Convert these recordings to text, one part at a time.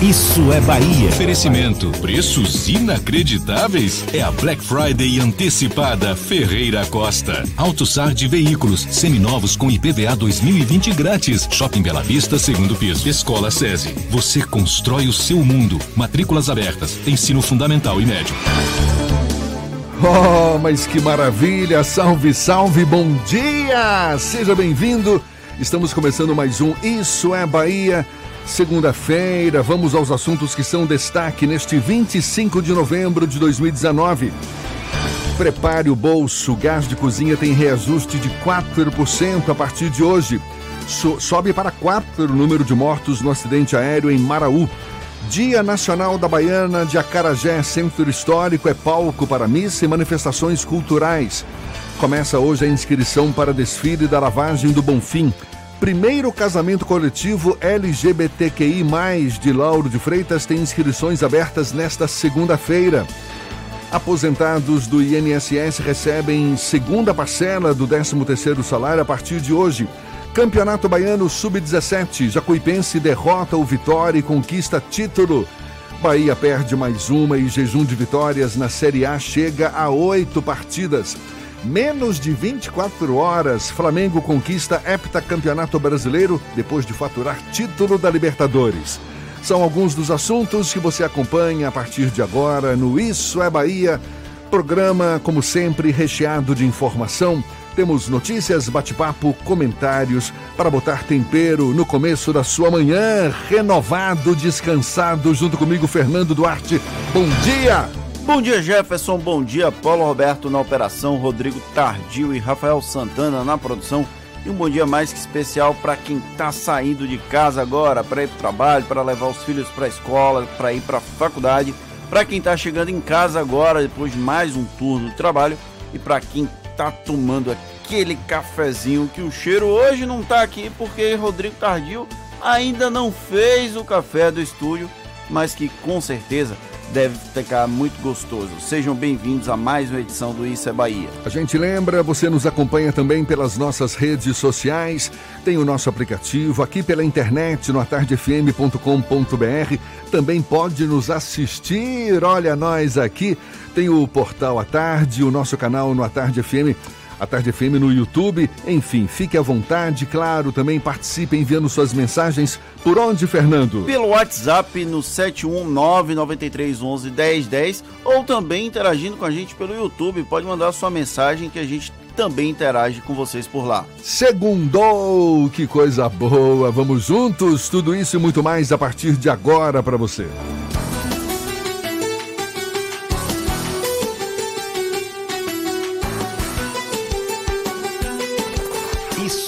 Isso é Bahia. Oferecimento. Preços inacreditáveis. É a Black Friday antecipada Ferreira Costa. AutoSard Veículos. Seminovos com IPVA 2020 grátis. Shopping Bela Vista, segundo piso. Escola SESI. Você constrói o seu mundo. Matrículas abertas. Ensino fundamental e médio. Oh, mas que maravilha! Salve, salve, bom dia! Seja bem-vindo. Estamos começando mais um Isso é Bahia Segunda-feira, vamos aos assuntos que são destaque neste 25 de novembro de 2019. Prepare o bolso, gás de cozinha tem reajuste de 4% a partir de hoje. So, sobe para 4 o número de mortos no acidente aéreo em Maraú. Dia Nacional da Baiana de Acarajé, Centro Histórico, é palco para missa e manifestações culturais. Começa hoje a inscrição para desfile da lavagem do Bonfim. Primeiro casamento coletivo LGBTQI, de Lauro de Freitas, tem inscrições abertas nesta segunda-feira. Aposentados do INSS recebem segunda parcela do 13º salário a partir de hoje. Campeonato Baiano Sub-17, Jacuipense derrota o Vitória e conquista título. Bahia perde mais uma e jejum de vitórias na Série A chega a oito partidas. Menos de 24 horas, Flamengo conquista heptacampeonato brasileiro depois de faturar título da Libertadores. São alguns dos assuntos que você acompanha a partir de agora no Isso é Bahia. Programa, como sempre, recheado de informação. Temos notícias, bate-papo, comentários para botar tempero no começo da sua manhã. Renovado, descansado, junto comigo, Fernando Duarte. Bom dia! Bom dia, Jefferson. Bom dia, Paulo Roberto na operação, Rodrigo Tardio e Rafael Santana na produção. E um bom dia mais que especial para quem está saindo de casa agora para ir para o trabalho, para levar os filhos para a escola, para ir para a faculdade, para quem está chegando em casa agora depois de mais um turno de trabalho e para quem está tomando aquele cafezinho que o cheiro hoje não está aqui porque Rodrigo Tardio ainda não fez o café do estúdio, mas que com certeza deve ficar muito gostoso. Sejam bem-vindos a mais uma edição do Isso é Bahia. A gente lembra, você nos acompanha também pelas nossas redes sociais, tem o nosso aplicativo aqui pela internet no atardefm.com.br. Também pode nos assistir. Olha nós aqui, tem o portal à tarde, o nosso canal no Atarde FM a Tarde FM no YouTube. Enfim, fique à vontade, claro, também participe enviando suas mensagens. Por onde, Fernando? Pelo WhatsApp no 71993111010 ou também interagindo com a gente pelo YouTube. Pode mandar sua mensagem que a gente também interage com vocês por lá. Segundou, que coisa boa! Vamos juntos, tudo isso e muito mais a partir de agora para você.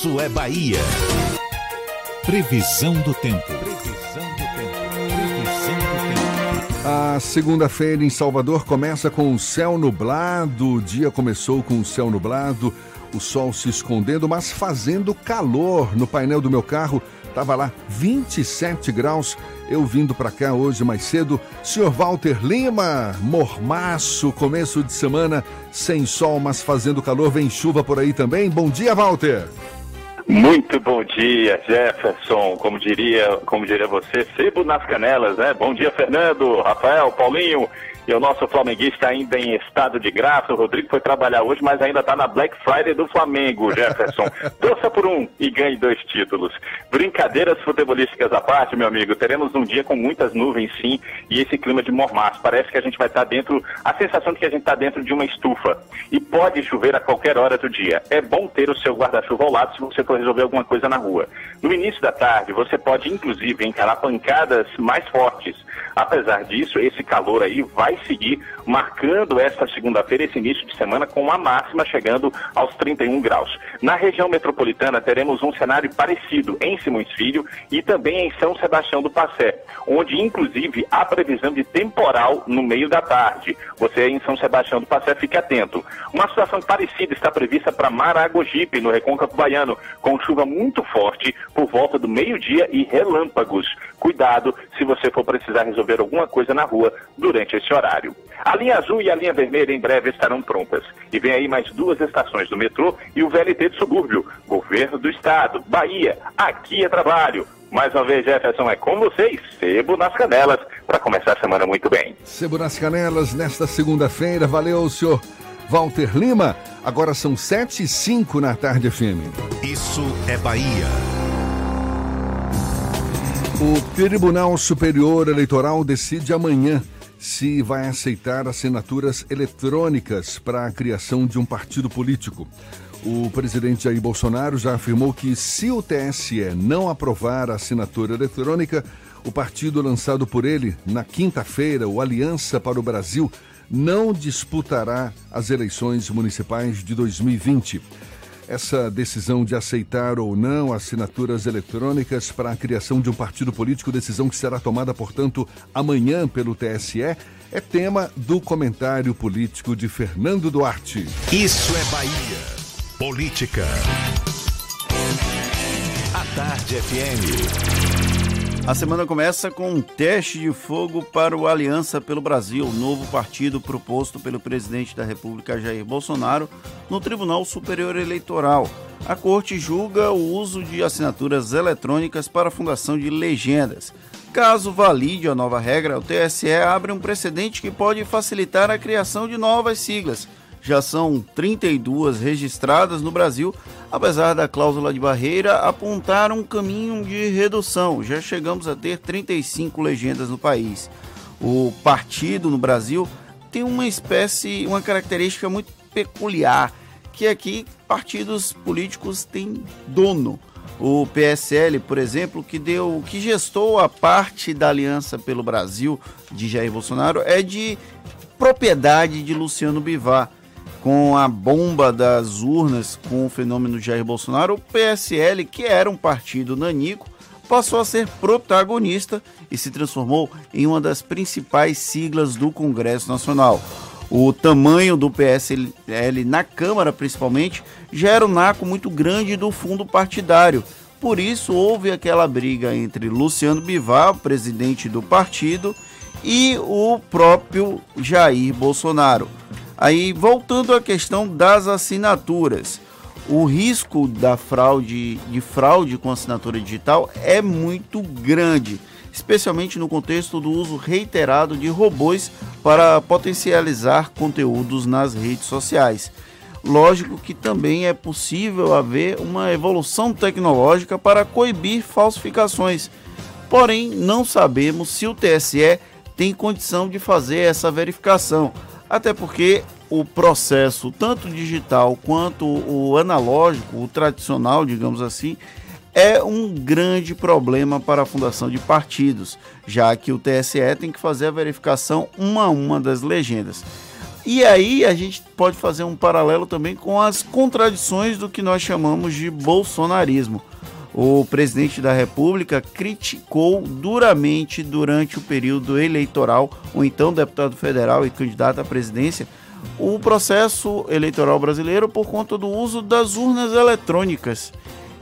Isso é Bahia. Previsão do tempo. Previsão do tempo. Previsão do tempo. A segunda-feira em Salvador começa com o céu nublado. O dia começou com o céu nublado, o sol se escondendo, mas fazendo calor. No painel do meu carro estava lá 27 graus. Eu vindo para cá hoje mais cedo, senhor Walter Lima, mormaço, começo de semana, sem sol, mas fazendo calor, vem chuva por aí também. Bom dia, Walter. Muito bom dia, Jefferson. Como diria, como diria você, sebo nas canelas, né? Bom dia, Fernando, Rafael, Paulinho E o nosso flamenguista ainda em estado de graça. O Rodrigo foi trabalhar hoje, mas ainda está na Black Friday do Flamengo, Jefferson. Torça por um e ganhe dois títulos. Brincadeiras futebolísticas à parte, meu amigo. Teremos um dia com muitas nuvens, sim, e esse clima de mormaço. Parece que a gente vai estar dentro, a sensação de que a gente está dentro de uma estufa. E pode chover a qualquer hora do dia. É bom ter o seu guarda-chuva ao lado se você for resolver alguma coisa na rua. No início da tarde, você pode inclusive encarar pancadas mais fortes. Apesar disso, esse calor aí vai see marcando esta segunda-feira, esse início de semana, com uma máxima chegando aos 31 graus. Na região metropolitana, teremos um cenário parecido em Simões Filho e também em São Sebastião do Passé, onde inclusive há previsão de temporal no meio da tarde. Você em São Sebastião do Passé, fique atento. Uma situação parecida está prevista para Maragogipe, no Recôncavo Baiano, com chuva muito forte por volta do meio-dia e relâmpagos. Cuidado se você for precisar resolver alguma coisa na rua durante esse horário. A linha azul e a linha vermelha em breve estarão prontas. E vem aí mais duas estações do metrô e o VLT de subúrbio. Governo do Estado, Bahia, aqui é trabalho. Mais uma vez, Jefferson, é com vocês, Sebo nas Canelas, para começar a semana muito bem. Sebo nas Canelas, nesta segunda-feira. Valeu, senhor Walter Lima. Agora são 7 e 5 na tarde FM. Isso é Bahia. O Tribunal Superior Eleitoral decide amanhã se vai aceitar assinaturas eletrônicas para a criação de um partido político. O presidente Jair Bolsonaro já afirmou que, se o TSE não aprovar a assinatura eletrônica, o partido lançado por ele na quinta-feira, o Aliança para o Brasil, não disputará as eleições municipais de 2020. Essa decisão de aceitar ou não assinaturas eletrônicas para a criação de um partido político, decisão que será tomada, portanto, amanhã pelo TSE, é tema do comentário político de Fernando Duarte. Isso é Bahia. Política. A Tarde FM. A semana começa com um teste de fogo para o Aliança pelo Brasil, novo partido proposto pelo presidente da República Jair Bolsonaro no Tribunal Superior Eleitoral. A corte julga o uso de assinaturas eletrônicas para a fundação de legendas. Caso valide a nova regra, o TSE abre um precedente que pode facilitar a criação de novas siglas já são 32 registradas no Brasil, apesar da cláusula de barreira apontar um caminho de redução. Já chegamos a ter 35 legendas no país. O partido no Brasil tem uma espécie, uma característica muito peculiar, que aqui partidos políticos têm dono. O PSL, por exemplo, que deu, que gestou a parte da Aliança pelo Brasil de Jair Bolsonaro, é de propriedade de Luciano Bivar com a bomba das urnas com o fenômeno Jair Bolsonaro, o PSL, que era um partido nanico, passou a ser protagonista e se transformou em uma das principais siglas do Congresso Nacional. O tamanho do PSL na Câmara, principalmente, já era um naco muito grande do fundo partidário. Por isso, houve aquela briga entre Luciano Bivar, presidente do partido, e o próprio Jair Bolsonaro. Aí, voltando à questão das assinaturas, o risco da fraude, de fraude com assinatura digital é muito grande, especialmente no contexto do uso reiterado de robôs para potencializar conteúdos nas redes sociais. Lógico que também é possível haver uma evolução tecnológica para coibir falsificações. Porém, não sabemos se o TSE tem condição de fazer essa verificação até porque o processo, tanto digital quanto o analógico, o tradicional, digamos assim, é um grande problema para a fundação de partidos, já que o TSE tem que fazer a verificação uma a uma das legendas. E aí a gente pode fazer um paralelo também com as contradições do que nós chamamos de bolsonarismo. O presidente da República criticou duramente durante o período eleitoral, o então deputado federal e candidato à presidência, o processo eleitoral brasileiro por conta do uso das urnas eletrônicas.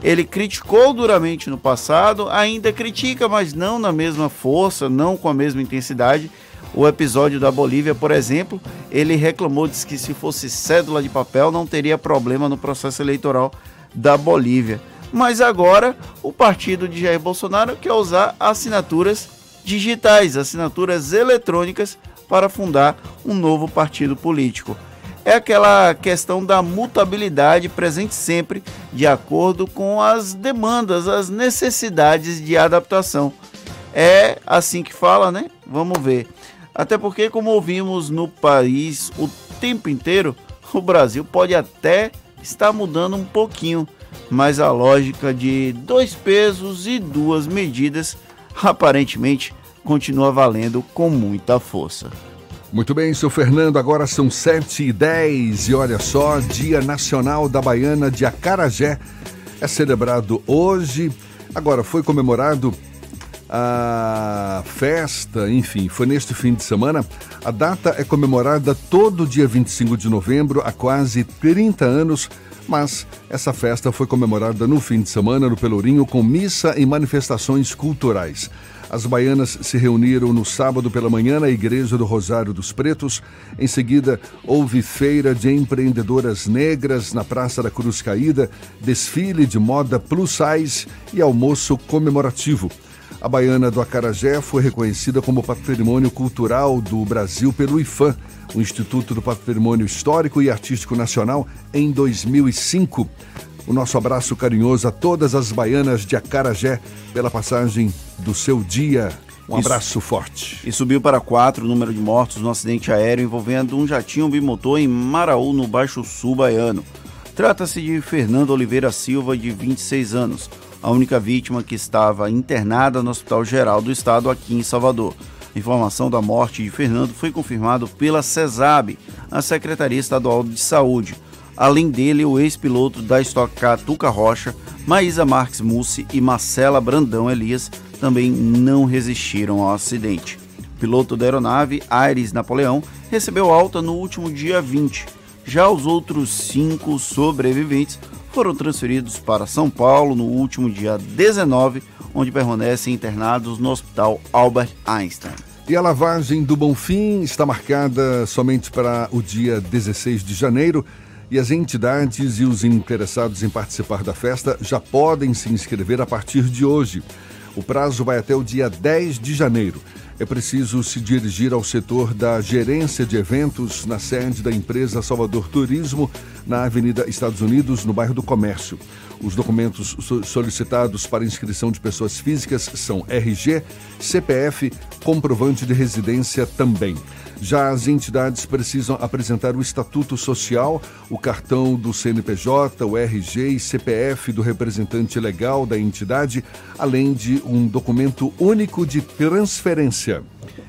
Ele criticou duramente no passado, ainda critica, mas não na mesma força, não com a mesma intensidade. O episódio da Bolívia, por exemplo, ele reclamou, disse que se fosse cédula de papel não teria problema no processo eleitoral da Bolívia. Mas agora o partido de Jair Bolsonaro quer usar assinaturas digitais, assinaturas eletrônicas para fundar um novo partido político. É aquela questão da mutabilidade presente sempre de acordo com as demandas, as necessidades de adaptação. É assim que fala, né? Vamos ver. Até porque, como ouvimos no país o tempo inteiro, o Brasil pode até estar mudando um pouquinho, mas a lógica de dois pesos e duas medidas aparentemente continua valendo com muita força. Muito bem, seu Fernando, agora são 7 e 10 e olha só, Dia Nacional da Baiana de Acarajé é celebrado hoje. Agora, foi comemorado a festa, enfim, foi neste fim de semana. A data é comemorada todo dia 25 de novembro há quase 30 anos, mas essa festa foi comemorada no fim de semana no Pelourinho com missa e manifestações culturais. As baianas se reuniram no sábado pela manhã na Igreja do Rosário dos Pretos. Em seguida, houve feira de empreendedoras negras na Praça da Cruz Caída, desfile de moda plus size e almoço comemorativo. A baiana do Acarajé foi reconhecida como Patrimônio Cultural do Brasil pelo IFAM, o Instituto do Patrimônio Histórico e Artístico Nacional, em 2005. O nosso abraço carinhoso a todas as baianas de Acarajé pela passagem do seu dia. Um Isso. abraço forte. E subiu para quatro o número de mortos no acidente aéreo envolvendo um jatinho bimotor em Maraú, no Baixo Sul baiano. Trata-se de Fernando Oliveira Silva, de 26 anos, a única vítima que estava internada no Hospital Geral do Estado aqui em Salvador. A informação da morte de Fernando foi confirmado pela CESAB, a Secretaria Estadual de Saúde. Além dele, o ex-piloto da Stock Car Tuca Rocha, Maísa Marques Mussi e Marcela Brandão Elias também não resistiram ao acidente. O piloto da aeronave, Aires Napoleão, recebeu alta no último dia 20. Já os outros cinco sobreviventes foram transferidos para São Paulo no último dia 19, onde permanecem internados no Hospital Albert Einstein. E a lavagem do Bonfim está marcada somente para o dia 16 de janeiro e as entidades e os interessados em participar da festa já podem se inscrever a partir de hoje. O prazo vai até o dia 10 de janeiro. É preciso se dirigir ao setor da gerência de eventos na sede da empresa Salvador Turismo, na Avenida Estados Unidos, no bairro do Comércio. Os documentos solicitados para inscrição de pessoas físicas são RG, CPF, comprovante de residência também. Já as entidades precisam apresentar o estatuto social, o cartão do CNPJ, o RG e CPF do representante legal da entidade, além de um documento único de transferência.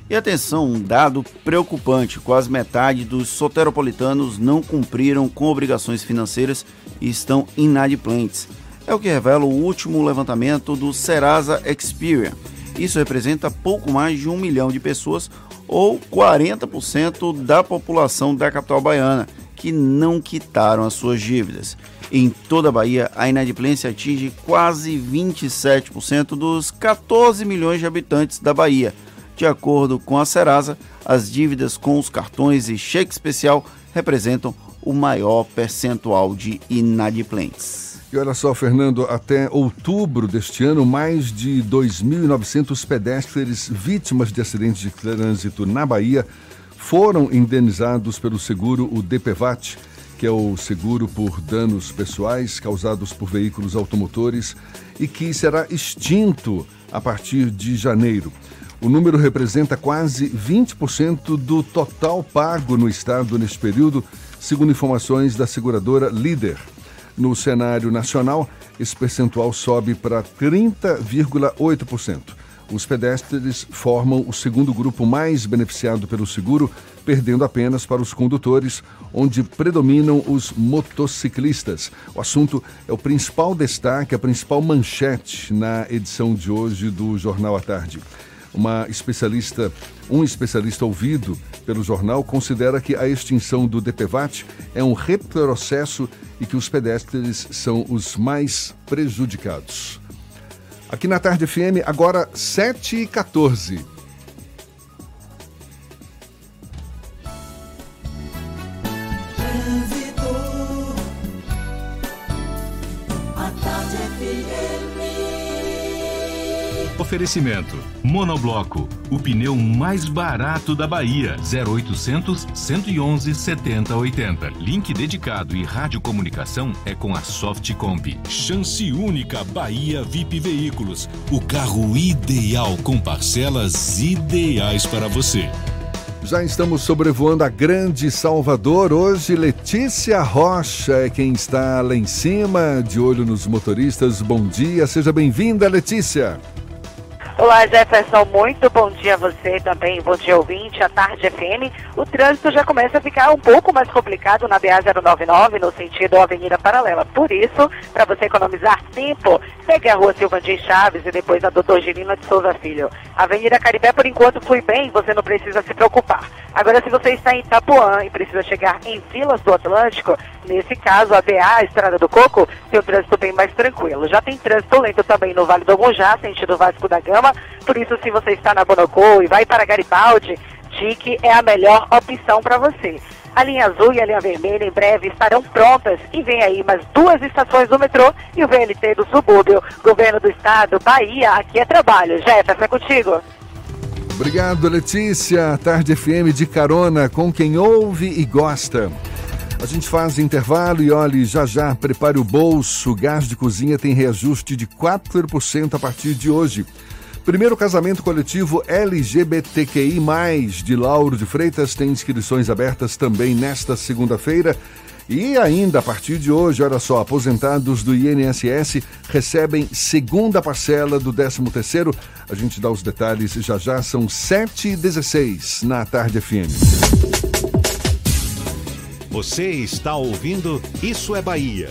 E atenção, um dado preocupante: quase metade dos soteropolitanos não cumpriram com obrigações financeiras e estão inadimplentes. É o que revela o último levantamento do Serasa Experian. Isso representa pouco mais de um milhão de pessoas, ou 40% da população da capital baiana, que não quitaram as suas dívidas. Em toda a Bahia, a inadimplência atinge quase 27% dos 14 milhões de habitantes da Bahia. De acordo com a Serasa, as dívidas com os cartões e cheque especial representam o maior percentual de inadimplentes. E olha só, Fernando, até outubro deste ano, mais de 2.900 pedestres vítimas de acidentes de trânsito na Bahia foram indenizados pelo seguro o DPVAT, que é o seguro por danos pessoais causados por veículos automotores e que será extinto a partir de janeiro. O número representa quase 20% do total pago no estado neste período, segundo informações da seguradora Líder. No cenário nacional, esse percentual sobe para 30,8%. Os pedestres formam o segundo grupo mais beneficiado pelo seguro, perdendo apenas para os condutores, onde predominam os motociclistas. O assunto é o principal destaque, a principal manchete na edição de hoje do Jornal à Tarde. Uma especialista, um especialista ouvido pelo jornal considera que a extinção do DPVAT é um retrocesso e que os pedestres são os mais prejudicados. Aqui na Tarde FM, agora 7 Oferecimento: Monobloco, o pneu mais barato da Bahia. 0800 111 7080. Link dedicado e radiocomunicação é com a Softcomp. Chance única Bahia VIP Veículos. O carro ideal com parcelas ideais para você. Já estamos sobrevoando a Grande Salvador. Hoje, Letícia Rocha é quem está lá em cima, de olho nos motoristas. Bom dia, seja bem-vinda, Letícia. Olá, Jefferson. Muito bom dia a você também. Bom dia, ouvinte. A tarde FM. O trânsito já começa a ficar um pouco mais complicado na BA-099, no sentido Avenida Paralela. Por isso, para você economizar tempo, pegue a rua Silva de Chaves e depois a Doutor Girina de Souza Filho. Avenida Caribé, por enquanto, flui bem, você não precisa se preocupar. Agora, se você está em Itapuã e precisa chegar em Filas do Atlântico, nesse caso, a BA, a Estrada do Coco, tem o trânsito bem mais tranquilo. Já tem trânsito lento também no Vale do Agonjá, sentido Vasco da Gama, por isso, se você está na Bonocô e vai para Garibaldi, Dique é a melhor opção para você. A linha azul e a linha vermelha em breve estarão prontas e vem aí mais duas estações do metrô e o VLT do subúrbio. Governo do Estado, Bahia, aqui é trabalho. Jefferson, é contigo. Obrigado, Letícia. Tarde FM de carona com quem ouve e gosta. A gente faz intervalo e olhe, já já, prepare o bolso. O gás de cozinha tem reajuste de 4% a partir de hoje. Primeiro casamento coletivo LGBTQI, de Lauro de Freitas, tem inscrições abertas também nesta segunda-feira. E ainda a partir de hoje, olha só, aposentados do INSS recebem segunda parcela do 13º. A gente dá os detalhes já já, são 7h16 na Tarde FM. Você está ouvindo Isso é Bahia.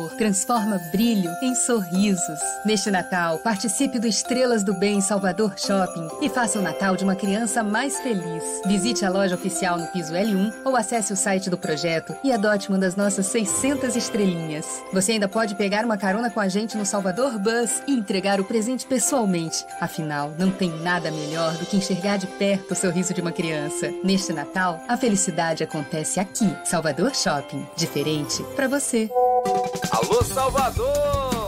transforma brilho em sorrisos. Neste Natal, participe do Estrelas do Bem Salvador Shopping e faça o Natal de uma criança mais feliz. Visite a loja oficial no piso L1 ou acesse o site do projeto e adote uma das nossas 600 estrelinhas. Você ainda pode pegar uma carona com a gente no Salvador Bus e entregar o presente pessoalmente. Afinal, não tem nada melhor do que enxergar de perto o sorriso de uma criança. Neste Natal, a felicidade acontece aqui. Salvador Shopping. Diferente para você. Alô, Salvador!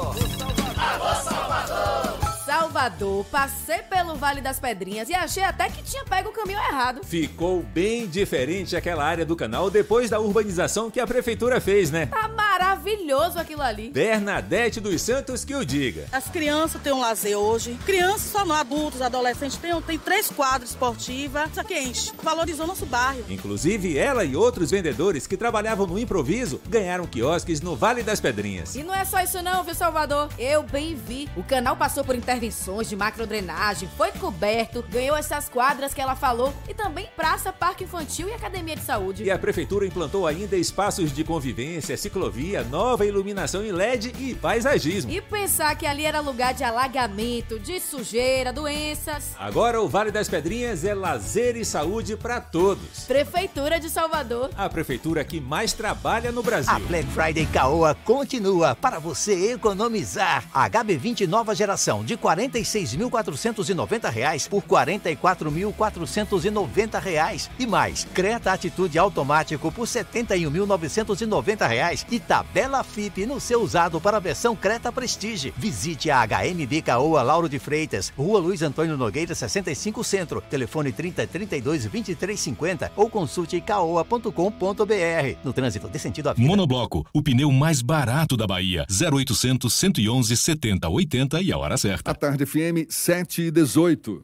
Salvador, passei pelo Vale das Pedrinhas e achei até que tinha pego o caminho errado. Ficou bem diferente aquela área do canal depois da urbanização que a prefeitura fez, né? Tá maravilhoso aquilo ali. Bernadette dos Santos que o diga. As crianças têm um lazer hoje. Crianças só não, adultos, adolescentes, tem, tem três quadros esportivas. Isso aqui enche. Valorizou nosso bairro. Inclusive, ela e outros vendedores que trabalhavam no improviso ganharam quiosques no Vale das Pedrinhas. E não é só isso não, viu, Salvador? Eu bem vi. O canal passou por intervenções de macrodrenagem, foi coberto, ganhou essas quadras que ela falou e também praça, parque infantil e academia de saúde. E a prefeitura implantou ainda espaços de convivência, ciclovia, nova iluminação em LED e paisagismo. E pensar que ali era lugar de alagamento, de sujeira, doenças. Agora o Vale das Pedrinhas é lazer e saúde para todos. Prefeitura de Salvador. A prefeitura que mais trabalha no Brasil. A Black Friday Caoa continua para você economizar. HB20 nova geração de 40 46.490 reais por 44.490 reais e mais Creta Atitude Automático por 71.990 reais e tabela FIP no seu usado para a versão Creta Prestige. Visite a HMB Caoa Lauro de Freitas, Rua Luiz Antônio Nogueira 65 Centro, telefone 30 32 23 50 ou consulte caoa.com.br. No trânsito de sentido à vida. Monobloco, o pneu mais barato da Bahia. 0800 111 70 80 e a hora certa. A tarde FM 7 e 18.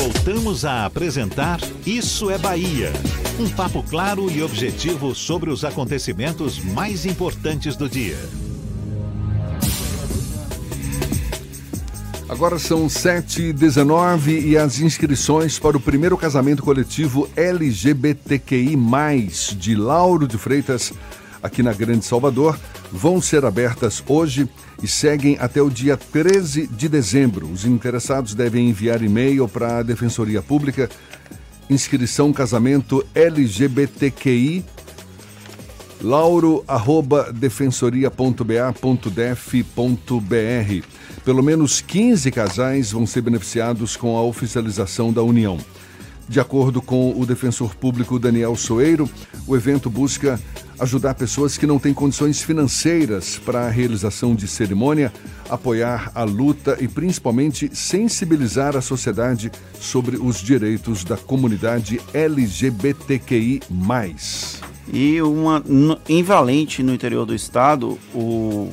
Voltamos a apresentar Isso é Bahia. Um papo claro e objetivo sobre os acontecimentos mais importantes do dia. Agora são 7h19 e as inscrições para o primeiro casamento coletivo LGBTQI, de Lauro de Freitas, aqui na Grande Salvador, vão ser abertas hoje e seguem até o dia 13 de dezembro. Os interessados devem enviar e-mail para a Defensoria Pública, inscrição casamento LGBTQI, lauro.defensoria.ba.def.br. Pelo menos 15 casais vão ser beneficiados com a oficialização da união. De acordo com o defensor público Daniel Soeiro, o evento busca ajudar pessoas que não têm condições financeiras para a realização de cerimônia, apoiar a luta e principalmente sensibilizar a sociedade sobre os direitos da comunidade LGBTQI. E uma em Valente, no interior do estado, o,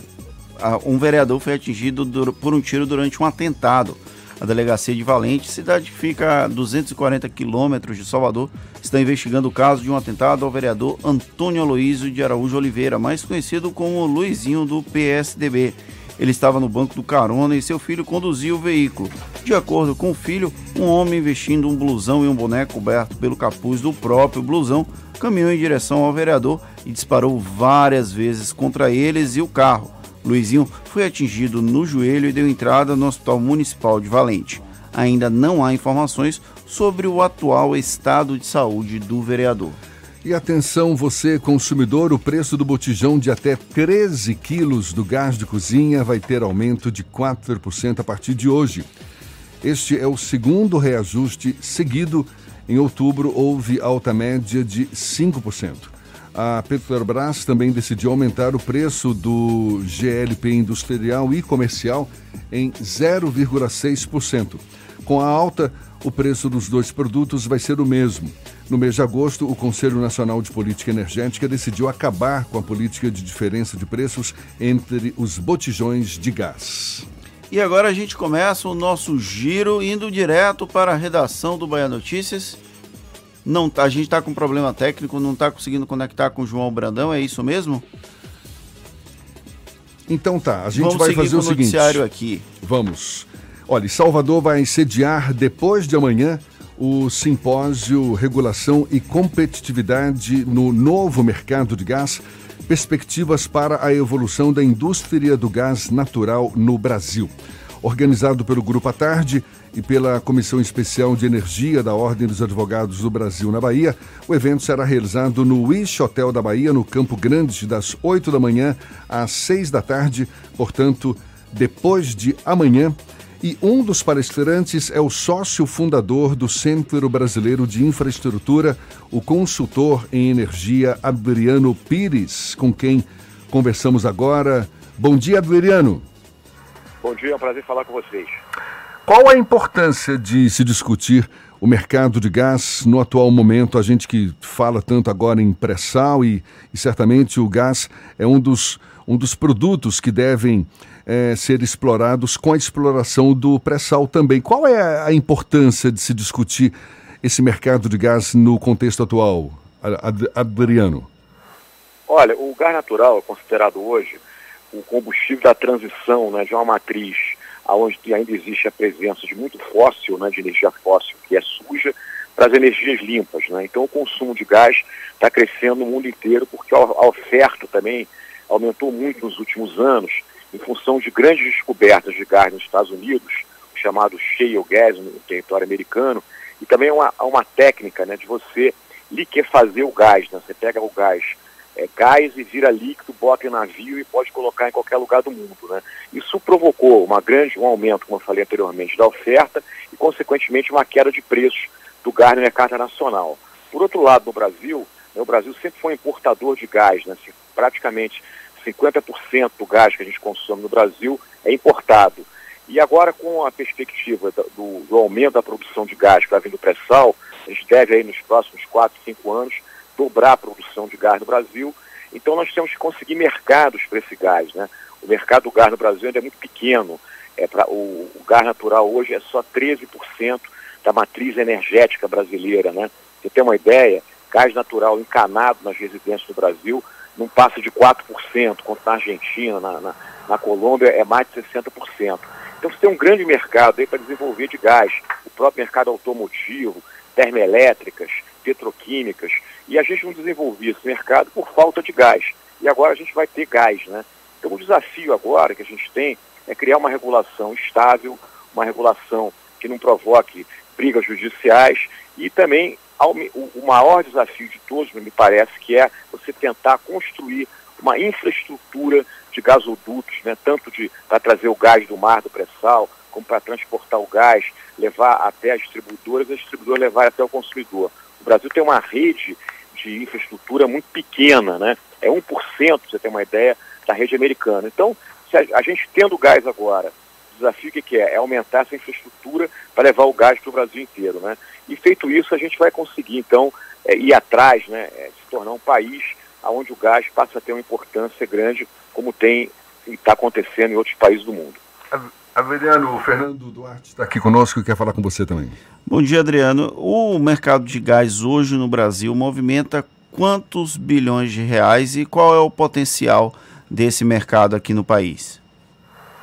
a, um vereador foi atingido por um tiro durante um atentado a delegacia de Valente, cidade que fica a 240 quilômetros de Salvador, está investigando o caso de um atentado ao vereador Antônio Aloísio de Araújo Oliveira, mais conhecido como Luizinho do PSDB. Ele estava no banco do carona e seu filho conduzia o veículo. De acordo com o filho, um homem vestindo um blusão e um boneco coberto pelo capuz do próprio blusão caminhou em direção ao vereador e disparou várias vezes contra eles e o carro. Luizinho foi atingido no joelho e deu entrada no Hospital Municipal de Valente. Ainda não há informações sobre o atual estado de saúde do vereador. E atenção, você consumidor, o preço do botijão de até 13 quilos do gás de cozinha vai ter aumento de 4% a partir de hoje. Este é o segundo reajuste seguido. Em outubro, houve alta média de 5% a Petrobras também decidiu aumentar o preço do GLP industrial e comercial em 0,6%. Com a alta, o preço dos dois produtos vai ser o mesmo. No mês de agosto, o Conselho Nacional de Política Energética decidiu acabar com a política de diferença de preços entre os botijões de gás. E agora a gente começa o nosso giro indo direto para a redação do Bahia Notícias não, tá, a gente está com problema técnico, não está conseguindo conectar com o João Brandão, é isso mesmo? Então tá, a gente Vamos vai fazer o, o seguinte. aqui. Vamos. Olha, Salvador vai sediar depois de amanhã o simpósio Regulação e Competitividade no Novo Mercado de Gás, perspectivas para a evolução da indústria do gás natural no Brasil. Organizado pelo Grupo à Tarde, e pela Comissão Especial de Energia da Ordem dos Advogados do Brasil na Bahia, o evento será realizado no Wish Hotel da Bahia, no Campo Grande, das 8 da manhã às 6 da tarde, portanto, depois de amanhã. E um dos palestrantes é o sócio fundador do Centro Brasileiro de Infraestrutura, o consultor em energia Adriano Pires, com quem conversamos agora. Bom dia, Adriano. Bom dia, é um prazer falar com vocês. Qual a importância de se discutir o mercado de gás no atual momento? A gente que fala tanto agora em pré-sal e, e, certamente o gás é um dos, um dos produtos que devem é, ser explorados com a exploração do pré-sal também. Qual é a importância de se discutir esse mercado de gás no contexto atual, Adriano? Olha, o gás natural é considerado hoje o combustível da transição né, de uma matriz onde ainda existe a presença de muito fóssil, né, de energia fóssil, que é suja, para as energias limpas. Né? Então o consumo de gás está crescendo no mundo inteiro porque a oferta também aumentou muito nos últimos anos em função de grandes descobertas de gás nos Estados Unidos, chamado shale gas no território americano, e também uma, uma técnica né, de você liquefazer o gás. Né? Você pega o gás é, gás e vira líquido, bota em navio e pode colocar em qualquer lugar do mundo. Né? Isso provocou uma grande, um aumento, como eu falei anteriormente, da oferta e, consequentemente, uma queda de preços do gás no mercado nacional. Por outro lado, no Brasil, né, o Brasil sempre foi importador de gás, né, assim, praticamente 50% do gás que a gente consome no Brasil é importado. E agora, com a perspectiva do, do aumento da produção de gás que vai vir do pré-sal, a gente deve aí nos próximos 4, 5 anos dobrar a produção de gás no Brasil. Então nós temos que conseguir mercados para esse gás. Né? O mercado do gás no Brasil ainda é muito pequeno. É pra, o, o gás natural hoje é só 13% da matriz energética brasileira. Né? Você tem uma ideia, gás natural encanado nas residências do Brasil não passa de 4%, quanto na Argentina, na, na, na Colômbia é mais de 60%. Então você tem um grande mercado aí para desenvolver de gás, o próprio mercado automotivo, termoelétricas, petroquímicas, e a gente não desenvolvia esse mercado por falta de gás. E agora a gente vai ter gás, né? Então o desafio agora que a gente tem é criar uma regulação estável, uma regulação que não provoque brigas judiciais e também o maior desafio de todos, me parece, que é você tentar construir uma infraestrutura de gasodutos, né, tanto para trazer o gás do mar, do pré-sal, como para transportar o gás, levar até as distribuidoras e as distribuidoras levar até o consumidor. O Brasil tem uma rede de infraestrutura muito pequena, né? É 1%, para você ter uma ideia, da rede americana. Então, a, a, gente tendo gás agora, o desafio que, que é? É aumentar essa infraestrutura para levar o gás para o Brasil inteiro, né? E feito isso, a gente vai conseguir, então, é, ir atrás, né? É, se tornar um país onde o gás passa a ter uma importância grande, como tem e está acontecendo em outros países do mundo. Adriano, o Fernando Duarte está aqui conosco e quer falar com você também. Bom dia, Adriano. O mercado de gás hoje no Brasil movimenta quantos bilhões de reais e qual é o potencial desse mercado aqui no país?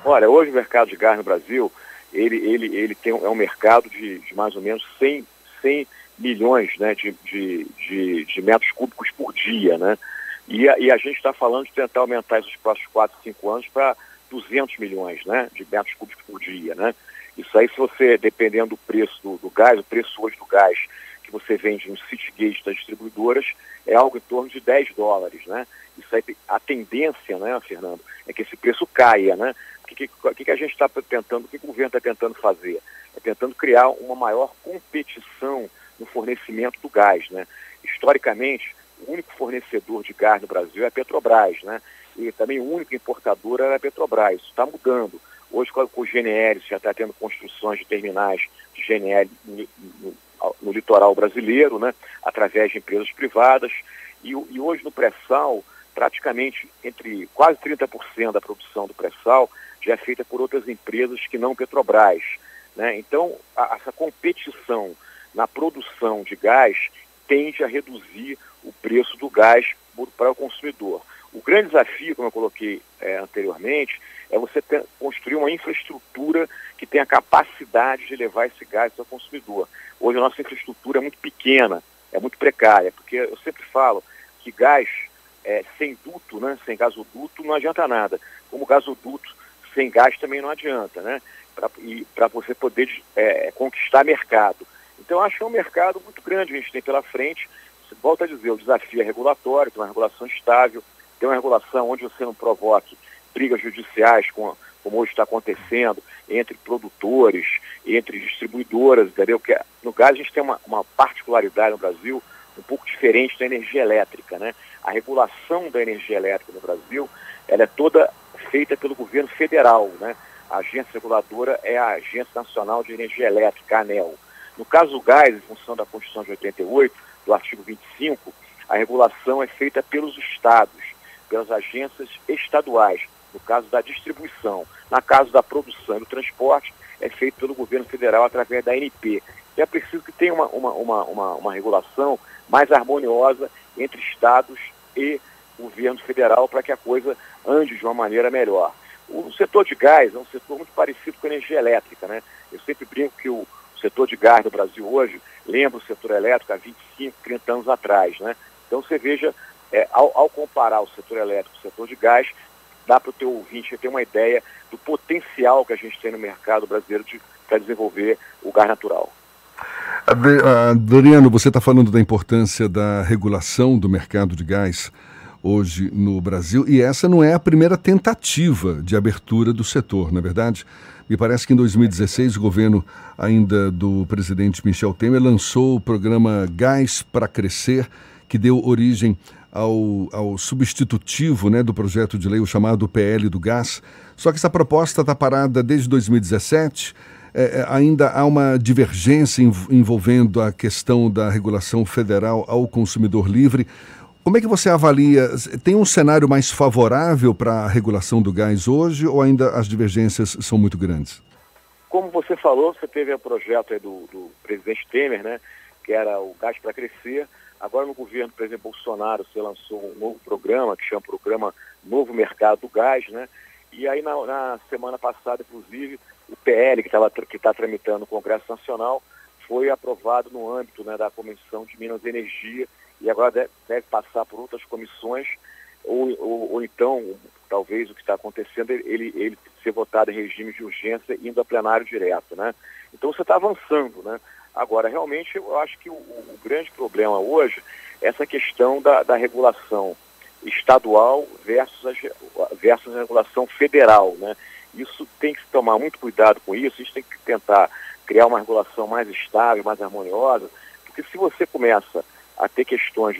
Olha, hoje o mercado de gás no Brasil, ele, ele, ele tem, é um mercado de, de mais ou menos 100, 100 milhões né, de, de, de, de metros cúbicos por dia, né? E a, e a gente está falando de tentar aumentar isso nos próximos 4, 5 anos para 200 milhões né, de metros cúbicos por dia. Né? Isso aí, se você, dependendo do preço do, do gás, o preço hoje do gás que você vende no city gate das distribuidoras é algo em torno de 10 dólares. Né? Isso aí, a tendência, né, Fernando, é que esse preço caia. Né? O que, que, que a gente está tentando, o que o governo está tentando fazer? É tentando criar uma maior competição no fornecimento do gás. Né? Historicamente, o único fornecedor de gás no Brasil é a Petrobras, né? E também o único importador era a Petrobras. Isso está mudando. Hoje, com o GNL, já está tendo construções de terminais de GNL no, no, no, litoral brasileiro, né? Através de empresas privadas. E, e hoje, no pré-sal, praticamente entre quase 30% da produção do pré-sal já é feita por outras empresas que não Petrobras. Né? Então, a, essa competição na produção de gás tende a reduzir o preço do gás para o consumidor. O grande desafio, como eu coloquei é, anteriormente, é você ter, construir uma infraestrutura que tenha capacidade de levar esse gás ao consumidor. Hoje a nossa infraestrutura é muito pequena, é muito precária, porque eu sempre falo que gás é, sem duto, né, sem gasoduto, não adianta nada. Como gasoduto sem gás também não adianta, né? Para você poder é, conquistar mercado. Então, acho que é um mercado muito grande que a gente tem pela frente. Volto a dizer, o desafio é regulatório, tem uma regulação estável, tem uma regulação onde você não provoque brigas judiciais, com, como hoje está acontecendo, entre produtores, entre distribuidoras, entendeu? Que no gás a gente tem uma, uma particularidade no Brasil um pouco diferente da energia elétrica, né? A regulação da energia elétrica no Brasil, ela é toda feita pelo governo federal, né? A agência reguladora é a Agência Nacional de Energia Elétrica, ANEL. No caso do gás, em função da Constituição de 88, do artigo 25, a regulação é feita pelos estados, pelas agências estaduais, no caso da distribuição. Na caso da produção e do transporte, é feito pelo governo federal através da ANP. E é preciso que tenha uma, uma, uma, uma, uma regulação mais harmoniosa entre estados e governo federal para que a coisa ande de uma maneira melhor. O setor de gás é um setor muito parecido com a energia elétrica, né? Eu sempre brinco que o setor de gás no Brasil hoje lembra o setor elétrico há 25, 30 anos atrás, né? Então você veja, é, ao, ao, comparar o setor elétrico com o setor de gás, dá para o teu ouvinte ter uma ideia do potencial que a gente tem no mercado brasileiro para desenvolver o gás natural. Adriano, você está falando da importância da regulação do mercado de gás hoje no Brasil e essa não é a primeira tentativa de abertura do setor, na é verdade. Me parece que em 2016 o governo ainda do presidente Michel Temer lançou o programa Gás para Crescer, que deu origem ao, ao substitutivo né, do projeto de lei, o chamado PL do Gás. Só que essa proposta está parada desde 2017. É, é, ainda há uma divergência envolvendo a questão da regulação federal ao consumidor livre. Como é que você avalia? Tem um cenário mais favorável para a regulação do gás hoje ou ainda as divergências são muito grandes? Como você falou, você teve o projeto do, do presidente Temer, né, que era o Gás para Crescer. Agora, no governo do presidente Bolsonaro, você lançou um novo programa, que chama Programa Novo Mercado do Gás, né? E aí, na, na semana passada, inclusive, o PL, que está que tá tramitando no Congresso Nacional, foi aprovado no âmbito né, da Comissão de Minas e Energia e agora deve, deve passar por outras comissões, ou, ou, ou então, talvez o que está acontecendo, ele, ele ser votado em regime de urgência indo a plenário direto, né? Então você está avançando, né? Agora, realmente, eu acho que o, o, grande problema hoje é essa questão da, da regulação estadual versus a, versus a regulação federal, né? Isso tem que se tomar muito cuidado com isso, a gente tem que tentar criar uma regulação mais estável, mais harmoniosa, porque se você começa a ter questões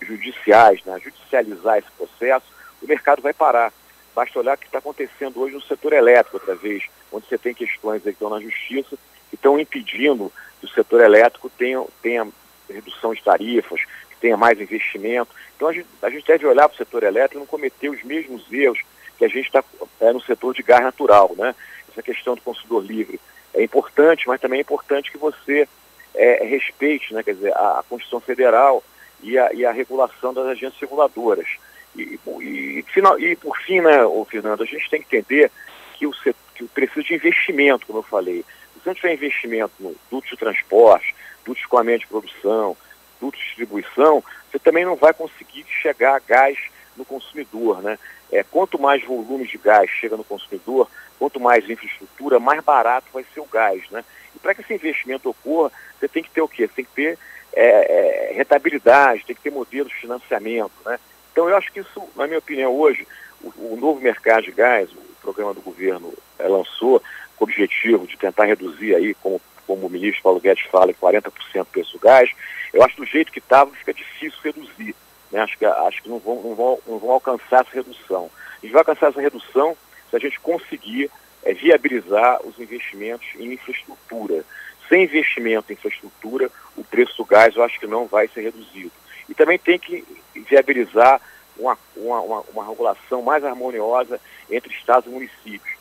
judiciais, né, judicializar esse processo, o mercado vai parar. Basta olhar o que está acontecendo hoje no setor elétrico, outra vez, onde você tem questões que estão na justiça que estão impedindo que o setor elétrico tenha, tenha redução de tarifas, que tenha mais investimento. Então a gente, a gente deve olhar para o setor elétrico e não cometer os mesmos erros que a gente está é, no setor de gás natural. Né? Essa questão do consumidor livre é importante, mas também é importante que você é, respeite, né, quer dizer, a, a Constituição Federal e a, e a regulação das agências reguladoras. E, e, final, e por fim, né, Fernando, a gente tem que entender que o, que precisa de investimento, como eu falei. Se não tiver investimento no duto de transporte, duto de escoamento de produção, duto de distribuição, você também não vai conseguir chegar a gás no consumidor, né? É, quanto mais volume de gás chega no consumidor, quanto mais infraestrutura, mais barato vai ser o gás, né? E para que esse investimento ocorra, você tem que ter o quê? Você tem que ter é, é, rentabilidade, tem que ter modelos de financiamento, né? Então eu acho que isso, na minha opinião, hoje, o, o novo mercado de gás, o programa do governo é, lançou com o objetivo de tentar reduzir aí, como, como o ministro Paulo Guedes fala, 40% do preço do gás, eu acho que do jeito que estava fica difícil reduzir. Né? Acho que, acho que não, vão, não, vão, não vão alcançar essa redução. A gente vai alcançar essa redução se a gente conseguir é, viabilizar os investimentos em infraestrutura. Sem investimento em infraestrutura, o preço do gás eu acho que não vai ser reduzido. E também tem que viabilizar uma, uma, uma, uma regulação mais harmoniosa entre estados e municípios,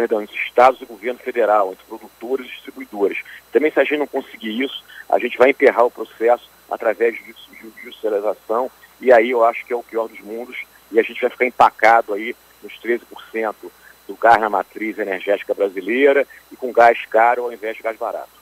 perdão, entre estados e governo federal, entre produtores e distribuidores. Também se a gente não conseguir isso, a gente vai emperrar o processo através de judicialização, e aí eu acho que é o pior dos mundos, e a gente vai ficar empacado aí nos 13% do gás na matriz energética brasileira e com gás caro ao invés de gás barato.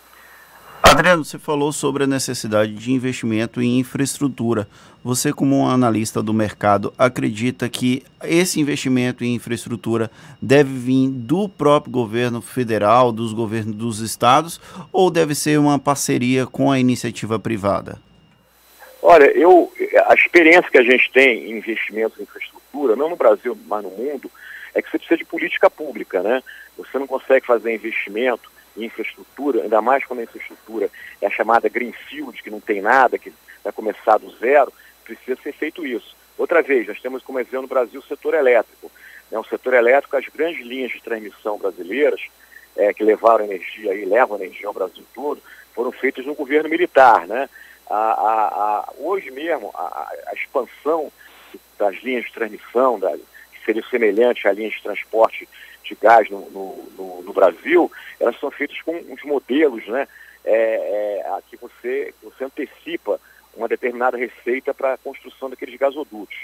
Adriano, você falou sobre a necessidade de investimento em infraestrutura. Você, como um analista do mercado, acredita que esse investimento em infraestrutura deve vir do próprio governo federal, dos governos dos estados, ou deve ser uma parceria com a iniciativa privada? Olha, eu, a experiência que a gente tem em investimentos em infraestrutura, não no Brasil, mas no mundo, é que você precisa de política pública, né? Você não consegue fazer investimento infraestrutura, ainda mais quando a infraestrutura é a chamada greenfield, que não tem nada, que vai começar do zero, precisa ser feito isso. Outra vez, nós temos como exemplo no Brasil o setor elétrico. Né? O setor elétrico, as grandes linhas de transmissão brasileiras, é, que levaram energia e levam energia ao Brasil todo, foram feitas no governo militar, né? A, a, a, hoje mesmo, a, expansão das linhas de transmissão, da, que seria semelhante à linha de transporte de gás no, no, no, Brasil, elas são feitas com uns modelos né, é, é, que, você, você antecipa uma determinada receita para a construção daqueles gasodutos,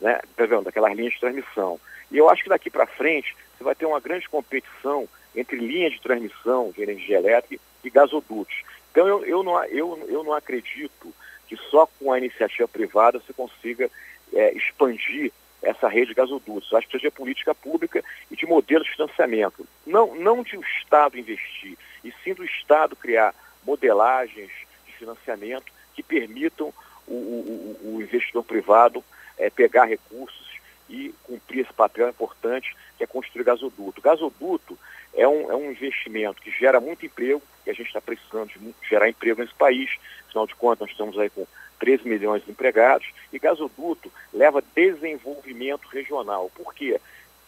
né, tá daquelas linhas de transmissão. E eu acho que daqui para frente você vai ter uma grande competição entre linhas de transmissão de energia elétrica e gasodutos. Então eu, eu, não, eu, eu não acredito que só com a iniciativa privada você consiga é, expandir essa rede de gasodutos. Acho que precisa de política pública e de modelos de financiamento. Não, não de o Estado investir, e sim do Estado criar modelagens de financiamento que permitam o, o, o investidor privado é, pegar recursos e cumprir esse papel importante que é construir gasoduto. O gasoduto é um, é um investimento que gera muito emprego, e a gente está precisando de gerar emprego nesse país, afinal de contas nós estamos aí com 13 milhões de empregados, e gasoduto leva desenvolvimento regional. Por quê?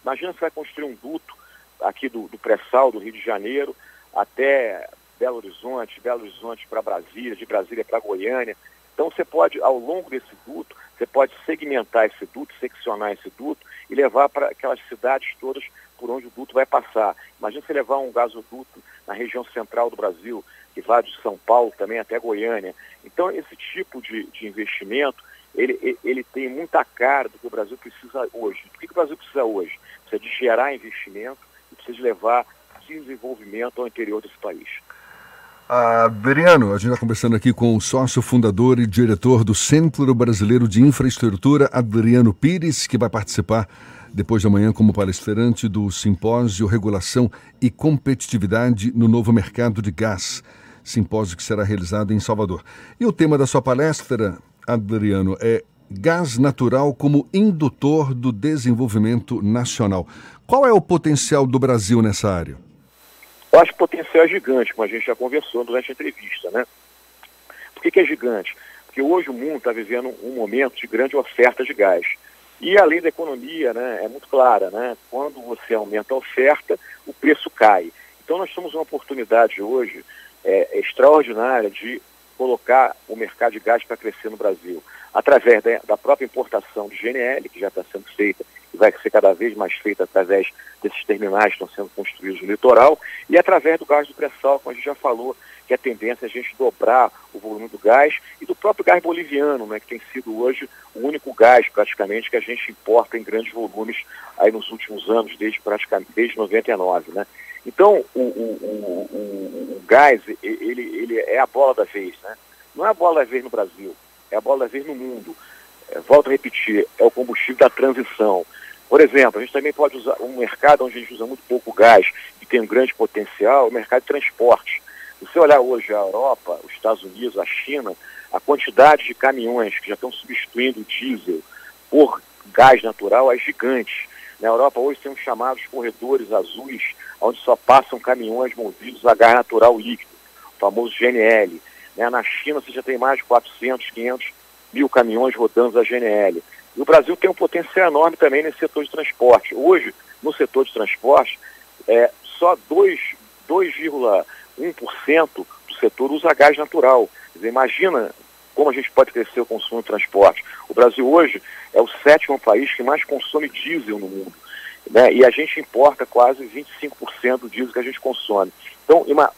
Imagina você vai construir um duto aqui do, do pré-sal do Rio de Janeiro até Belo Horizonte, Belo Horizonte para Brasília, de Brasília para Goiânia. Então você pode, ao longo desse duto, você pode segmentar esse duto, seccionar esse duto e levar para aquelas cidades todas por onde o duto vai passar. Imagina você levar um gasoduto na região central do Brasil, que vai de São Paulo também até Goiânia. Então esse tipo de, de investimento, ele, ele tem muita cara do que o Brasil precisa hoje. O que o Brasil precisa hoje? Precisa de gerar investimento e precisa de levar desenvolvimento ao interior desse país. Adriano, a gente está conversando aqui com o sócio fundador e diretor do Centro Brasileiro de Infraestrutura, Adriano Pires, que vai participar depois de amanhã como palestrante do Simpósio Regulação e Competitividade no Novo Mercado de Gás, simpósio que será realizado em Salvador. E o tema da sua palestra, Adriano, é gás natural como indutor do desenvolvimento nacional. Qual é o potencial do Brasil nessa área? Eu acho que o potencial é gigante, como a gente já conversou durante a entrevista, né? Por que, que é gigante? Porque hoje o mundo está vivendo um momento de grande oferta de gás. E a lei da economia né, é muito clara, né? Quando você aumenta a oferta, o preço cai. Então nós temos uma oportunidade hoje é, extraordinária de colocar o mercado de gás para crescer no Brasil, através da, da própria importação de GNL, que já está sendo feita e vai ser cada vez mais feita através desses terminais que estão sendo construídos no litoral, e através do gás do pré-sal, como a gente já falou, que a tendência é a gente dobrar o volume do gás e do próprio gás boliviano, né, que tem sido hoje o único gás praticamente que a gente importa em grandes volumes aí nos últimos anos, desde praticamente desde 99, né? Então o, o, o, o gás ele, ele é a bola da vez, né? Não é a bola da vez no Brasil, é a bola da vez no mundo. É, volto a repetir, é o combustível da transição. Por exemplo, a gente também pode usar um mercado onde a gente usa muito pouco gás e tem um grande potencial, o mercado de transporte. Se você olhar hoje a Europa, os Estados Unidos, a China, a quantidade de caminhões que já estão substituindo o diesel por gás natural é gigante. Na Europa hoje tem os chamados corredores azuis, onde só passam caminhões movidos a gás natural líquido, o famoso GNL. Né? Na China você já tem mais de 400, 500 mil caminhões rodando a GNL. E o Brasil tem um potencial enorme também nesse setor de transporte. Hoje, no setor de transporte, é, só 2,1% do setor usa gás natural. Dizer, imagina como a gente pode crescer o consumo de transporte. O Brasil hoje é o sétimo país que mais consome diesel no mundo. Né? E a gente importa quase 25% do diesel que a gente consome. Então, ima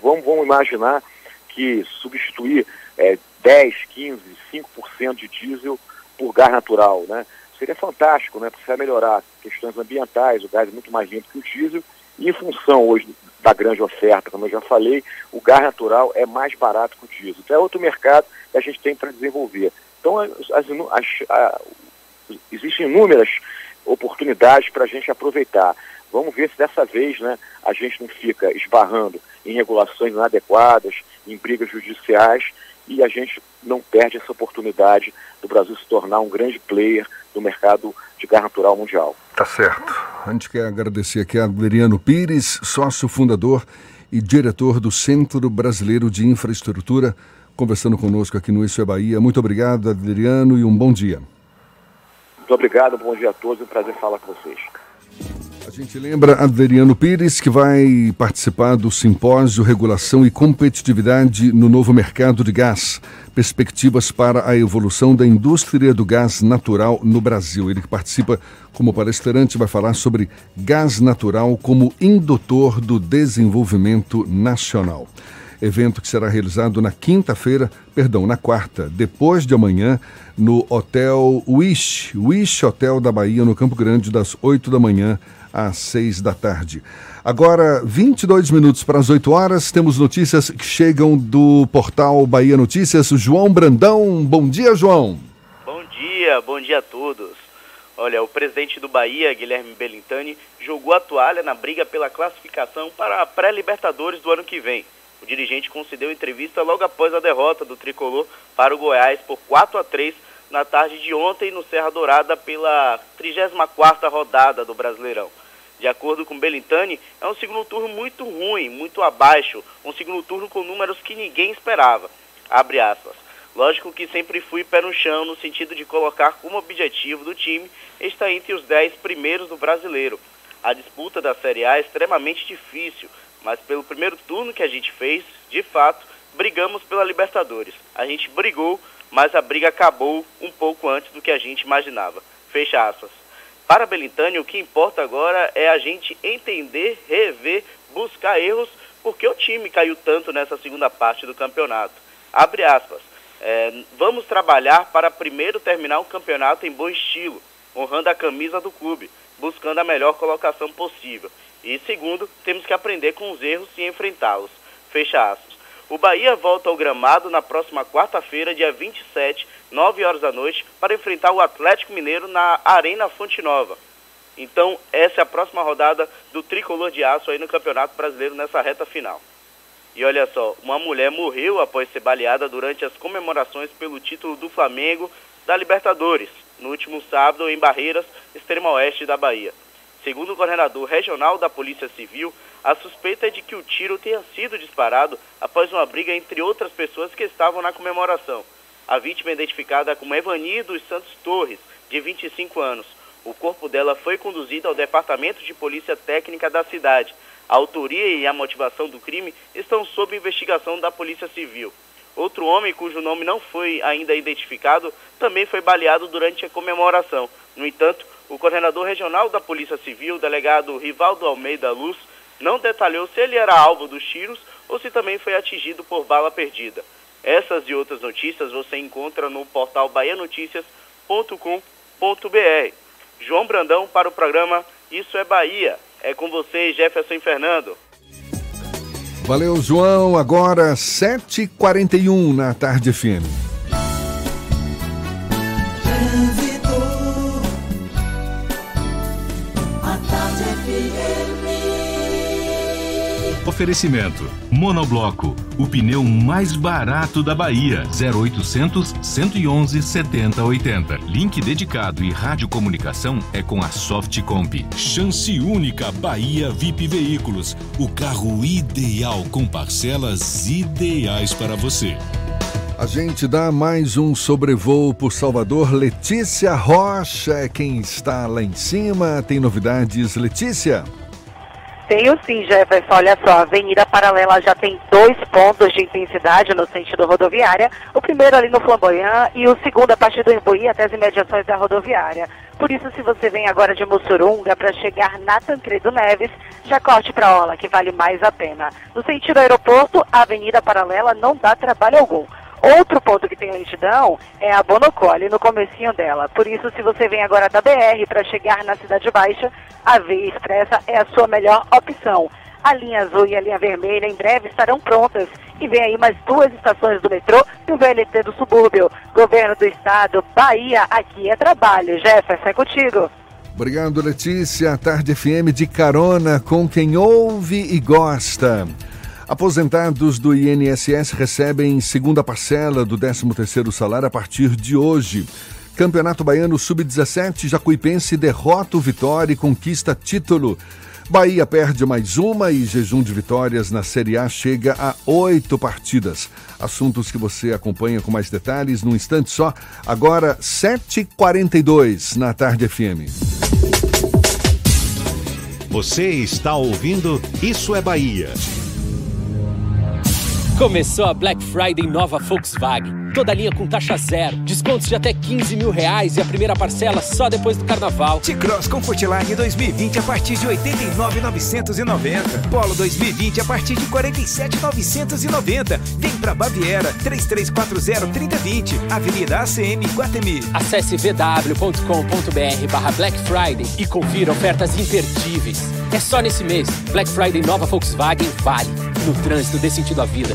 vamos, vamos imaginar que substituir é, 10, 15, 5% de diesel por gás natural, né? Seria fantástico, né? Vai melhorar questões ambientais, o gás é muito mais limpo que o diesel, e em função hoje da grande oferta, como eu já falei, o gás natural é mais barato que o diesel. Então é outro mercado que a gente tem para desenvolver. Então as, as, as, existem inúmeras oportunidades para a gente aproveitar. Vamos ver se dessa vez né, a gente não fica esbarrando em regulações inadequadas, em brigas judiciais e a gente não perde essa oportunidade do Brasil se tornar um grande player do mercado de gás natural mundial. Tá certo. A gente quer agradecer aqui a Adriano Pires, sócio fundador e diretor do Centro Brasileiro de Infraestrutura, conversando conosco aqui no Isso é Bahia. Muito obrigado, Adriano, e um bom dia. Muito obrigado, bom dia a todos, é um prazer falar com vocês. A gente lembra Adriano Pires, que vai participar do simpósio Regulação e Competitividade no Novo Mercado de Gás. Perspectivas para a evolução da indústria do gás natural no Brasil. Ele que participa como palestrante vai falar sobre gás natural como indutor do desenvolvimento nacional evento que será realizado na quinta-feira, perdão, na quarta, depois de amanhã, no Hotel Wish, Wish Hotel da Bahia, no Campo Grande, das 8 da manhã às 6 da tarde. Agora, 22 minutos para as 8 horas, temos notícias que chegam do portal Bahia Notícias. João Brandão, bom dia, João. Bom dia, bom dia a todos. Olha, o presidente do Bahia, Guilherme Belintani, jogou a toalha na briga pela classificação para a pré-Libertadores do ano que vem. Dirigente concedeu entrevista logo após a derrota do tricolor para o Goiás por 4 a 3 na tarde de ontem no Serra Dourada pela 34ª rodada do Brasileirão. De acordo com Belintani, é um segundo turno muito ruim, muito abaixo, um segundo turno com números que ninguém esperava. Abre aspas. Lógico que sempre fui pé no chão no sentido de colocar como objetivo do time estar entre os 10 primeiros do brasileiro. A disputa da Série A é extremamente difícil, mas pelo primeiro turno que a gente fez, de fato, brigamos pela Libertadores. A gente brigou, mas a briga acabou um pouco antes do que a gente imaginava. Fecha aspas. Para Belintani, o que importa agora é a gente entender, rever, buscar erros, porque o time caiu tanto nessa segunda parte do campeonato. Abre aspas. É, vamos trabalhar para primeiro terminar o campeonato em bom estilo, honrando a camisa do clube, buscando a melhor colocação possível. E segundo, temos que aprender com os erros e enfrentá-los. Fecha aspas. O Bahia volta ao gramado na próxima quarta-feira, dia 27, 9 horas da noite, para enfrentar o Atlético Mineiro na Arena Fonte Nova. Então, essa é a próxima rodada do tricolor de aço aí no Campeonato Brasileiro nessa reta final. E olha só, uma mulher morreu após ser baleada durante as comemorações pelo título do Flamengo da Libertadores, no último sábado em Barreiras, extremo oeste da Bahia. Segundo o coordenador regional da Polícia Civil, a suspeita é de que o tiro tenha sido disparado após uma briga entre outras pessoas que estavam na comemoração. A vítima é identificada como Evani dos Santos Torres, de 25 anos. O corpo dela foi conduzido ao Departamento de Polícia Técnica da cidade. A autoria e a motivação do crime estão sob investigação da Polícia Civil. Outro homem, cujo nome não foi ainda identificado, também foi baleado durante a comemoração. No entanto, o coordenador regional da Polícia Civil, delegado Rivaldo Almeida Luz, não detalhou se ele era alvo dos tiros ou se também foi atingido por bala perdida. Essas e outras notícias você encontra no portal baianoticias.com.br. João Brandão para o programa Isso é Bahia. É com você, Jefferson Fernando. Valeu, João. Agora 7h41 na Tarde FM. Oferecimento: Monobloco, o pneu mais barato da Bahia. 0800 111 7080. Link dedicado e radiocomunicação é com a Softcomp. Chance única Bahia VIP Veículos. O carro ideal com parcelas ideais para você. A gente dá mais um sobrevoo por Salvador. Letícia Rocha é quem está lá em cima. Tem novidades, Letícia? Tenho sim, Jefferson. Olha só, a Avenida Paralela já tem dois pontos de intensidade no sentido rodoviária. O primeiro ali no Flamboyant e o segundo a partir do Imbuí até as imediações da rodoviária. Por isso, se você vem agora de Mussurunga para chegar na Tancredo Neves, já corte para Ola, que vale mais a pena. No sentido aeroporto, a Avenida Paralela não dá trabalho algum. Outro ponto que tem lentidão é a Bonocole, no comecinho dela. Por isso, se você vem agora da BR para chegar na Cidade Baixa, a Via Expressa é a sua melhor opção. A linha azul e a linha vermelha em breve estarão prontas. E vem aí mais duas estações do metrô e o VLT do subúrbio. Governo do Estado, Bahia, aqui é trabalho. Jefferson, é contigo. Obrigado, Letícia. Tarde FM de carona com quem ouve e gosta. Aposentados do INSS recebem segunda parcela do 13º salário a partir de hoje. Campeonato Baiano Sub-17, Jacuipense derrota o Vitória e conquista título. Bahia perde mais uma e jejum de vitórias na Série A chega a oito partidas. Assuntos que você acompanha com mais detalhes num instante só. Agora, 7h42 na Tarde FM. Você está ouvindo Isso é Bahia. Começou a Black Friday nova Volkswagen. Toda linha com taxa zero, descontos de até 15 mil reais e a primeira parcela só depois do carnaval. T-Cross Comfortline 2020 a partir de 89,990. Polo 2020 a partir de 47,990. Vem pra Baviera 3340-3020. Avenida ACM Guatemi. Acesse vw.com.br barra Black Friday e confira ofertas imperdíveis. É só nesse mês. Black Friday nova Volkswagen vale. No trânsito dê sentido à vida.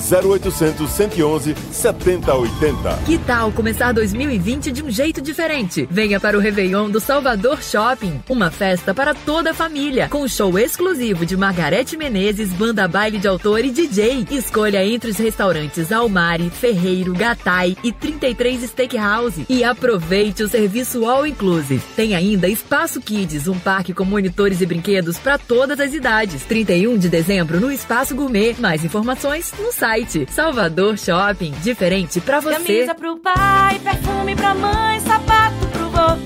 0800 111 7080. Que tal começar 2020 de um jeito diferente? Venha para o Réveillon do Salvador Shopping, uma festa para toda a família, com show exclusivo de Margarete Menezes, banda baile de autor e DJ. Escolha entre os restaurantes Almari, Ferreiro, Gatai e 33 Steakhouse e aproveite o serviço All Inclusive. Tem ainda Espaço Kids, um parque com monitores e brinquedos para todas as idades. 31 de dezembro no Espaço Gourmet. Mais informações no site Salvador Shopping. Diferente para você. Camisa pro pai, perfume pra mãe, sapato pro vô.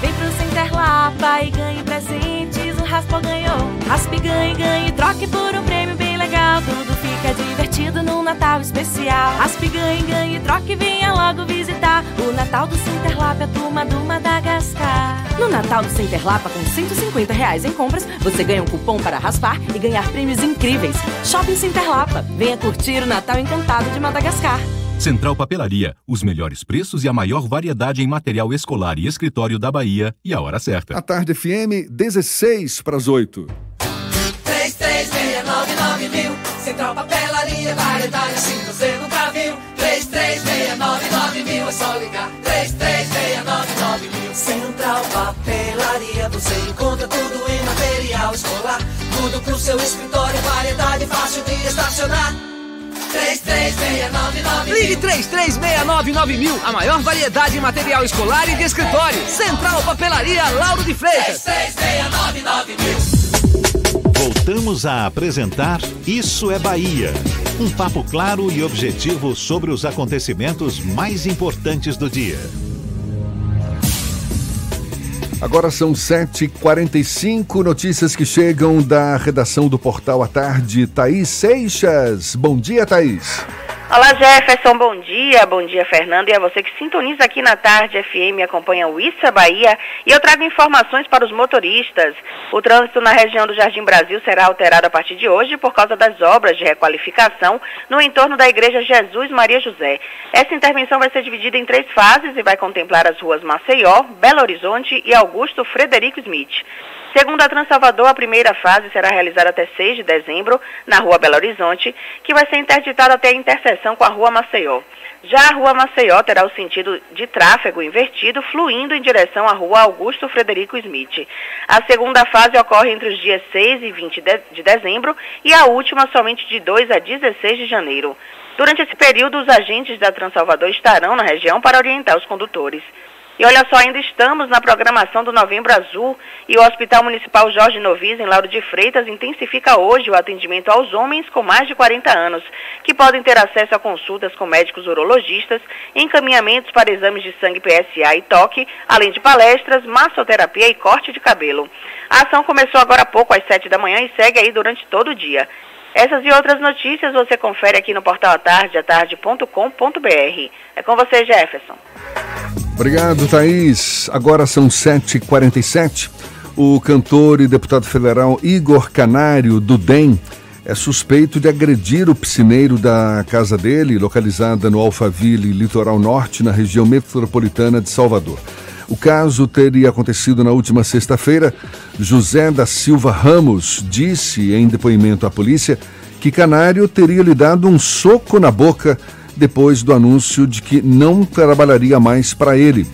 Vem pro Center Lapa e ganhe presentes, o Raspa ganhou. Raspe, ganhe, ganhe, troque por um legal. Tudo fica divertido num Natal especial. Raspe, ganhe, ganhe, troque, venha logo visitar. O Natal do Center Lapa é a turma do Madagascar. No Natal do Center Lapa, com 150 reais em compras, você ganha um cupom para raspar e ganhar prêmios incríveis. Shopping Center Lapa. Venha curtir o Natal encantado de Madagascar. Central Papelaria, os melhores preços e a maior variedade em material escolar e escritório da Bahia e a hora certa. A tarde FM, 16 para as 8. Você encontra tudo em material escolar. Tudo pro seu escritório, variedade fácil de estacionar. 3369 Ligue 3369 mil, a maior variedade em material escolar e de escritório. Central Papelaria Lauro de Freitas. 3369 mil. Voltamos a apresentar Isso é Bahia. Um papo claro e objetivo sobre os acontecimentos mais importantes do dia. Agora são 7h45, notícias que chegam da redação do Portal à Tarde. Thaís Seixas. Bom dia, Thaís. Olá Jefferson, bom dia, bom dia Fernando e a você que sintoniza aqui na tarde FM acompanha o Issa Bahia e eu trago informações para os motoristas. O trânsito na região do Jardim Brasil será alterado a partir de hoje por causa das obras de requalificação no entorno da Igreja Jesus Maria José. Essa intervenção vai ser dividida em três fases e vai contemplar as ruas Maceió, Belo Horizonte e Augusto Frederico Smith. Segundo a Transalvador, a primeira fase será realizada até 6 de dezembro, na Rua Belo Horizonte, que vai ser interditada até a interseção com a Rua Maceió. Já a Rua Maceió terá o sentido de tráfego invertido, fluindo em direção à Rua Augusto Frederico Smith. A segunda fase ocorre entre os dias 6 e 20 de dezembro e a última somente de 2 a 16 de janeiro. Durante esse período, os agentes da Transalvador estarão na região para orientar os condutores. E olha só, ainda estamos na programação do Novembro Azul e o Hospital Municipal Jorge Novis, em Lauro de Freitas, intensifica hoje o atendimento aos homens com mais de 40 anos, que podem ter acesso a consultas com médicos urologistas, encaminhamentos para exames de sangue PSA e toque, além de palestras, massoterapia e corte de cabelo. A ação começou agora há pouco, às 7 da manhã, e segue aí durante todo o dia. Essas e outras notícias você confere aqui no portal atarde, atarde.com.br. É com você, Jefferson. Obrigado, Thaís. Agora são 7h47. O cantor e deputado federal Igor Canário, do DEM, é suspeito de agredir o piscineiro da casa dele, localizada no Alphaville, litoral norte, na região metropolitana de Salvador. O caso teria acontecido na última sexta-feira. José da Silva Ramos disse em depoimento à polícia que Canário teria lhe dado um soco na boca depois do anúncio de que não trabalharia mais para ele.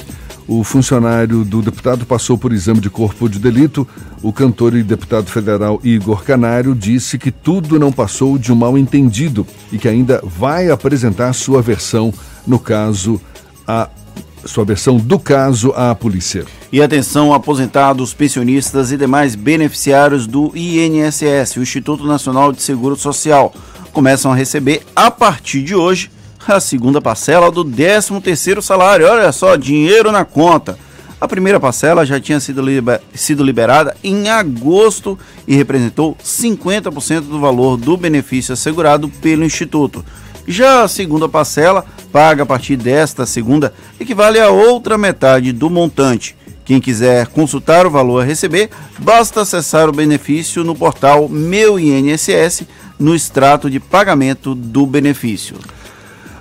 O funcionário do deputado passou por exame de corpo de delito. O cantor e deputado federal Igor Canário disse que tudo não passou de um mal entendido e que ainda vai apresentar sua versão no caso a sua versão do caso à polícia. E atenção, aposentados, pensionistas e demais beneficiários do INSS, o Instituto Nacional de Seguro Social, começam a receber a partir de hoje a segunda parcela do 13º salário. Olha só, dinheiro na conta. A primeira parcela já tinha sido, liber... sido liberada em agosto e representou 50% do valor do benefício assegurado pelo Instituto. Já a segunda parcela, paga a partir desta segunda, equivale a outra metade do montante. Quem quiser consultar o valor a receber, basta acessar o benefício no portal Meu INSS no extrato de pagamento do benefício.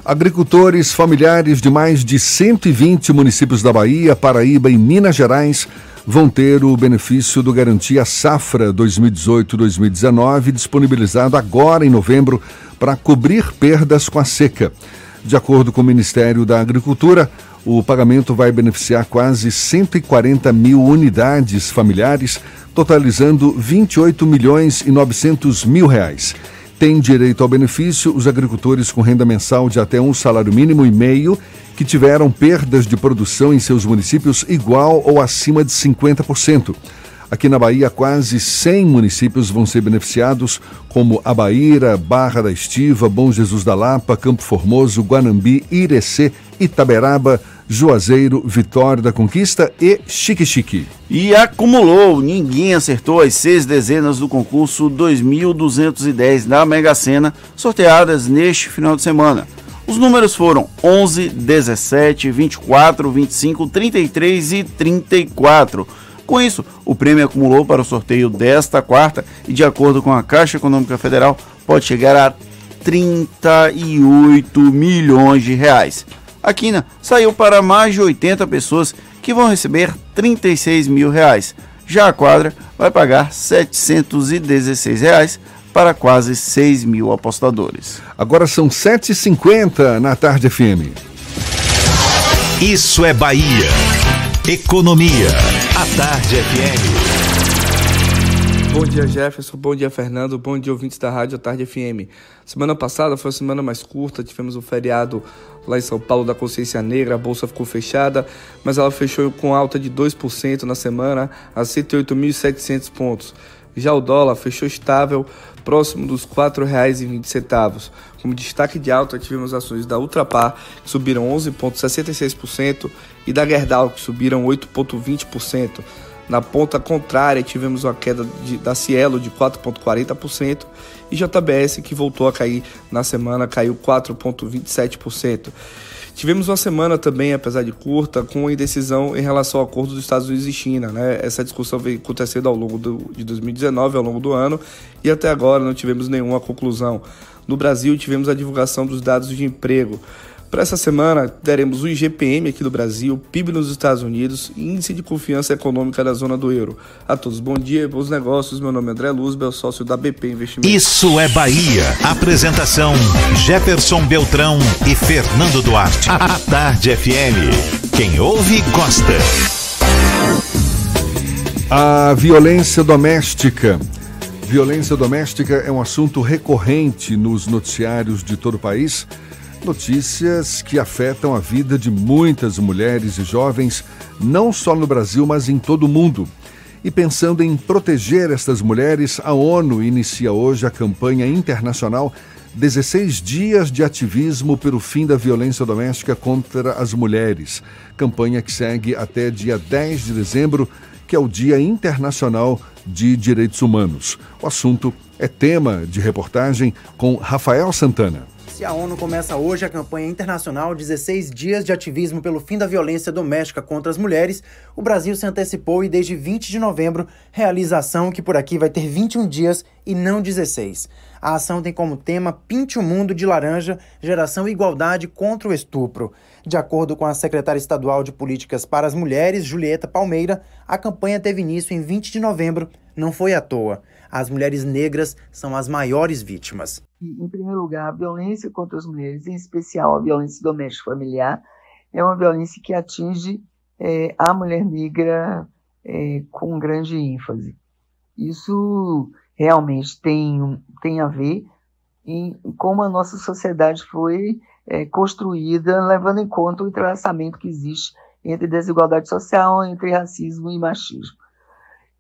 Agricultores familiares de mais de 120 municípios da Bahia, Paraíba e Minas Gerais vão ter o benefício do Garantia Safra 2018-2019 disponibilizado agora em novembro para cobrir perdas com a seca. De acordo com o Ministério da Agricultura, o pagamento vai beneficiar quase 140 mil unidades familiares, totalizando 28 milhões e 900 mil reais. Tem direito ao benefício os agricultores com renda mensal de até um salário mínimo e meio que tiveram perdas de produção em seus municípios igual ou acima de 50%. Aqui na Bahia, quase 100 municípios vão ser beneficiados, como Abaíra, Barra da Estiva, Bom Jesus da Lapa, Campo Formoso, Guanambi, Irecê, Itaberaba, Juazeiro, Vitória da Conquista e Chique Chique. E acumulou, ninguém acertou as seis dezenas do concurso 2210 da Mega Sena, sorteadas neste final de semana. Os números foram 11, 17, 24, 25, 33 e 34. Com isso, o prêmio acumulou para o sorteio desta quarta e, de acordo com a Caixa Econômica Federal, pode chegar a 38 milhões de reais. A quina saiu para mais de 80 pessoas que vão receber 36 mil reais. Já a quadra vai pagar 716 reais para quase 6 mil apostadores. Agora são 7h50 na Tarde FM. Isso é Bahia. Economia. A Tarde FM. Bom dia, Jefferson. Bom dia, Fernando. Bom dia, ouvintes da Rádio Tarde FM. Semana passada foi a semana mais curta, tivemos um feriado lá em São Paulo da Consciência Negra, a bolsa ficou fechada, mas ela fechou com alta de 2% na semana, a 108.700 pontos. Já o dólar fechou estável, próximo dos R$ 4,20. Como destaque de alta, tivemos ações da Ultrapar, que subiram 11,66%, e da Gerdau, que subiram 8,20%. Na ponta contrária, tivemos uma queda de, da Cielo de 4,40% e JBS, que voltou a cair na semana, caiu 4,27%. Tivemos uma semana também, apesar de curta, com indecisão em relação ao acordo dos Estados Unidos e China. Né? Essa discussão veio acontecendo ao longo do, de 2019, ao longo do ano, e até agora não tivemos nenhuma conclusão. No Brasil, tivemos a divulgação dos dados de emprego. Para essa semana, teremos o IGPM aqui do Brasil, PIB nos Estados Unidos e Índice de Confiança Econômica da Zona do Euro. A todos, bom dia, bons negócios. Meu nome é André Luzbel, sócio da BP Investimentos. Isso é Bahia. Apresentação: Jefferson Beltrão e Fernando Duarte. A Tarde FM. Quem ouve, gosta. A violência doméstica. Violência doméstica é um assunto recorrente nos noticiários de todo o país Notícias que afetam a vida de muitas mulheres e jovens, não só no Brasil, mas em todo o mundo. E pensando em proteger estas mulheres, a ONU inicia hoje a campanha internacional 16 dias de ativismo pelo fim da violência doméstica contra as mulheres. Campanha que segue até dia 10 de dezembro, que é o Dia Internacional de Direitos Humanos. O assunto é tema de reportagem com Rafael Santana. A ONU começa hoje a campanha internacional 16 dias de ativismo pelo fim da violência doméstica contra as mulheres. O Brasil se antecipou e desde 20 de novembro realiza a ação que por aqui vai ter 21 dias e não 16. A ação tem como tema Pinte o Mundo de Laranja, Geração e Igualdade contra o Estupro. De acordo com a secretária estadual de Políticas para as Mulheres, Julieta Palmeira, a campanha teve início em 20 de novembro. Não foi à toa. As mulheres negras são as maiores vítimas em primeiro lugar, a violência contra as mulheres, em especial a violência doméstica familiar, é uma violência que atinge é, a mulher negra é, com grande ênfase. Isso realmente tem, tem a ver em como a nossa sociedade foi é, construída, levando em conta o entrelaçamento que existe entre desigualdade social, entre racismo e machismo.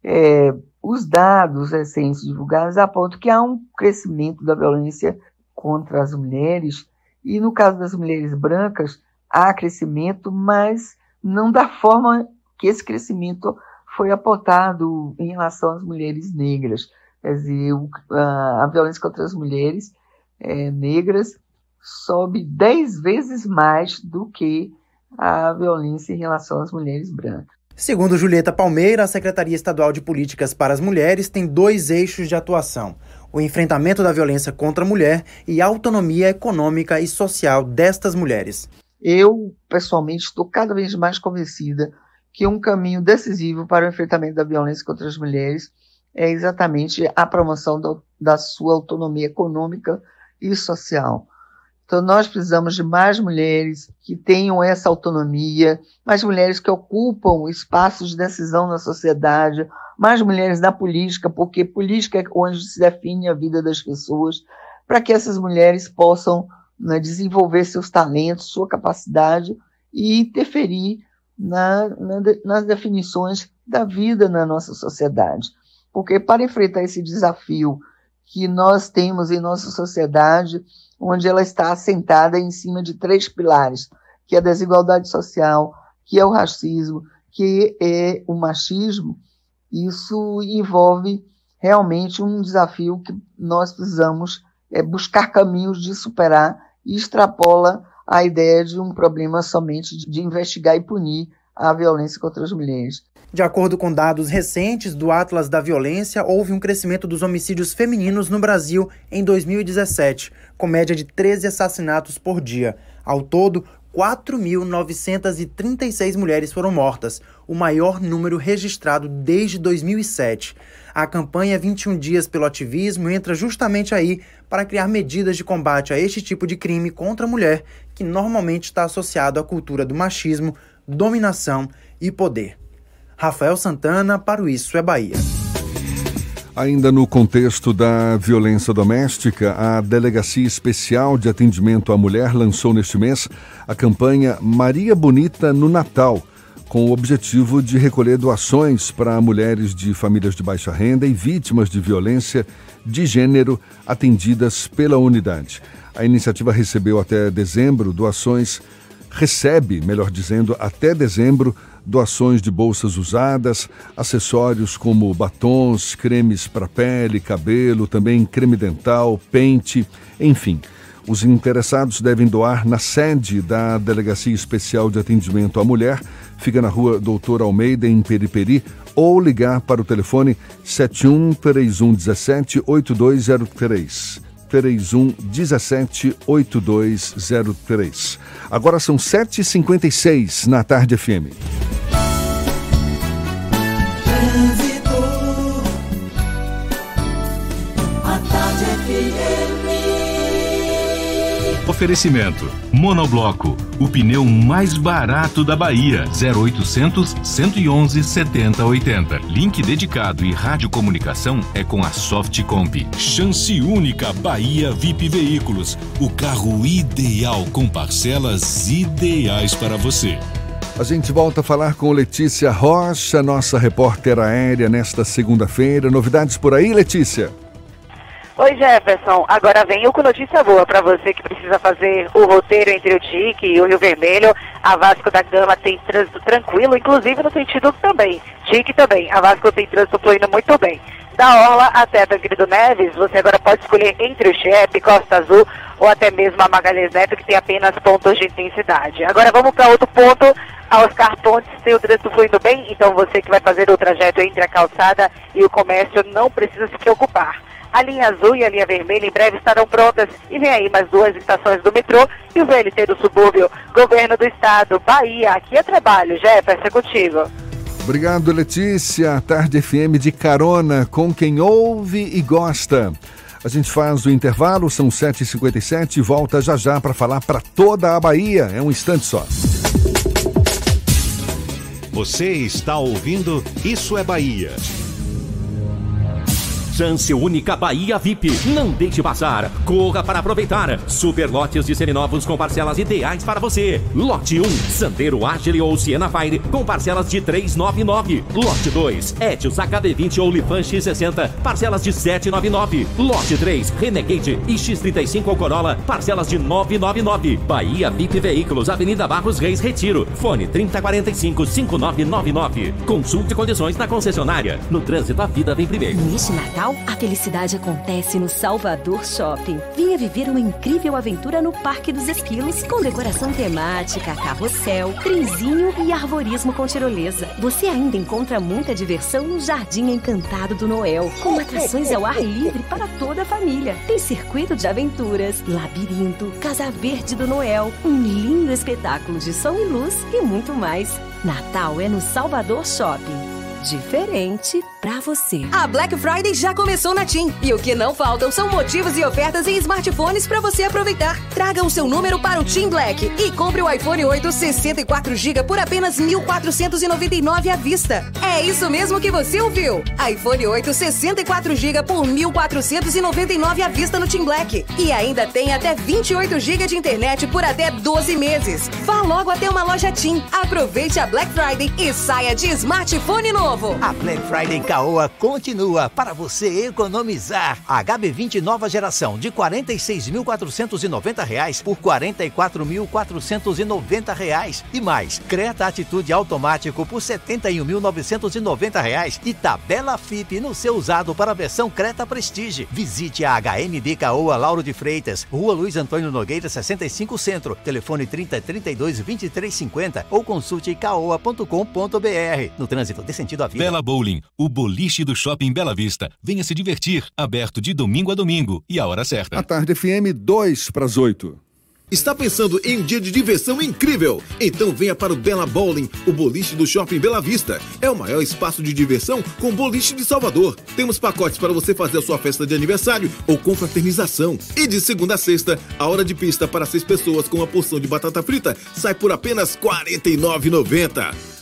É, os dados recentes divulgados apontam que há um crescimento da violência contra as mulheres, e no caso das mulheres brancas, há crescimento, mas não da forma que esse crescimento foi apontado em relação às mulheres negras. Quer dizer, a, violência contra as mulheres é, negras sobe 10 vezes mais do que a violência em relação às mulheres brancas. Segundo Julieta Palmeira, a Secretaria Estadual de Políticas para as Mulheres tem dois eixos de atuação: o enfrentamento da violência contra a mulher e a autonomia econômica e social destas mulheres. Eu, pessoalmente, estou cada vez mais convencida que um caminho decisivo para o enfrentamento da violência contra as mulheres é exatamente a promoção da, da sua autonomia econômica e social. Então, nós precisamos de mais mulheres que tenham essa autonomia, mais mulheres que ocupam espaços de decisão na sociedade, mais mulheres na política, porque política é onde se define a vida das pessoas, para que essas mulheres possam né, desenvolver seus talentos, sua capacidade e interferir na, na, nas definições da vida na nossa sociedade. Porque para enfrentar esse desafio que nós temos em nossa sociedade, onde ela está assentada em cima de três pilares, que é a desigualdade social, que é o racismo, que é o machismo, isso envolve realmente um desafio que nós precisamos é, buscar caminhos de superar e extrapola a ideia de um problema somente de investigar e punir a violência contra as mulheres. De acordo com dados recentes do Atlas da Violência, houve um crescimento dos homicídios femininos no Brasil em 2017, com média de 13 assassinatos por dia. Ao todo, 4.936 mulheres foram mortas, o maior número registrado desde 2007. A campanha 21 Dias pelo Ativismo entra justamente aí para criar medidas de combate a este tipo de crime contra a mulher, que normalmente está associado à cultura do machismo, dominação e poder. Rafael Santana para o Isso é Bahia. Ainda no contexto da violência doméstica, a Delegacia Especial de Atendimento à Mulher lançou neste mês a campanha Maria Bonita no Natal, com o objetivo de recolher doações para mulheres de famílias de baixa renda e vítimas de violência de gênero atendidas pela unidade. A iniciativa recebeu até dezembro doações, recebe, melhor dizendo, até dezembro doações de bolsas usadas, acessórios como batons, cremes para pele, cabelo, também creme dental, pente, enfim. Os interessados devem doar na sede da Delegacia Especial de Atendimento à Mulher, fica na rua Doutor Almeida, em Periperi, ou ligar para o telefone 71 3117 8203. 31 17 8203. Agora são 7h56 na tarde FM. Oferecimento: Monobloco, o pneu mais barato da Bahia. 0800 111 7080. Link dedicado e radiocomunicação é com a Softcomp. Chance única Bahia VIP Veículos. O carro ideal com parcelas ideais para você. A gente volta a falar com Letícia Rocha, nossa repórter aérea, nesta segunda-feira. Novidades por aí, Letícia? Oi Jefferson, agora venho com notícia boa para você que precisa fazer o roteiro entre o Tique e o Rio Vermelho. A Vasco da Gama tem trânsito tranquilo, inclusive no sentido também. Tique também, a Vasco tem trânsito fluindo muito bem. Da Orla até Tancredo Neves, você agora pode escolher entre o Chepe, Costa Azul ou até mesmo a Magalhães Neto, que tem apenas pontos de intensidade. Agora vamos para outro ponto. A Oscar Pontes tem o trânsito fluindo bem, então você que vai fazer o trajeto entre a calçada e o comércio não precisa se preocupar. A linha azul e a linha vermelha em breve estarão prontas. E vem aí mais duas estações do metrô e o VLT do subúrbio. Governo do Estado, Bahia, aqui é trabalho. Jefferson, é contigo. Obrigado, Letícia. Tarde FM de carona com quem ouve e gosta. A gente faz o intervalo, são 7h57 e volta já já para falar para toda a Bahia. É um instante só. Você está ouvindo Isso é Bahia. Chance única Bahia VIP. Não deixe passar. Corra para aproveitar. Super lotes de seminovos com parcelas ideais para você. Lote 1, Sandero Agile ou Siena Fire com parcelas de 399. Lote 2, Etios HB20 ou Lifan X60, parcelas de 799. Lote 3, Renegade e X35 ou Corolla, parcelas de 999. Bahia VIP Veículos, Avenida Barros Reis Retiro. Fone 3045 5999. Consulte condições na concessionária. No trânsito, a vida vem primeiro. Neste Natal, Natal, a felicidade acontece no Salvador Shopping. Venha viver uma incrível aventura no Parque dos Esquilos, com decoração temática, carrossel, trenzinho e arborismo com tirolesa. Você ainda encontra muita diversão no Jardim Encantado do Noel, com atrações ao ar livre para toda a família. Tem circuito de aventuras, labirinto, Casa Verde do Noel, um lindo espetáculo de som e luz e muito mais. Natal é no Salvador Shopping. Diferente pra você. A Black Friday já começou na TIM. E o que não faltam são motivos e ofertas em smartphones para você aproveitar. Traga o seu número para o TIM Black e compre o iPhone 8 64GB por apenas R$ 1.499 à vista. É isso mesmo que você ouviu. iPhone 8 64GB por R$ 1.499 à vista no TIM Black. E ainda tem até 28GB de internet por até 12 meses. Vá logo até uma loja TIM. Aproveite a Black Friday e saia de smartphone novo. A Black Friday Caoa continua para você economizar. HB20 nova geração de R$ 46.490 por R$ 44.490 e mais. Creta Atitude automático por R$ 71.990 e tabela FIP no seu usado para a versão Creta Prestige. Visite a HMB Caoa Lauro de Freitas, Rua Luiz Antônio Nogueira 65 Centro, telefone 30 32 23 50 ou consulte caoa.com.br. No trânsito desse sentido à vida. Bela Bowling, o boliche do Shopping Bela Vista. Venha se divertir, aberto de domingo a domingo e a hora certa. A tarde FM 2 para as 8. Está pensando em um dia de diversão incrível? Então venha para o Bela Bowling, o boliche do Shopping Bela Vista. É o maior espaço de diversão com boliche de Salvador. Temos pacotes para você fazer a sua festa de aniversário ou confraternização. E de segunda a sexta, a hora de pista para seis pessoas com uma porção de batata frita sai por apenas R$ 49,90.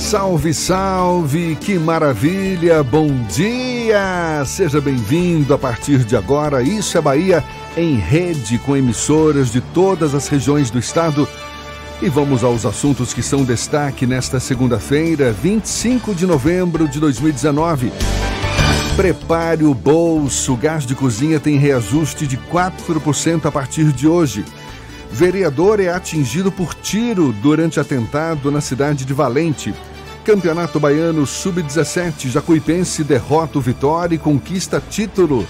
Salve, salve, que maravilha, bom dia! Seja bem-vindo a partir de agora. Isso é Bahia em rede com emissoras de todas as regiões do estado. E vamos aos assuntos que são destaque nesta segunda-feira, 25 de novembro de 2019. Prepare o bolso, gás de cozinha tem reajuste de 4% a partir de hoje. Vereador é atingido por tiro durante atentado na cidade de Valente. Campeonato Baiano Sub-17, Jacuipense derrota o Vitória e conquista título.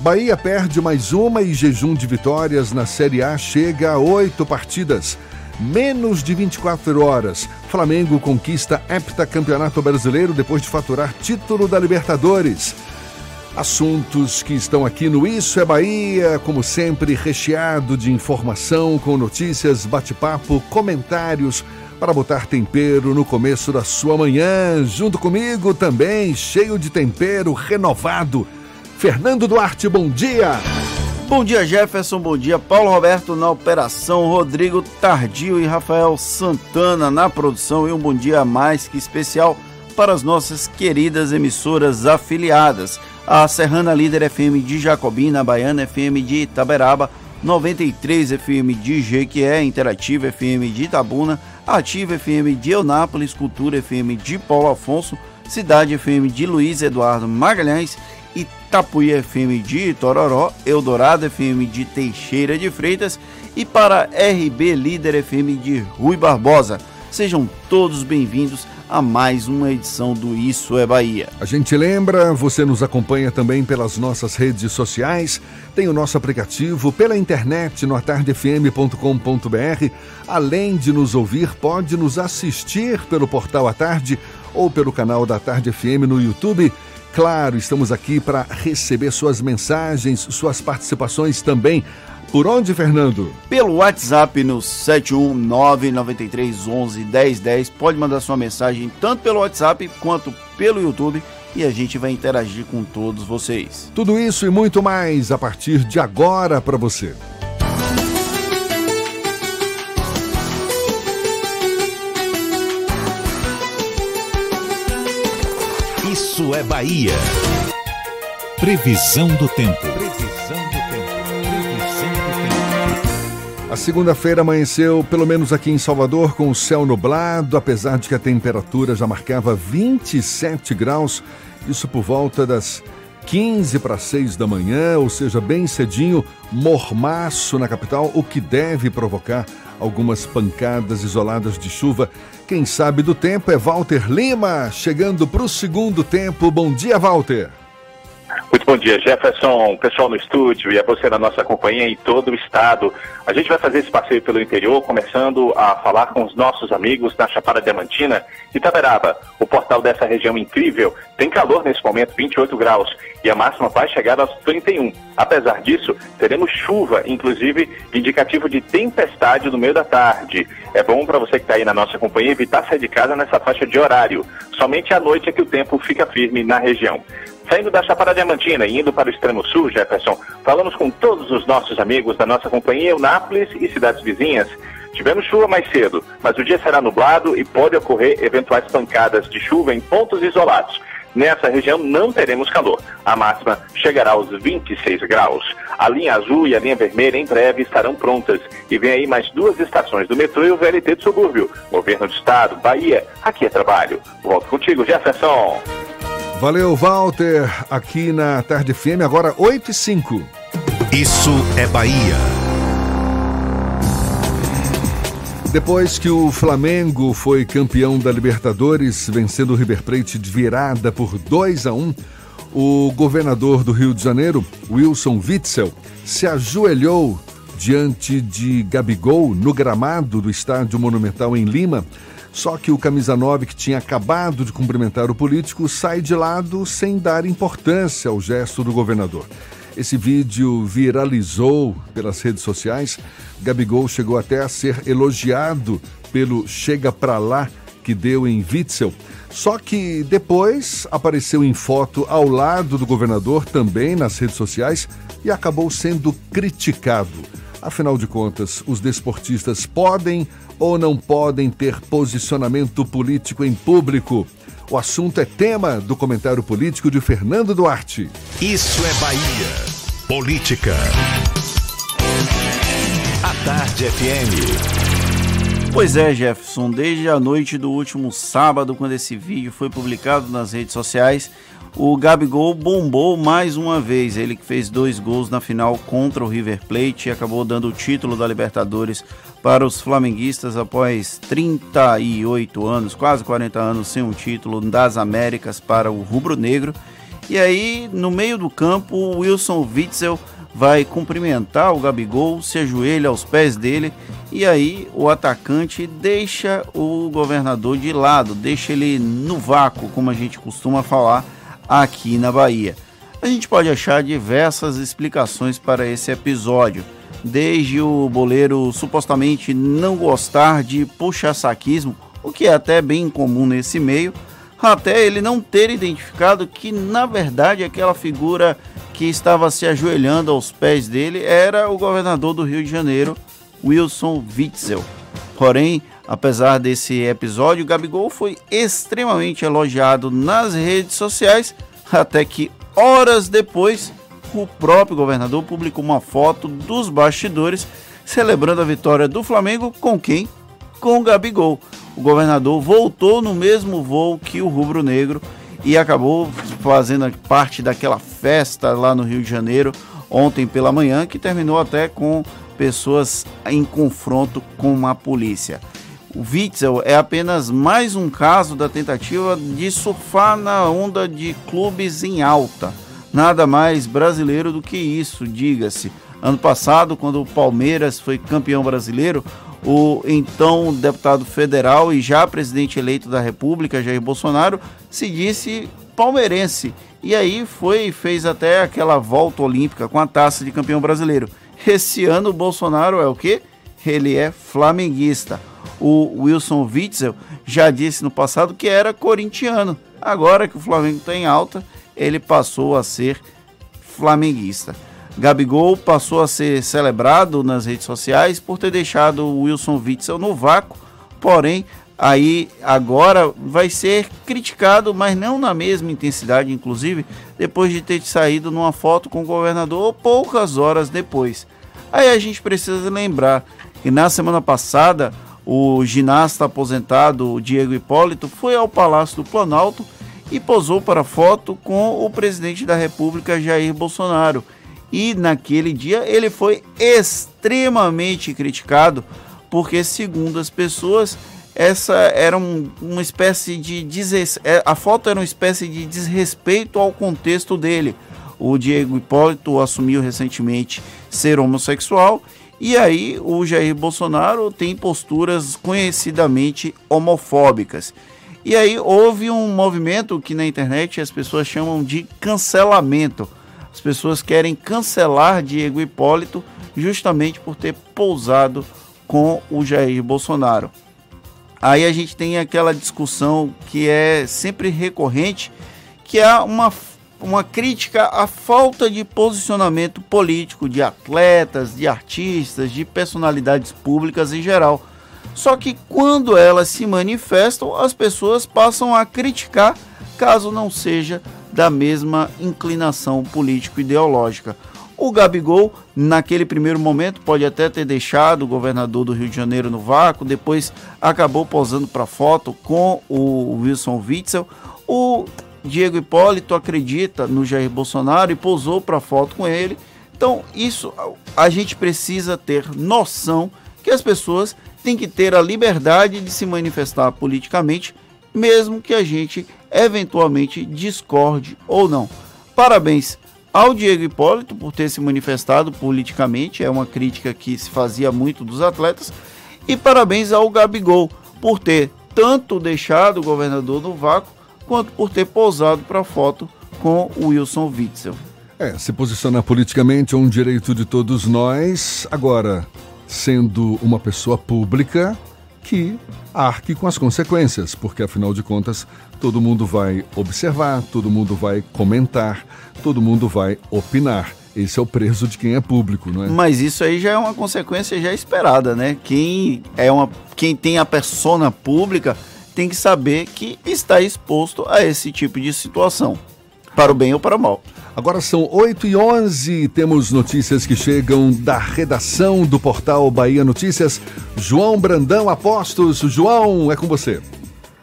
Bahia perde mais uma e jejum de vitórias na Série A chega a oito partidas. Menos de 24 horas, Flamengo conquista heptacampeonato brasileiro depois de faturar título da Libertadores. Assuntos que estão aqui no Isso é Bahia, como sempre, recheado de informação, com notícias, bate-papo, comentários para botar tempero no começo da sua manhã. Junto comigo também, cheio de tempero, renovado. Fernando Duarte, bom dia. Bom dia, Jefferson. Bom dia, Paulo Roberto na operação, Rodrigo Tardio e Rafael Santana na produção. E um bom dia mais que especial para as nossas queridas emissoras afiliadas. A Serrana Líder FM de Jacobina, a Baiana FM de Itaberaba, 93 FM de Jequié, Interativa FM de Itabuna, Ativa FM de Eunápolis, Cultura FM de Paulo Afonso, Cidade FM de Luiz Eduardo Magalhães, Itapuí FM de Tororó, Eldorado FM de Teixeira de Freitas e para RB Líder FM de Rui Barbosa. Sejam todos bem-vindos a mais uma edição do Isso é Bahia. A gente lembra, você nos acompanha também pelas nossas redes sociais, tem o nosso aplicativo pela internet no atardefm.com.br. Além de nos ouvir, pode nos assistir pelo portal A Tarde ou pelo canal da Tarde FM no YouTube. Claro, estamos aqui para receber suas mensagens, suas participações também. Por onde, Fernando? Pelo WhatsApp no 71993111010. Pode mandar sua mensagem tanto pelo WhatsApp quanto pelo YouTube e a gente vai interagir com todos vocês. Tudo isso e muito mais a partir de agora para você. Isso é Bahia. Previsão do tempo. A segunda-feira amanheceu, pelo menos aqui em Salvador, com o céu nublado, apesar de que a temperatura já marcava 27 graus, isso por volta das 15 para 6 da manhã, ou seja, bem cedinho, mormaço na capital, o que deve provocar algumas pancadas isoladas de chuva. Quem sabe do tempo é Walter Lima, chegando para o segundo tempo. Bom dia, Walter. Muito bom dia, Jefferson, pessoal no estúdio e a você na nossa companhia em todo o estado. A gente vai fazer esse passeio pelo interior, começando a falar com os nossos amigos da Chapada Diamantina e Taberaba. O portal dessa região incrível tem calor nesse momento, 28 graus, e a máxima vai chegar aos 31. Apesar disso, teremos chuva, inclusive indicativo de tempestade no meio da tarde. É bom para você que está aí na nossa companhia evitar sair de casa nessa faixa de horário. Somente à noite é que o tempo fica firme na região. Saindo da Chapada Diamantina e indo para o extremo sul, Jefferson, falamos com todos os nossos amigos da nossa companhia Eunápolis e cidades vizinhas. Tivemos chuva mais cedo, mas o dia será nublado e pode ocorrer eventuais pancadas de chuva em pontos isolados. Nessa região não teremos calor. A máxima chegará aos 26 graus. A linha azul e a linha vermelha em breve estarão prontas. E vem aí mais duas estações do metrô e o VLT do subúrbio. Governo do Estado, Bahia, aqui é trabalho. Volto contigo, Jefferson. Valeu, Walter, aqui na Tarde FM, agora 8 e 5. Isso é Bahia. Depois que o Flamengo foi campeão da Libertadores, vencendo o River Plate de virada por 2 a 1, o governador do Rio de Janeiro, Wilson Witzel, se ajoelhou diante de Gabigol no gramado do Estádio Monumental em Lima. Só que o camisa 9, que tinha acabado de cumprimentar o político, sai de lado sem dar importância ao gesto do governador. Esse vídeo viralizou pelas redes sociais. Gabigol chegou até a ser elogiado pelo Chega Pra Lá que deu em Witzel. Só que depois apareceu em foto ao lado do governador, também nas redes sociais, e acabou sendo criticado. Afinal de contas, os desportistas podem ou não podem ter posicionamento político em público? O assunto é tema do comentário político de Fernando Duarte. Isso é Bahia. Política. A Tarde FM. Pois é, Jefferson, desde a noite do último sábado, quando esse vídeo foi publicado nas redes sociais, o Gabigol bombou mais uma vez. Ele que fez dois gols na final contra o River Plate e acabou dando o título da Libertadores para os flamenguistas após 38 anos, quase 40 anos sem um título das Américas para o rubro-negro. E aí, no meio do campo, o Wilson Witzel vai cumprimentar o Gabigol, se ajoelha aos pés dele e aí o atacante deixa o governador de lado, deixa ele no vácuo, como a gente costuma falar aqui na Bahia. A gente pode achar diversas explicações para esse episódio, desde o boleiro supostamente não gostar de puxa-saquismo, o que é até bem comum nesse meio, até ele não ter identificado que na verdade aquela figura que estava se ajoelhando aos pés dele era o governador do Rio de Janeiro, Wilson Witzel. Porém, apesar desse episódio, Gabigol foi extremamente elogiado nas redes sociais, até que horas depois o próprio governador publicou uma foto dos bastidores celebrando a vitória do Flamengo com quem? Com o Gabigol. O governador voltou no mesmo voo que o Rubro Negro e acabou fazendo parte daquela festa lá no Rio de Janeiro ontem pela manhã, que terminou até com pessoas em confronto com a polícia. O Witzel é apenas mais um caso da tentativa de surfar na onda de clubes em alta. Nada mais brasileiro do que isso, diga-se. Ano passado, quando o Palmeiras foi campeão brasileiro, o então deputado federal e já presidente eleito da República, Jair Bolsonaro, se disse palmeirense. E aí foi fez até aquela volta olímpica com a taça de campeão brasileiro. Esse ano o Bolsonaro é o quê? Ele é flamenguista. O Wilson Witzel já disse no passado que era corintiano. Agora que o Flamengo está em alta, ele passou a ser flamenguista. Gabigol passou a ser celebrado nas redes sociais por ter deixado o Wilson Witzel no vácuo, porém aí agora vai ser criticado, mas não na mesma intensidade, inclusive, depois de ter saído numa foto com o governador poucas horas depois. Aí a gente precisa lembrar que na semana passada o ginasta aposentado Diego Hipólito foi ao Palácio do Planalto e posou para foto com o presidente da República Jair Bolsonaro. E naquele dia ele foi extremamente criticado porque segundo as pessoas essa era um, uma espécie de. É, a foto era uma espécie de desrespeito ao contexto dele. O Diego Hipólito assumiu recentemente ser homossexual e aí o Jair Bolsonaro tem posturas conhecidamente homofóbicas. E aí houve um movimento que na internet as pessoas chamam de cancelamento. As pessoas querem cancelar Diego Hipólito justamente por ter pousado com o Jair Bolsonaro. Aí a gente tem aquela discussão que é sempre recorrente, que é uma uma crítica à falta de posicionamento político de atletas, de artistas, de personalidades públicas em geral. Só que quando elas se manifestam, as pessoas passam a criticar caso não seja da mesma inclinação político-ideológica. O Gabigol, naquele primeiro momento, pode até ter deixado o governador do Rio de Janeiro no vácuo, depois acabou posando para foto com o Wilson Witzel. O Diego Hipólito acredita no Jair Bolsonaro e posou para foto com ele. Então, isso a gente precisa ter noção que as pessoas têm que ter a liberdade de se manifestar politicamente, mesmo que a gente eventualmente discorde ou não. Parabéns ao Diego Hipólito por ter se manifestado politicamente, é uma crítica que se fazia muito dos atletas, e parabéns ao Gabigol por ter tanto deixado o governador no vácuo quanto por ter posado para foto com o Wilson Witzel. É, se posicionar politicamente é um direito de todos nós. Agora, sendo uma pessoa pública, que arque com as consequências, porque afinal de contas, todo mundo vai observar, todo mundo vai comentar, todo mundo vai opinar. Esse é o preço de quem é público, não é? Mas isso aí já é uma consequência já esperada, né? Quem é uma quem tem a persona pública tem que saber que está exposto a esse tipo de situação, para o bem ou para o mal. Agora são 8 e 11 temos notícias que chegam da redação do portal Bahia Notícias. João Brandão Apostos. João, é com você.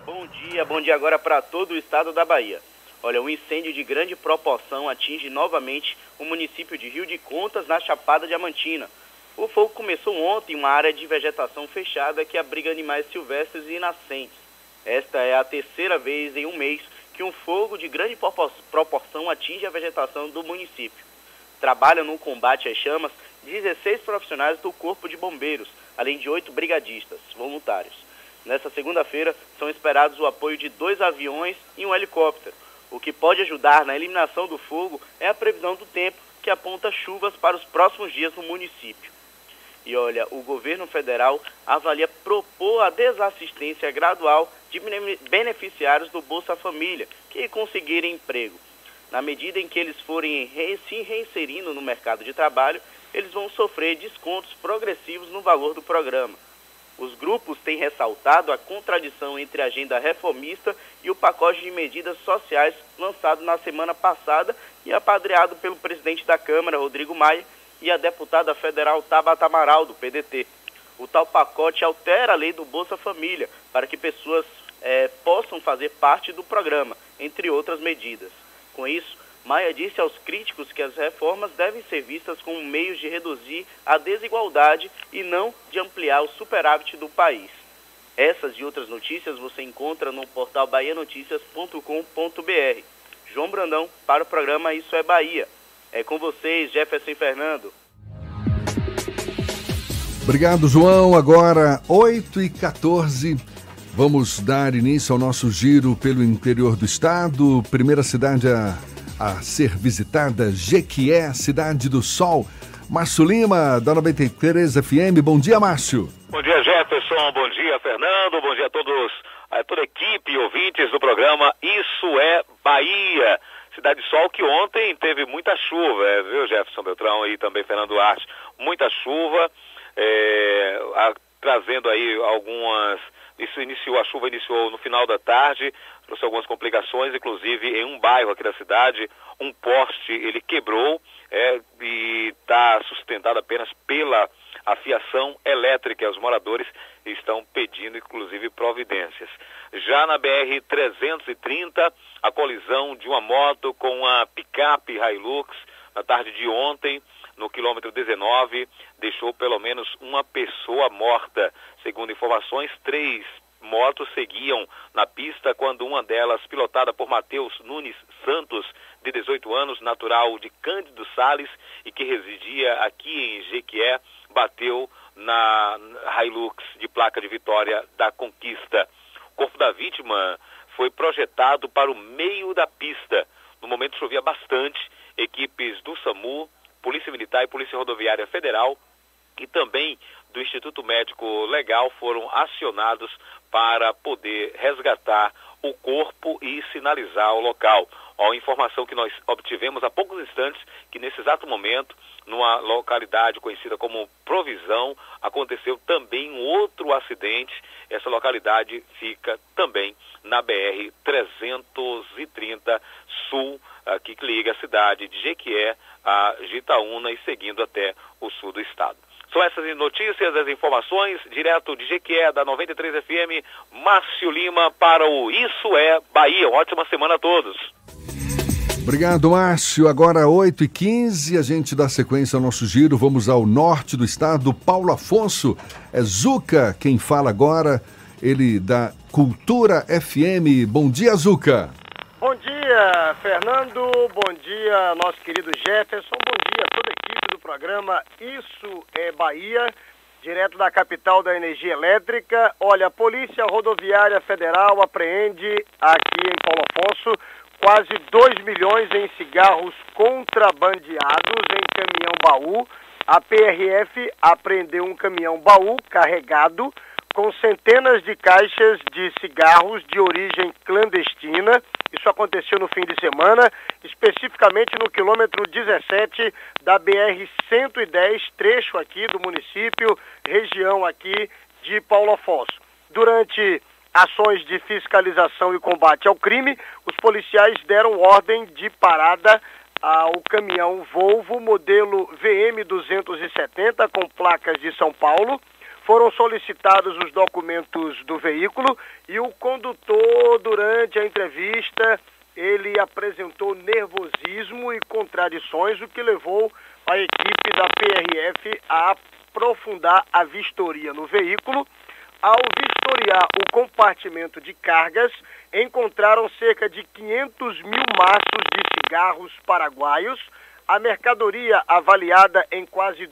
Bom dia, bom dia agora para todo o estado da Bahia. Olha, um incêndio de grande proporção atinge novamente o município de Rio de Contas, na Chapada Diamantina. O fogo começou ontem em uma área de vegetação fechada que abriga animais silvestres e nascentes. Esta é a terceira vez em um mês que um fogo de grande proporção atinge a vegetação do município. Trabalham no combate às chamas 16 profissionais do Corpo de Bombeiros, além de oito brigadistas voluntários. Nesta segunda-feira, são esperados o apoio de dois aviões e um helicóptero. O que pode ajudar na eliminação do fogo é a previsão do tempo, que aponta chuvas para os próximos dias no município. E olha, o governo federal avalia propor a desassistência gradual de beneficiários do Bolsa Família que conseguirem emprego. Na medida em que eles forem se reinserindo no mercado de trabalho, eles vão sofrer descontos progressivos no valor do programa. Os grupos têm ressaltado a contradição entre a agenda reformista e o pacote de medidas sociais lançado na semana passada e apadreado pelo presidente da Câmara, Rodrigo Maia, e a deputada federal Tabata Amaral, do PDT. O tal pacote altera a lei do Bolsa Família para que pessoas é, possam fazer parte do programa, entre outras medidas. Com isso, Maia disse aos críticos que as reformas devem ser vistas como meios de reduzir a desigualdade e não de ampliar o superávit do país. Essas e outras notícias você encontra no portal bahianoticias.com.br. João Brandão para o programa Isso é Bahia. É com vocês, Jefferson Fernando. Obrigado, João. Agora, 8 e 14 Vamos dar início ao nosso giro pelo interior do estado. Primeira cidade a, a ser visitada, Jequié, Cidade do Sol. Márcio Lima, da 93 FM. Bom dia, Márcio. Bom dia, Jefferson. Bom dia, Fernando. Bom dia a todos, a toda a equipe ouvintes do programa Isso é Bahia. Cidade Sol que ontem teve muita chuva, é, viu, Jefferson Beltrão e também Fernando Duarte? Muita chuva, é, a, trazendo aí algumas isso iniciou, a chuva iniciou no final da tarde, trouxe algumas complicações, inclusive em um bairro aqui da cidade, um poste ele quebrou é, e está sustentado apenas pela afiação elétrica. Os moradores estão pedindo, inclusive, providências. Já na BR-330, a colisão de uma moto com uma picape Hilux na tarde de ontem, no quilômetro 19, deixou pelo menos uma pessoa morta. Segundo informações, três motos seguiam na pista quando uma delas, pilotada por Matheus Nunes Santos, de 18 anos, natural de Cândido Sales e que residia aqui em Jequié, bateu na Hilux de placa de vitória da Conquista. O corpo da vítima foi projetado para o meio da pista. No momento chovia bastante, equipes do SAMU, Polícia Militar e Polícia Rodoviária Federal e também do Instituto Médico Legal foram acionados para poder resgatar o corpo e sinalizar o local. a informação que nós obtivemos há poucos instantes que nesse exato momento, numa localidade conhecida como Provisão, aconteceu também um outro acidente. Essa localidade fica também na BR 330 Sul, aqui que liga a cidade de Jequié a Gitaúna e seguindo até o sul do estado. São essas notícias, as informações, direto de Jequié, da 93 FM, Márcio Lima, para o Isso é Bahia. Ótima semana a todos. Obrigado, Márcio. Agora 8 e 15 a gente dá sequência ao nosso giro. Vamos ao norte do estado. Paulo Afonso, é Zuca quem fala agora. Ele da Cultura FM. Bom dia, Zuca. Bom dia, Fernando. Bom dia, nosso querido Jefferson. Bom dia a toda a equipe do programa Isso é Bahia, direto da capital da energia elétrica. Olha, a Polícia Rodoviária Federal apreende aqui em Paulo Afonso quase 2 milhões em cigarros contrabandeados em caminhão baú. A PRF apreendeu um caminhão baú carregado com centenas de caixas de cigarros de origem clandestina. Isso aconteceu no fim de semana, especificamente no quilômetro 17 da BR-110, trecho aqui do município, região aqui de Paulo Afonso. Durante ações de fiscalização e combate ao crime, os policiais deram ordem de parada ao caminhão Volvo modelo VM 270 com placas de São Paulo foram solicitados os documentos do veículo e o condutor, durante a entrevista, ele apresentou nervosismo e contradições, o que levou a equipe da PRF a aprofundar a vistoria no veículo. Ao vistoriar o compartimento de cargas, encontraram cerca de 500 mil maços de cigarros paraguaios. A mercadoria, avaliada em quase 2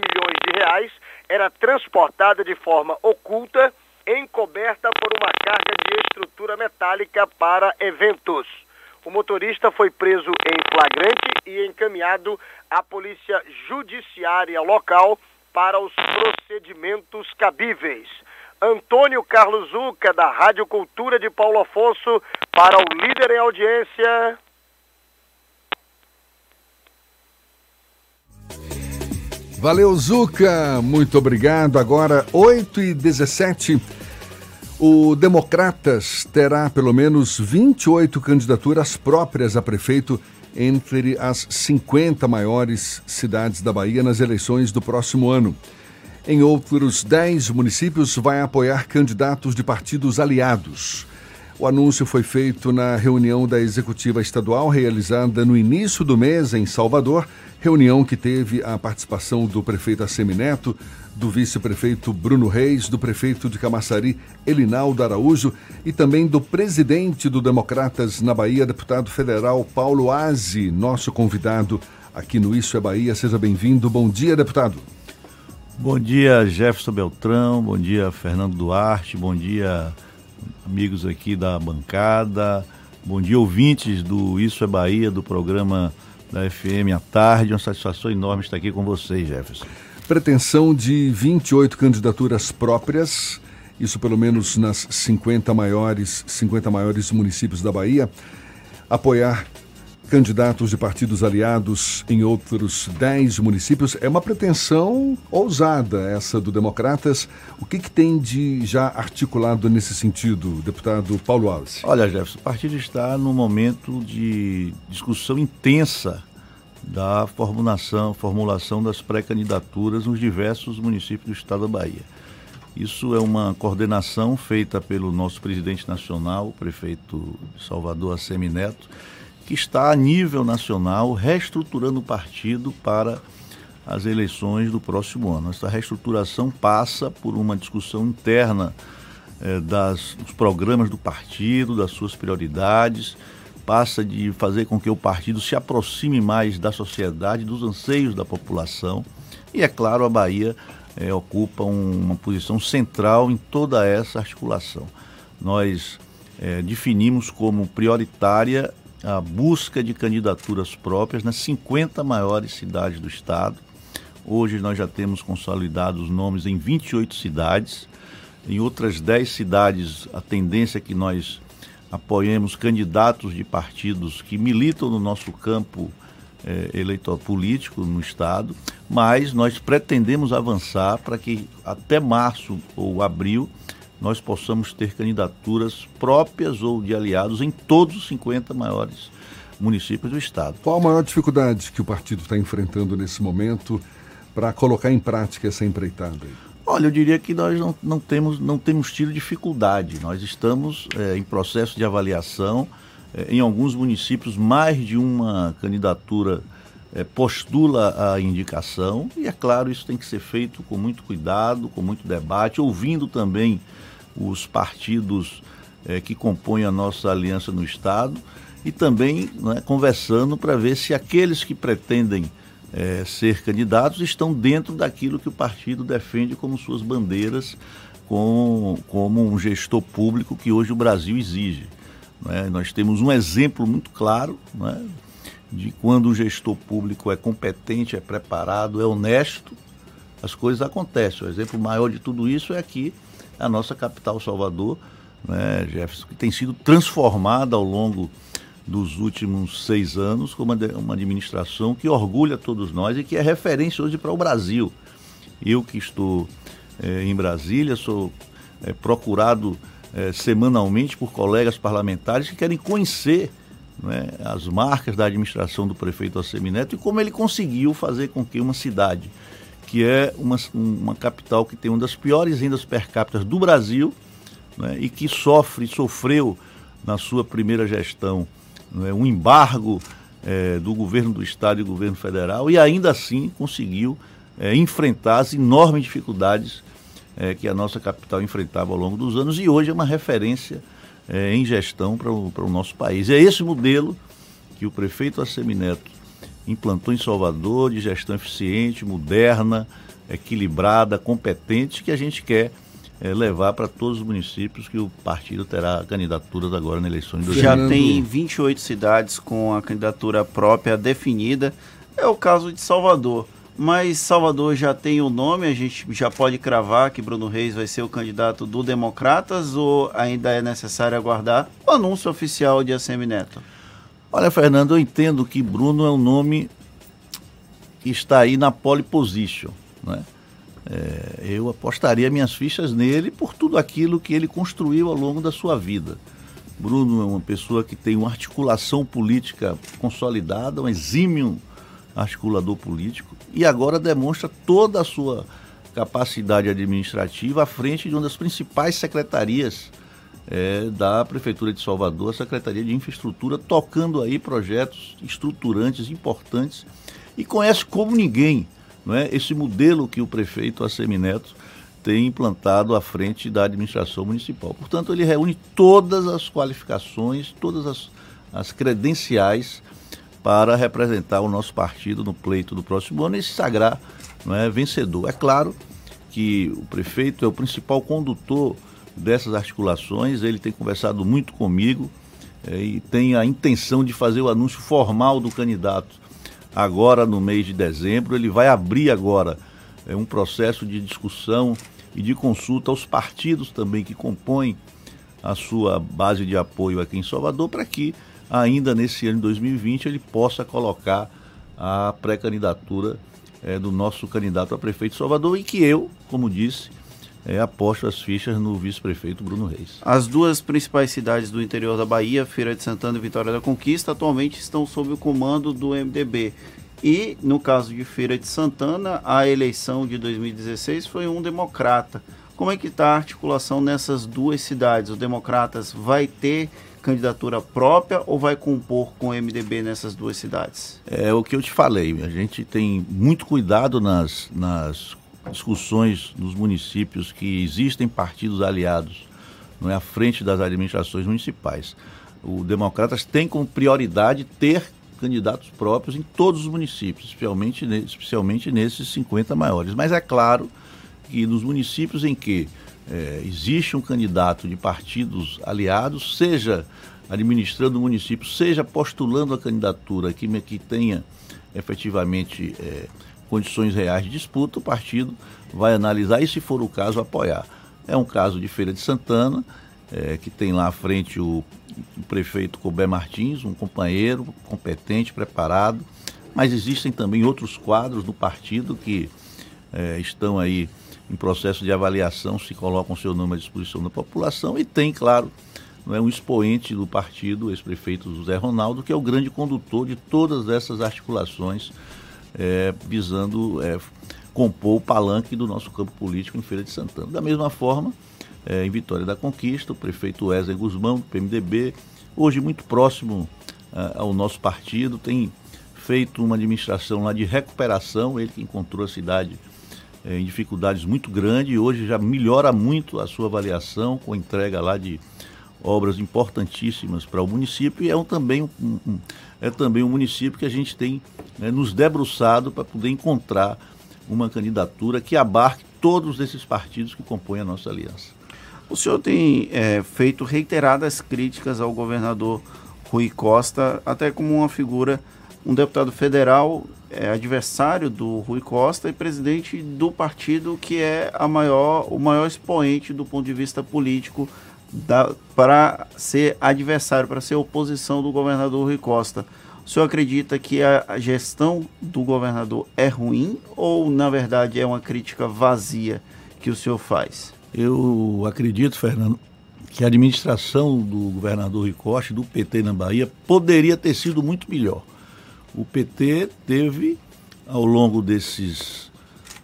milhões de reais, era transportada de forma oculta, encoberta por uma carga de estrutura metálica para eventos. O motorista foi preso em flagrante e encaminhado à polícia judiciária local para os procedimentos cabíveis. Antônio Carlos Zuca, da Rádio Cultura de Paulo Afonso, para o líder em audiência, Valeu, Zuca. Muito obrigado. Agora, 8 e 17 o Democratas terá pelo menos 28 candidaturas próprias a prefeito entre as 50 maiores cidades da Bahia nas eleições do próximo ano. Em outros 10 municípios, vai apoiar candidatos de partidos aliados. O anúncio foi feito na reunião da Executiva Estadual realizada no início do mês em Salvador, reunião que teve a participação do prefeito Assemineto, do vice-prefeito Bruno Reis, do prefeito de Camaçari, Elinaldo Araújo, e também do presidente do Democratas na Bahia, deputado federal Paulo Aze, nosso convidado aqui no Isso é Bahia. Seja bem-vindo. Bom dia, deputado. Bom dia, Jefferson Beltrão. Bom dia, Fernando Duarte. Bom dia, amigos aqui da bancada. Bom dia, ouvintes do Isso é Bahia, do programa da FM à tarde. Uma satisfação enorme estar aqui com vocês, Jefferson pretensão de 28 candidaturas próprias, isso pelo menos nas 50 maiores, 50 maiores municípios da Bahia, apoiar candidatos de partidos aliados em outros 10 municípios. É uma pretensão ousada essa do Democratas. O que, que tem de já articulado nesse sentido, deputado Paulo Alves? Olha, Jefferson, o partido está num momento de discussão intensa da formulação, formulação das pré-candidaturas nos diversos municípios do estado da Bahia. Isso é uma coordenação feita pelo nosso presidente nacional, o prefeito Salvador, Assemi Neto, que está a nível nacional reestruturando o partido para as eleições do próximo ano. Essa reestruturação passa por uma discussão interna eh, das, dos programas do partido, das suas prioridades, passa de fazer com que o partido se aproxime mais da sociedade, dos anseios da população. E, é claro, a Bahia é, ocupa um, uma posição central em toda essa articulação. Nós é, definimos como prioritária a busca de candidaturas próprias nas 50 maiores cidades do estado. Hoje nós já temos consolidados nomes em 28 cidades. Em outras 10 cidades, a tendência é que nós apoiemos candidatos de partidos que militam no nosso campo é, eleitoral político no Estado, mas nós pretendemos avançar para que até março ou abril nós possamos ter candidaturas próprias ou de aliados em todos os 50 maiores municípios do Estado. Qual a maior dificuldade que o partido está enfrentando nesse momento para colocar em prática essa empreitada? Olha, eu diria que nós não, não, temos, não temos tido dificuldade. Nós estamos é, em processo de avaliação. É, em alguns municípios, mais de uma candidatura é, postula a indicação. E, é claro, isso tem que ser feito com muito cuidado, com muito debate, ouvindo também os partidos é, que compõem a nossa aliança no Estado e também né, conversando para ver se aqueles que pretendem é, ser candidatos estão dentro daquilo que o partido defende como suas bandeiras, com, como um gestor público que hoje o Brasil exige. É? Nós temos um exemplo muito claro é? de quando o gestor público é competente, é preparado, é honesto, as coisas acontecem. O exemplo maior de tudo isso é aqui, a nossa capital Salvador, né, Jefferson, que tem sido transformada ao longo dos últimos seis anos como uma administração que orgulha todos nós e que é referência hoje para o Brasil. Eu que estou é, em Brasília, sou é, procurado é, semanalmente por colegas parlamentares que querem conhecer né, as marcas da administração do prefeito Assemineto e como ele conseguiu fazer com que uma cidade, que é uma, uma capital que tem uma das piores rendas per capita do Brasil né, e que sofre, sofreu na sua primeira gestão é, um embargo é, do governo do estado e do governo federal e ainda assim conseguiu é, enfrentar as enormes dificuldades é, que a nossa capital enfrentava ao longo dos anos e hoje é uma referência é, em gestão para o, para o nosso país. É esse modelo que o prefeito Assemineto implantou em Salvador de gestão eficiente, moderna, equilibrada, competente que a gente quer é, levar para todos os municípios que o partido terá candidaturas agora na eleição de 2020. Já tem 28 cidades com a candidatura própria definida. É o caso de Salvador. Mas Salvador já tem o nome, a gente já pode cravar que Bruno Reis vai ser o candidato do Democratas ou ainda é necessário aguardar o anúncio oficial de ACM Neto? Olha, Fernando, eu entendo que Bruno é um nome que está aí na pole position, né? É, eu apostaria minhas fichas nele por tudo aquilo que ele construiu ao longo da sua vida. Bruno é uma pessoa que tem uma articulação política consolidada, um exímio articulador político, e agora demonstra toda a sua capacidade administrativa à frente de uma das principais secretarias é, da Prefeitura de Salvador, a Secretaria de Infraestrutura, tocando aí projetos estruturantes, importantes, e conhece como ninguém não é, esse modelo que o prefeito Assemineto tem implantado à frente da administração municipal. Portanto, ele reúne todas as qualificações, todas as, as credenciais para representar o nosso partido no pleito do próximo ano e se sagrar não é, vencedor. É claro que o prefeito é o principal condutor dessas articulações, ele tem conversado muito comigo é, e tem a intenção de fazer o anúncio formal do candidato agora no mês de dezembro. Ele vai abrir agora é, um processo de discussão e de consulta aos partidos também que compõem a sua base de apoio aqui em Salvador, para que ainda nesse ano de 2020 ele possa colocar a pré-candidatura é, do nosso candidato a prefeito de Salvador e que eu, como disse, é, aposto as fichas no vice-prefeito Bruno Reis. As duas principais cidades do interior da Bahia, Feira de Santana e Vitória da Conquista, atualmente estão sob o comando do MDB. E, no caso de Feira de Santana, a eleição de 2016 foi um democrata. Como é que está a articulação nessas duas cidades? O Democratas vai ter candidatura própria ou vai compor com o MDB nessas duas cidades? É o que eu te falei. A gente tem muito cuidado nas, nas discussões nos municípios que existem partidos aliados não é, à frente das administrações municipais. O Democratas tem como prioridade ter candidatos próprios em todos os municípios, especialmente, especialmente nesses 50 maiores. Mas é claro que nos municípios em que é, existe um candidato de partidos aliados, seja administrando o município, seja postulando a candidatura que, que tenha efetivamente é, condições reais de disputa, o partido vai analisar e, se for o caso, apoiar. É um caso de Feira de Santana, é, que tem lá à frente o o prefeito Colbert Martins, um companheiro competente, preparado, mas existem também outros quadros do partido que é, estão aí em processo de avaliação, se colocam seu nome à disposição da população e tem, claro, não é um expoente do partido, ex-prefeito José Ronaldo, que é o grande condutor de todas essas articulações é, visando é, compor o palanque do nosso campo político em Feira de Santana. Da mesma forma, é, em Vitória da Conquista, o prefeito Wesley Guzmão, do PMDB, hoje muito próximo uh, ao nosso partido, tem feito uma administração lá de recuperação, ele que encontrou a cidade é, em dificuldades muito grandes e hoje já melhora muito a sua avaliação com entrega lá de obras importantíssimas para o município e é um, também, um, um, é também um município que a gente tem né, nos debruçado para poder encontrar uma candidatura que abarque todos esses partidos que compõem a nossa aliança. O senhor tem é, feito reiteradas críticas ao governador Rui Costa, até como uma figura, um deputado federal é, adversário do Rui Costa e presidente do partido que é a maior, o maior expoente do ponto de vista político para ser adversário, para ser oposição do governador Rui Costa. O senhor acredita que a, gestão do governador é ruim ou, na verdade, é uma crítica vazia que o senhor faz? Eu acredito, Fernando, que a administração do governador Ricoche, do PT na Bahia, poderia ter sido muito melhor. O PT teve, ao longo desses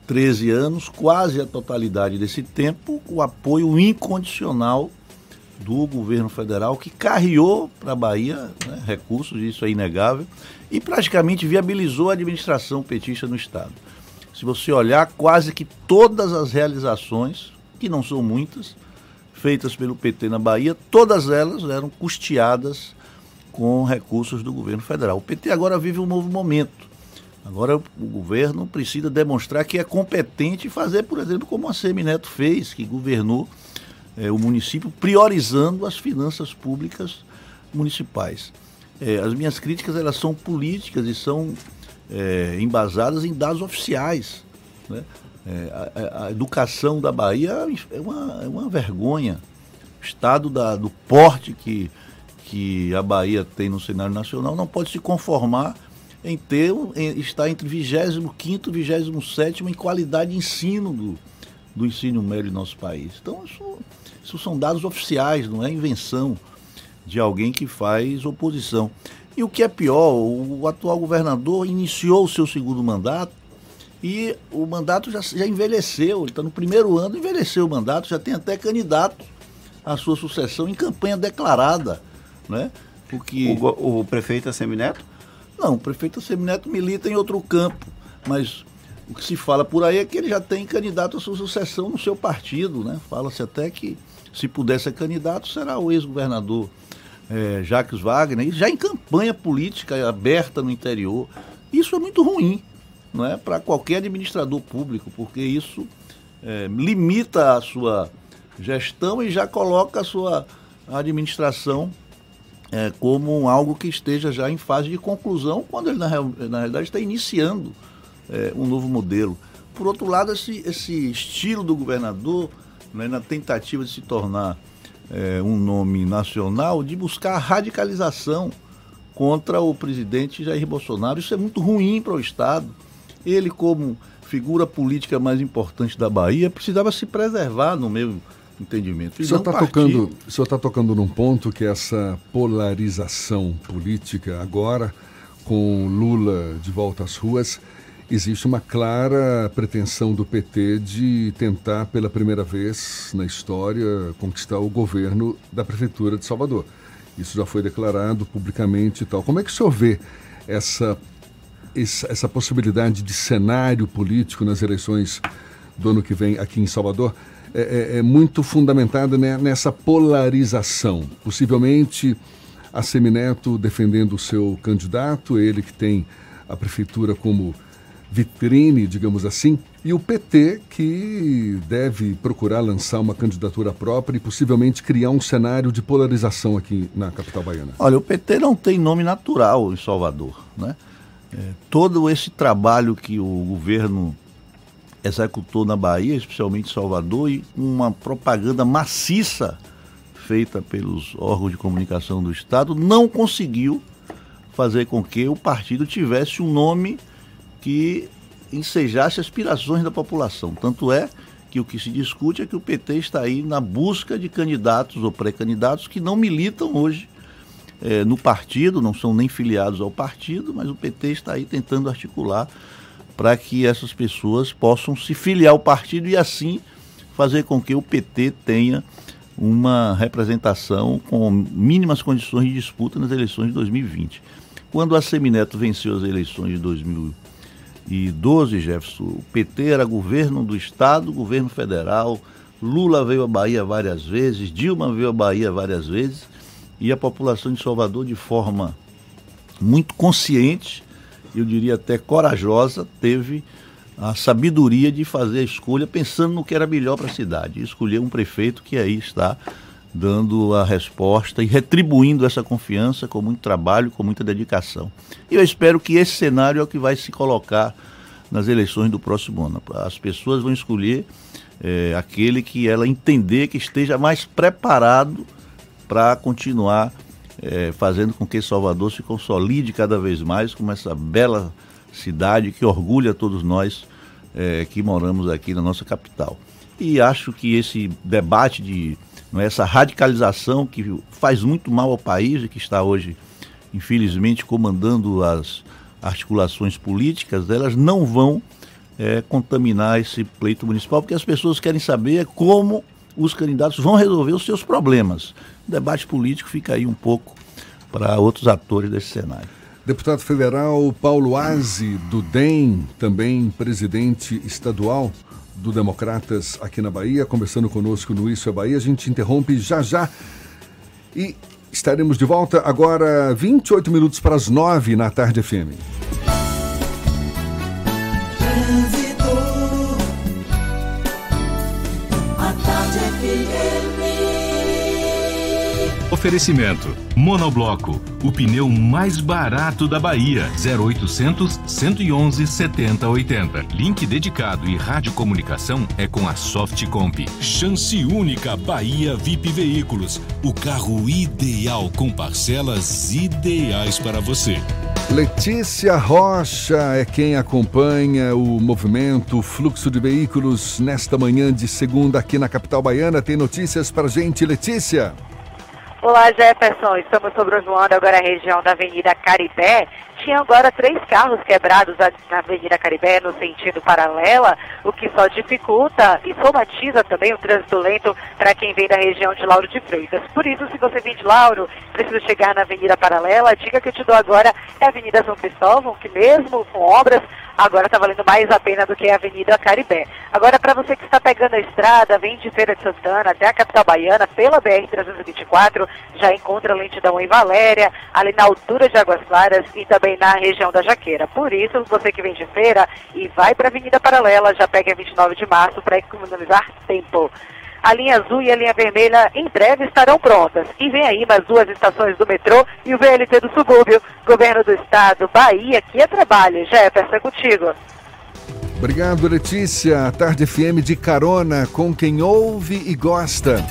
13 anos, quase a totalidade desse tempo, o apoio incondicional do governo federal, que carreou para a Bahia né, recursos, isso é inegável, e praticamente viabilizou a administração petista no Estado. Se você olhar, quase que todas as realizações que não são muitas, feitas pelo PT na Bahia, todas elas eram custeadas com recursos do governo federal. O PT agora vive um novo momento. Agora o governo precisa demonstrar que é competente e fazer, por exemplo, como a Semineto fez, que governou é, o município priorizando as finanças públicas municipais. É, as minhas críticas elas são políticas e são é, embasadas em dados oficiais. Né? É, a, a, educação da Bahia é uma, é uma vergonha. O estado da, do porte que, que a Bahia tem no cenário nacional não pode se conformar em ter em, estar entre 25 e 27 em qualidade de ensino do, do ensino médio do nosso país. Então, isso, isso são dados oficiais, não é invenção de alguém que faz oposição. E o que é pior, o atual governador iniciou o seu segundo mandato e o mandato já, já envelheceu, ele está no primeiro ano, envelheceu o mandato, já tem até candidato a sua sucessão em campanha declarada, né? Porque... O, o prefeito é Semineto? Não, o prefeito Semineto milita em outro campo, mas o que se fala por aí é que ele já tem candidato à sua sucessão no seu partido, né? Fala-se até que se puder ser candidato, será o ex-governador é, Jacques Wagner, já em campanha política aberta no interior. Isso é muito ruim não é, para qualquer administrador público, porque isso é, limita a sua gestão e já coloca a sua administração é, como algo que esteja já em fase de conclusão, quando ele, na, na realidade, está iniciando é, um novo modelo. Por outro lado, esse, esse estilo do governador, né, na tentativa de se tornar é, um nome nacional, de buscar a radicalização contra o presidente Jair Bolsonaro. Isso é muito ruim para o Estado. Ele, como figura política mais importante da Bahia, precisava se preservar no meu entendimento. O senhor está tocando, tá tocando num ponto que é essa polarização política agora, com Lula de volta às ruas, existe uma clara pretensão do PT de tentar pela primeira vez na história conquistar o governo da prefeitura de Salvador. Isso já foi declarado publicamente e tal. Como é que o senhor vê essa essa possibilidade de cenário político nas eleições do ano que vem aqui em Salvador? É, é, é muito fundamentada né, nessa polarização. Possivelmente a Semineto defendendo o seu candidato, ele que tem a prefeitura como vitrine, digamos assim, e o PT que deve procurar lançar uma candidatura própria e possivelmente criar um cenário de polarização aqui na capital baiana. Olha, o PT não tem nome natural em Salvador, né? É, todo esse trabalho que o governo executou na Bahia, especialmente em Salvador, e uma propaganda maciça feita pelos órgãos de comunicação do Estado, não conseguiu fazer com que o partido tivesse um nome que ensejasse aspirações da população. Tanto é que o que se discute é que o PT está aí na busca de candidatos ou pré-candidatos que não militam hoje é, no partido, não são nem filiados ao partido, mas o PT está aí tentando articular para que essas pessoas possam se filiar ao partido e assim fazer com que o PT tenha uma representação com mínimas condições de disputa nas eleições de 2020. Quando a Semineto venceu as eleições de 2012, Jefferson, o PT era governo do Estado, governo federal, Lula veio à Bahia várias vezes, Dilma veio à Bahia várias vezes, e a população de Salvador, de forma muito consciente, eu diria até corajosa, teve a sabedoria de fazer a escolha pensando no que era melhor para a cidade. E escolher um prefeito que aí está dando a resposta e retribuindo essa confiança com muito trabalho, com muita dedicação. E eu espero que esse cenário é o que vai se colocar nas eleições do próximo ano. As pessoas vão escolher é, aquele que ela entender que esteja mais preparado para continuar é, fazendo com que Salvador se consolide cada vez mais como essa bela cidade que orgulha todos nós é, que moramos aqui na nossa capital. E acho que esse debate de não é, essa radicalização que faz muito mal ao país e que está hoje, infelizmente, comandando as articulações políticas, elas não vão é, contaminar esse pleito municipal, porque as pessoas querem saber como os candidatos vão resolver os seus problemas. O debate político fica aí um pouco para outros atores desse cenário. Deputado federal Paulo Aze, do DEM, também presidente estadual do Democratas aqui na Bahia, conversando conosco no Isso é Bahia. A gente interrompe já já e estaremos de volta agora, 28 minutos para as 9 na tarde FM. Oferecimento: Monobloco, o pneu mais barato da Bahia. 0800 111 7080. Link dedicado e radiocomunicação é com a Softcomp. Chance única Bahia VIP Veículos. O carro ideal com parcelas ideais para você. Letícia Rocha é quem acompanha o movimento, o fluxo de veículos nesta manhã de segunda aqui na capital baiana. Tem notícias para gente, Letícia? Olá, Jefferson. Estamos sobrevoando agora a região da Avenida Carité tinha agora três carros quebrados na Avenida Caribé no sentido paralela, o que só dificulta e somatiza também o trânsito lento para quem vem da região de Lauro de Freitas. Por isso, se você vem de Lauro, precisa chegar na Avenida Paralela, a dica que eu te dou agora é a Avenida São Cristóvão, que mesmo com obras, agora está valendo mais a pena do que a Avenida Caribé. Agora, para você que está pegando a estrada, vem de Feira de Santana até a capital baiana, pela BR-324, já encontra lentidão em Valéria, ali na altura de Águas Claras e também na região da Jaqueira. Por isso, você que vem de feira e vai para a Avenida Paralela, já pega a 29 de março para economizar tempo. A linha azul e a linha vermelha em breve estarão prontas. E vem aí mais duas estações do metrô e o VLT do subúrbio. Governo do Estado, Bahia, que é trabalho. Jefferson, é contigo. Obrigado, Letícia. Tarde FM de carona com quem ouve e gosta.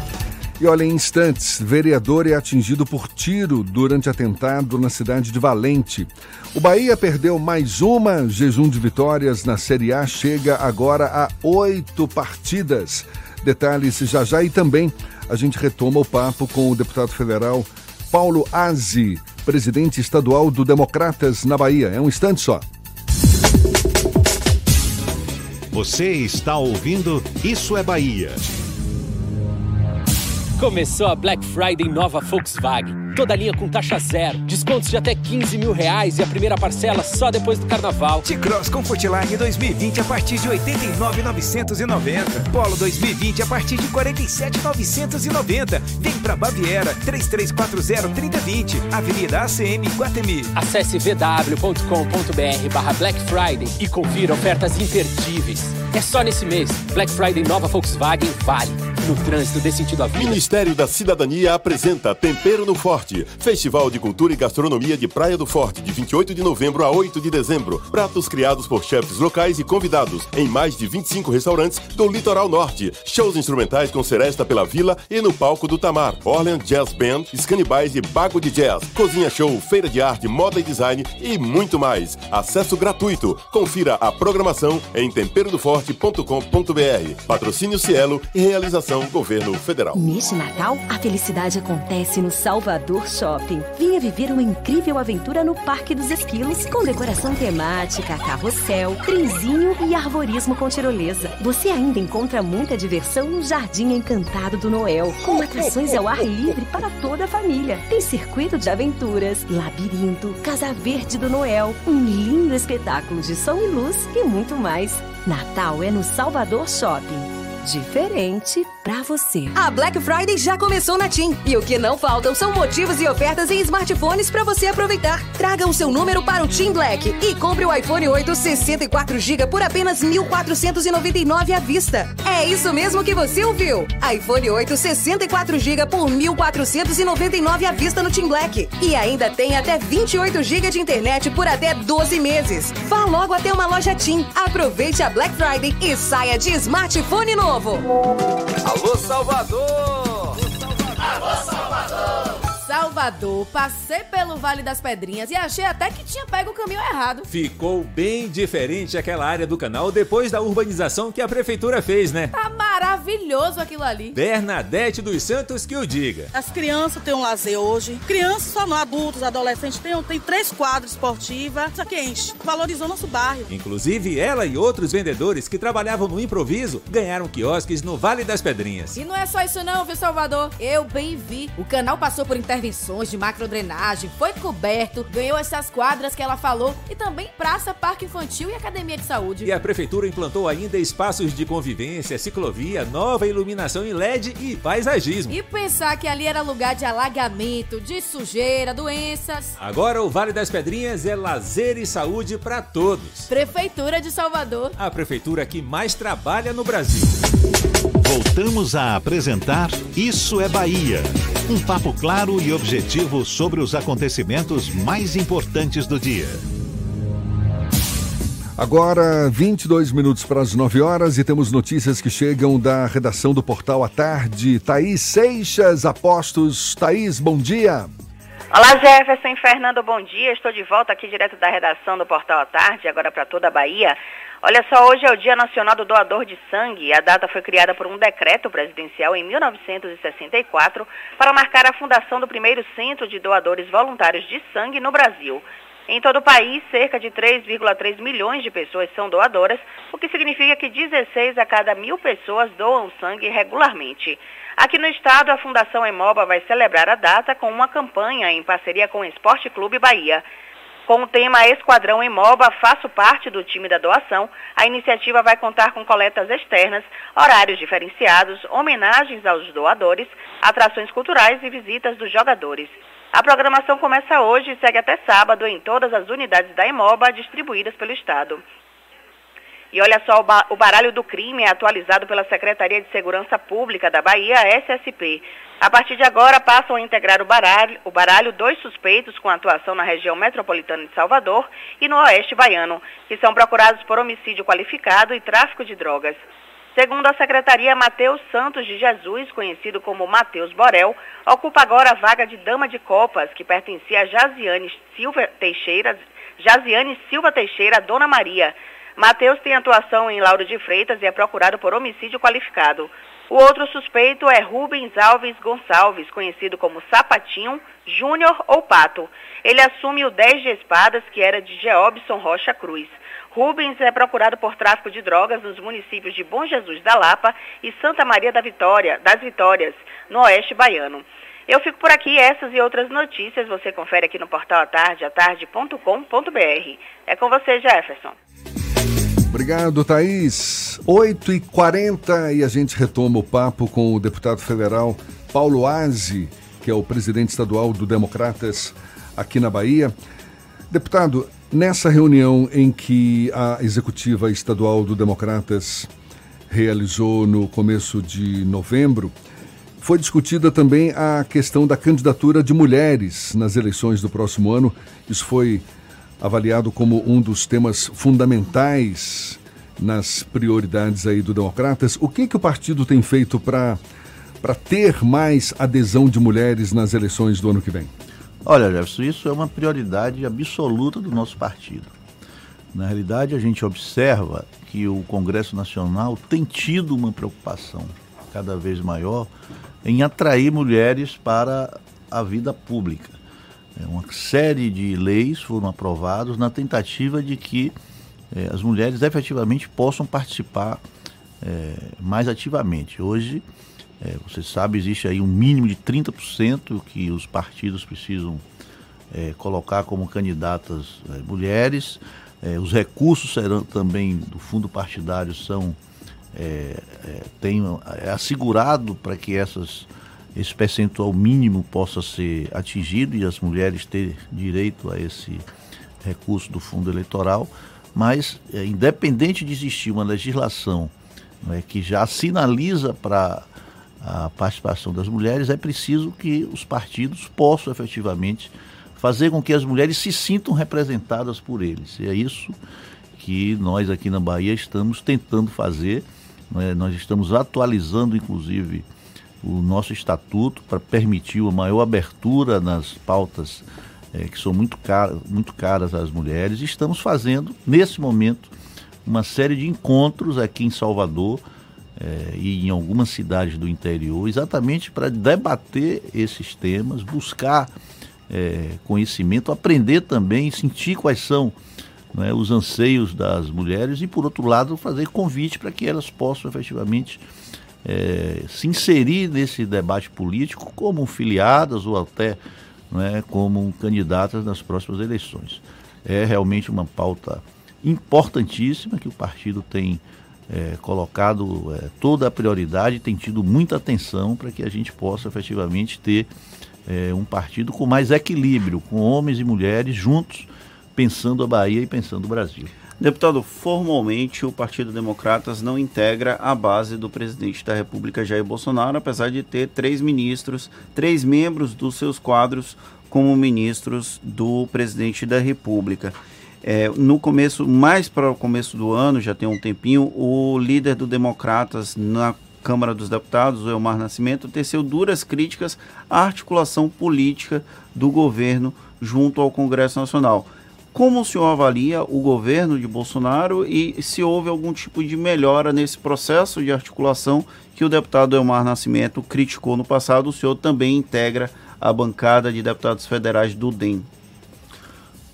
E olha, em instantes, vereador é atingido por tiro durante atentado na cidade de Valente. O Bahia perdeu mais uma jejum de vitórias na Série A, chega agora a oito partidas. Detalhes já já e também a gente retoma o papo com o deputado federal Paulo Azi, presidente estadual do Democratas na Bahia. É um instante só. Você está ouvindo Isso é Bahia. Começou a Black Friday nova Volkswagen. Toda linha com taxa zero. Descontos de até 15 mil reais e a primeira parcela só depois do carnaval. T-Cross Comfortline 2020 a partir de 89,990. Polo 2020 a partir de 47,990. Vem pra Baviera 3340-3020. Avenida ACM Guatemi. Acesse vw.com.br barra Black Friday e confira ofertas imperdíveis. É só nesse mês. Black Friday nova Volkswagen vale. No trânsito desse sentido à vida. Ministério da Cidadania apresenta Tempero no Forte. Festival de Cultura e Gastronomia de Praia do Forte, de 28 de novembro a 8 de dezembro. Pratos criados por chefes locais e convidados, em mais de 25 restaurantes do Litoral Norte. Shows instrumentais com seresta pela Vila e no palco do Tamar. Orleans Jazz Band, Scanibais e Bago de Jazz. Cozinha Show, Feira de Arte, Moda e Design e muito mais. Acesso gratuito. Confira a programação em temperodoforte.com.br. Patrocínio Cielo e realização Governo Federal. Natal, a felicidade acontece no Salvador Shopping. Venha viver uma incrível aventura no Parque dos Esquilos, com decoração temática, carrossel, trenzinho e arvorismo com tirolesa. Você ainda encontra muita diversão no Jardim Encantado do Noel, com atrações ao ar livre para toda a família. Tem circuito de aventuras, labirinto, Casa Verde do Noel, um lindo espetáculo de som e luz e muito mais. Natal é no Salvador Shopping diferente para você. A Black Friday já começou na TIM e o que não faltam são motivos e ofertas em smartphones para você aproveitar. Traga o seu número para o TIM Black e compre o iPhone 8 64 GB por apenas 1.499 à vista. É isso mesmo que você ouviu. iPhone 8 64 GB por 1.499 à vista no TIM Black e ainda tem até 28 GB de internet por até 12 meses. Vá logo até uma loja TIM. Aproveite a Black Friday e saia de smartphone novo novo. Alô, Salvador! Salvador! Passei pelo Vale das Pedrinhas e achei até que tinha pego o caminho errado. Ficou bem diferente aquela área do canal depois da urbanização que a prefeitura fez, né? Tá maravilhoso aquilo ali. Bernadette dos Santos que o diga. As crianças têm um lazer hoje. Crianças só não, adultos, adolescentes, tem, tem três quadros esportivas. Isso aqui enche. Valorizou nosso bairro. Inclusive, ela e outros vendedores que trabalhavam no improviso ganharam quiosques no Vale das Pedrinhas. E não é só isso não, viu, Salvador? Eu bem vi. O canal passou por de macrodrenagem, foi coberto, ganhou essas quadras que ela falou e também praça, parque infantil e academia de saúde. E a prefeitura implantou ainda espaços de convivência, ciclovia, nova iluminação em LED e paisagismo. E pensar que ali era lugar de alagamento, de sujeira, doenças. Agora o Vale das Pedrinhas é lazer e saúde para todos. Prefeitura de Salvador. A prefeitura que mais trabalha no Brasil. Voltamos a apresentar Isso é Bahia. Um papo claro e objetivo sobre os acontecimentos mais importantes do dia. Agora, 22 minutos para as 9 horas e temos notícias que chegam da redação do Portal à Tarde. Thaís Seixas, Apostos. Thaís, bom dia. Olá, Jefferson e Fernando, bom dia. Estou de volta aqui direto da redação do Portal à Tarde, agora para toda a Bahia. Olha só, hoje é o Dia Nacional do Doador de Sangue. A data foi criada por um decreto presidencial em 1964 para marcar a fundação do primeiro centro de doadores voluntários de sangue no Brasil. Em todo o país, cerca de 3,3 milhões de pessoas são doadoras, o que significa que 16 a cada mil pessoas doam sangue regularmente. Aqui no estado, a Fundação Emoba vai celebrar a data com uma campanha em parceria com o Esporte Clube Bahia. Com o tema Esquadrão Emoba, faço parte do time da doação. A iniciativa vai contar com coletas externas, horários diferenciados, homenagens aos doadores, atrações culturais e visitas dos jogadores. A programação começa hoje e segue até sábado em todas as unidades da Emoba distribuídas pelo Estado. E olha só, o baralho do crime é atualizado pela Secretaria de Segurança Pública da Bahia, SSP. A partir de agora, passam a integrar o baralho, o baralho dois suspeitos com atuação na região metropolitana de Salvador e no oeste baiano, que são procurados por homicídio qualificado e tráfico de drogas. Segundo a secretaria, Matheus Santos de Jesus, conhecido como Matheus Borel, ocupa agora a vaga de dama de copas, que pertencia a Jaziane Silva Teixeira, Jaziane Silva Teixeira, Dona Maria. Matheus tem atuação em Lauro de Freitas e é procurado por homicídio qualificado. O outro suspeito é Rubens Alves Gonçalves, conhecido como Sapatinho, Júnior ou Pato. Ele assume o 10 de espadas, que era de Geobson Rocha Cruz. Rubens é procurado por tráfico de drogas nos municípios de Bom Jesus da Lapa e Santa Maria da Vitória, das Vitórias, no oeste baiano. Eu fico por aqui, essas e outras notícias você confere aqui no portal atarde, atarde.com.br. É com você, Jefferson. Obrigado, Thaís. 8h40 e a gente retoma o papo com o deputado federal Paulo Aze, que é o presidente estadual do Democratas aqui na Bahia. Deputado, Nessa reunião em que a executiva estadual do Democratas realizou no começo de novembro, foi discutida também a questão da candidatura de mulheres nas eleições do próximo ano. Isso foi avaliado como um dos temas fundamentais nas prioridades aí do Democratas. O que que o partido tem feito para para ter mais adesão de mulheres nas eleições do ano que vem? Olha, Jefferson, isso é uma prioridade absoluta do nosso partido. Na realidade, a gente observa que o Congresso Nacional tem tido uma preocupação cada vez maior em atrair mulheres para a vida pública. É, uma série de leis foram aprovadas na tentativa de que é, as mulheres efetivamente possam participar é, mais ativamente. Hoje, você sabe, existe aí um mínimo de 30% que os partidos precisam colocar como candidatas mulheres. Os recursos serão também do fundo partidário são é, é, tem, é assegurado para que essas, esse percentual mínimo possa ser atingido e as mulheres ter direito a esse recurso do fundo eleitoral. Mas, independente de existir uma legislação né, que já sinaliza para a participação das mulheres, é preciso que os partidos possam efetivamente fazer com que as mulheres se sintam representadas por eles. E é isso que nós aqui na Bahia estamos tentando fazer. Né? Nós estamos atualizando, inclusive, o nosso estatuto para permitir uma maior abertura nas pautas é, que são muito, car muito caras às mulheres. E estamos fazendo, nesse momento, uma série de encontros aqui em Salvador é, e em algumas cidades do interior, exatamente para debater esses temas, buscar é, conhecimento, aprender também, sentir quais são né, os anseios das mulheres e, por outro lado, fazer convite para que elas possam efetivamente é, se inserir nesse debate político como filiadas ou até né, como candidatas nas próximas eleições. É realmente uma pauta importantíssima que o partido tem é, colocado é, toda a prioridade, tem tido muita atenção para que a gente possa efetivamente ter é, um partido com mais equilíbrio, com homens e mulheres juntos, pensando a Bahia e pensando o Brasil. Deputado, formalmente o Partido Democratas não integra a base do presidente da República Jair Bolsonaro, apesar de ter três ministros, três membros dos seus quadros como ministros do presidente da República. É, no começo, mais para o começo do ano, já tem um tempinho, o líder do Democratas na Câmara dos Deputados, o Elmar Nascimento, teceu duras críticas à articulação política do governo junto ao Congresso Nacional. Como o senhor avalia o governo de Bolsonaro e se houve algum tipo de melhora nesse processo de articulação que o deputado Elmar Nascimento criticou no passado? O senhor também integra a bancada de deputados federais do DEM.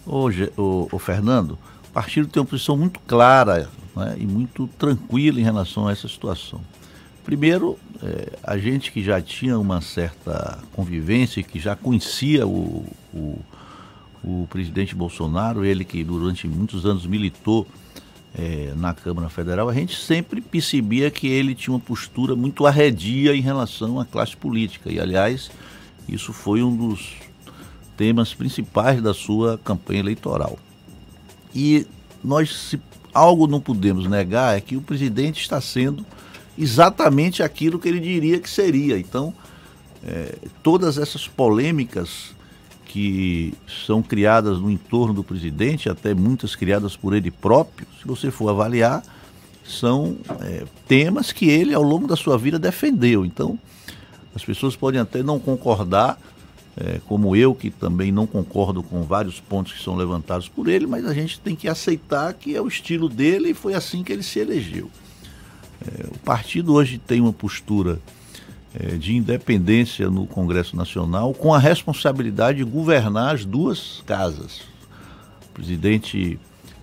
Hoje, o, o Fernando, o partido tem uma posição muito clara né, e muito tranquila em relação a essa situação. Primeiro, é, a gente que já tinha uma certa convivência, que já conhecia o, o, o presidente Bolsonaro, ele que durante muitos anos militou é, na Câmara Federal, a gente sempre percebia que ele tinha uma postura muito arredia em relação à classe política. E, aliás, isso foi um dos temas principais da sua campanha eleitoral. E nós, se algo não podemos negar, é que o presidente está sendo exatamente aquilo que ele diria que seria. Então, é, todas essas polêmicas que são criadas no entorno do presidente, até muitas criadas por ele próprio, se você for avaliar, são é, temas que ele, ao longo da sua vida, defendeu. Então, as pessoas podem até não concordar, é, como eu, que também não concordo com vários pontos que são levantados por ele, mas a gente tem que aceitar que é o estilo dele e foi assim que ele se elegeu. É, o partido hoje tem uma postura de independência no Congresso Nacional com a responsabilidade de governar as duas casas. O presidente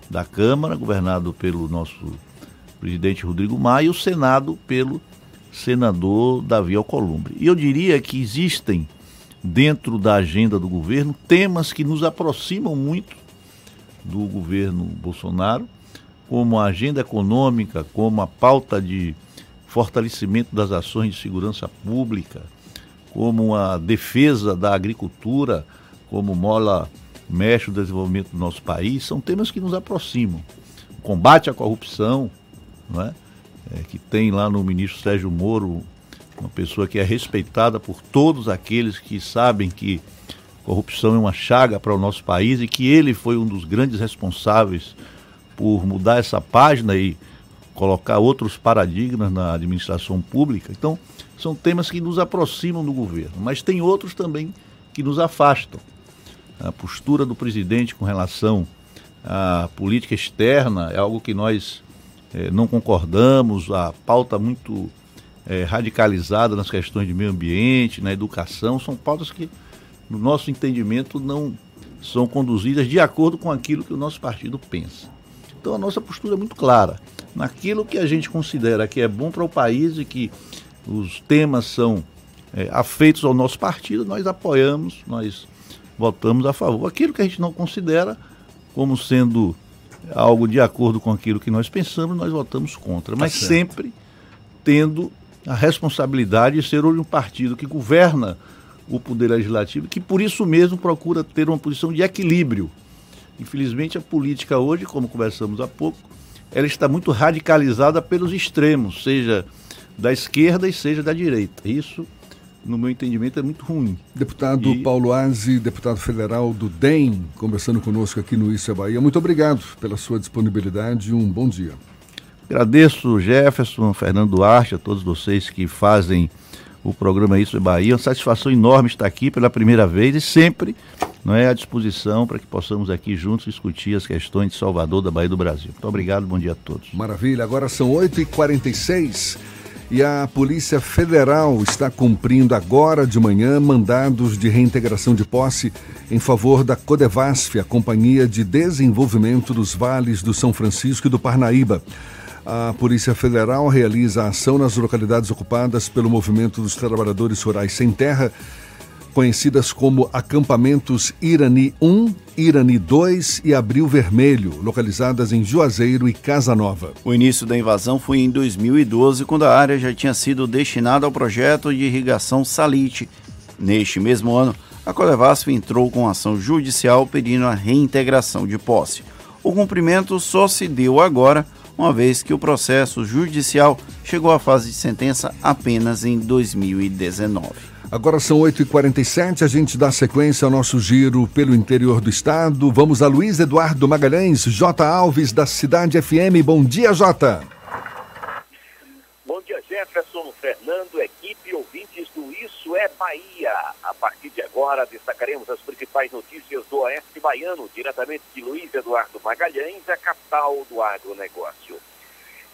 da Câmara, governado pelo nosso presidente Rodrigo Maia, e o Senado pelo senador Davi Alcolumbre. E eu diria que existem dentro da agenda do governo temas que nos aproximam muito do governo Bolsonaro, como a agenda econômica, como a pauta de fortalecimento das ações de segurança pública, como a defesa da agricultura, como mola mexe o desenvolvimento do nosso país, são temas que nos aproximam. Combate à corrupção, não é? É, que tem lá no ministro Sérgio Moro uma pessoa que é respeitada por todos aqueles que sabem que corrupção é uma chaga para o nosso país e que ele foi um dos grandes responsáveis por mudar essa página e colocar outros paradigmas na administração pública. Então, são temas que nos aproximam do governo, mas tem outros também que nos afastam. A postura do presidente com relação à política externa é algo que nós eh, não concordamos, a pauta muito é, radicalizada nas questões de meio ambiente, na educação, são pautas que, no nosso entendimento, não são conduzidas de acordo com aquilo que o nosso partido pensa. Então a nossa postura é muito clara. Naquilo que a gente considera que é bom para o país e que os temas são é, afeitos ao nosso partido, nós apoiamos, nós votamos a favor. Aquilo que a gente não considera como sendo algo de acordo com aquilo que nós pensamos, nós votamos contra. Mas tá sempre tendo a responsabilidade de ser um partido que governa o poder legislativo, que por isso mesmo procura ter uma posição de equilíbrio. Infelizmente, a política hoje, como conversamos há pouco, ela está muito radicalizada pelos extremos, seja da esquerda e seja da direita. Isso, no meu entendimento, é muito ruim. Deputado e... Paulo Aze, deputado federal do DEM, conversando conosco aqui no Isso é Bahia. Muito obrigado pela sua disponibilidade e um bom dia. Agradeço Jefferson, Fernando Duarte, a todos vocês que fazem o programa Isso é Bahia. Uma satisfação enorme estar aqui pela primeira vez e sempre não é à disposição para que possamos aqui juntos discutir as questões de Salvador, da Bahia do Brasil. Muito obrigado, bom dia a todos. Maravilha, agora são 8h46 e a Polícia Federal está cumprindo agora de manhã mandados de reintegração de posse em favor da Codevasf, a Companhia de Desenvolvimento dos Vales do São Francisco e do Parnaíba. A Polícia Federal realiza ação nas localidades ocupadas pelo Movimento dos Trabalhadores Rurais Sem Terra, conhecidas como acampamentos Irani 1, Irani 2 e Abril Vermelho, localizadas em Juazeiro e Casa Nova. O início da invasão foi em 2012, quando a área já tinha sido destinada ao projeto de irrigação Salite. Neste mesmo ano, a Colevasf entrou com ação judicial pedindo a reintegração de posse. O cumprimento só se deu agora uma vez que o processo judicial chegou à fase de sentença apenas em 2019. Agora são 8h47, a gente dá sequência ao nosso giro pelo interior do estado. Vamos a Luiz Eduardo Magalhães, J. Alves, da Cidade FM. Bom dia, J. Bom dia, Jefferson, Fernando, equipe ouvintes do Isso é Bahia. A partir de agora, destacaremos as principais notícias do Oeste Baiano, diretamente de Luiz Eduardo Magalhães, a capital do agronegócio.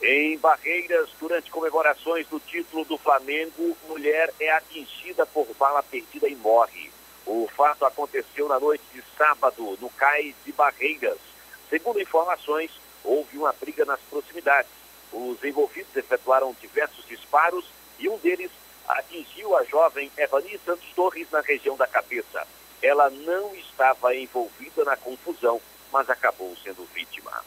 Em Barreiras, durante comemorações do título do Flamengo, mulher é atingida por bala perdida e morre. O fato aconteceu na noite de sábado, no cais de Barreiras. Segundo informações, houve uma briga nas proximidades. Os envolvidos efetuaram diversos disparos e um deles atingiu a jovem Evani Santos Torres na região da cabeça. Ela não estava envolvida na confusão, mas acabou sendo vítima.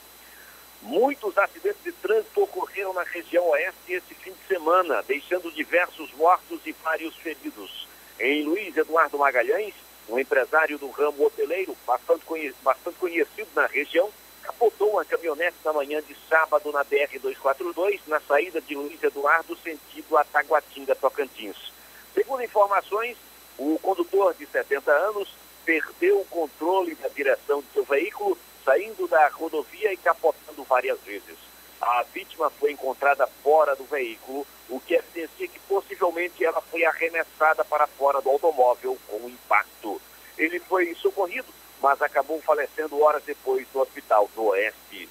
Muitos acidentes de trânsito ocorreram na região oeste esse fim de semana, deixando diversos mortos e vários feridos. Em Luiz Eduardo Magalhães, um empresário do ramo hoteleiro, bastante, conhe bastante conhecido na região, capotou uma caminhonete na manhã de sábado na BR-242, na saída de Luiz Eduardo, sentido a Taguatinga, Tocantins. Segundo informações, o condutor de 70 anos perdeu o controle da direção de seu veículo, saindo da rodovia e capotando várias vezes. A vítima foi encontrada fora do veículo, o que evidencia que possivelmente ela foi arremessada para fora do automóvel com impacto. Ele foi socorrido, mas acabou falecendo horas depois no hospital do Oeste.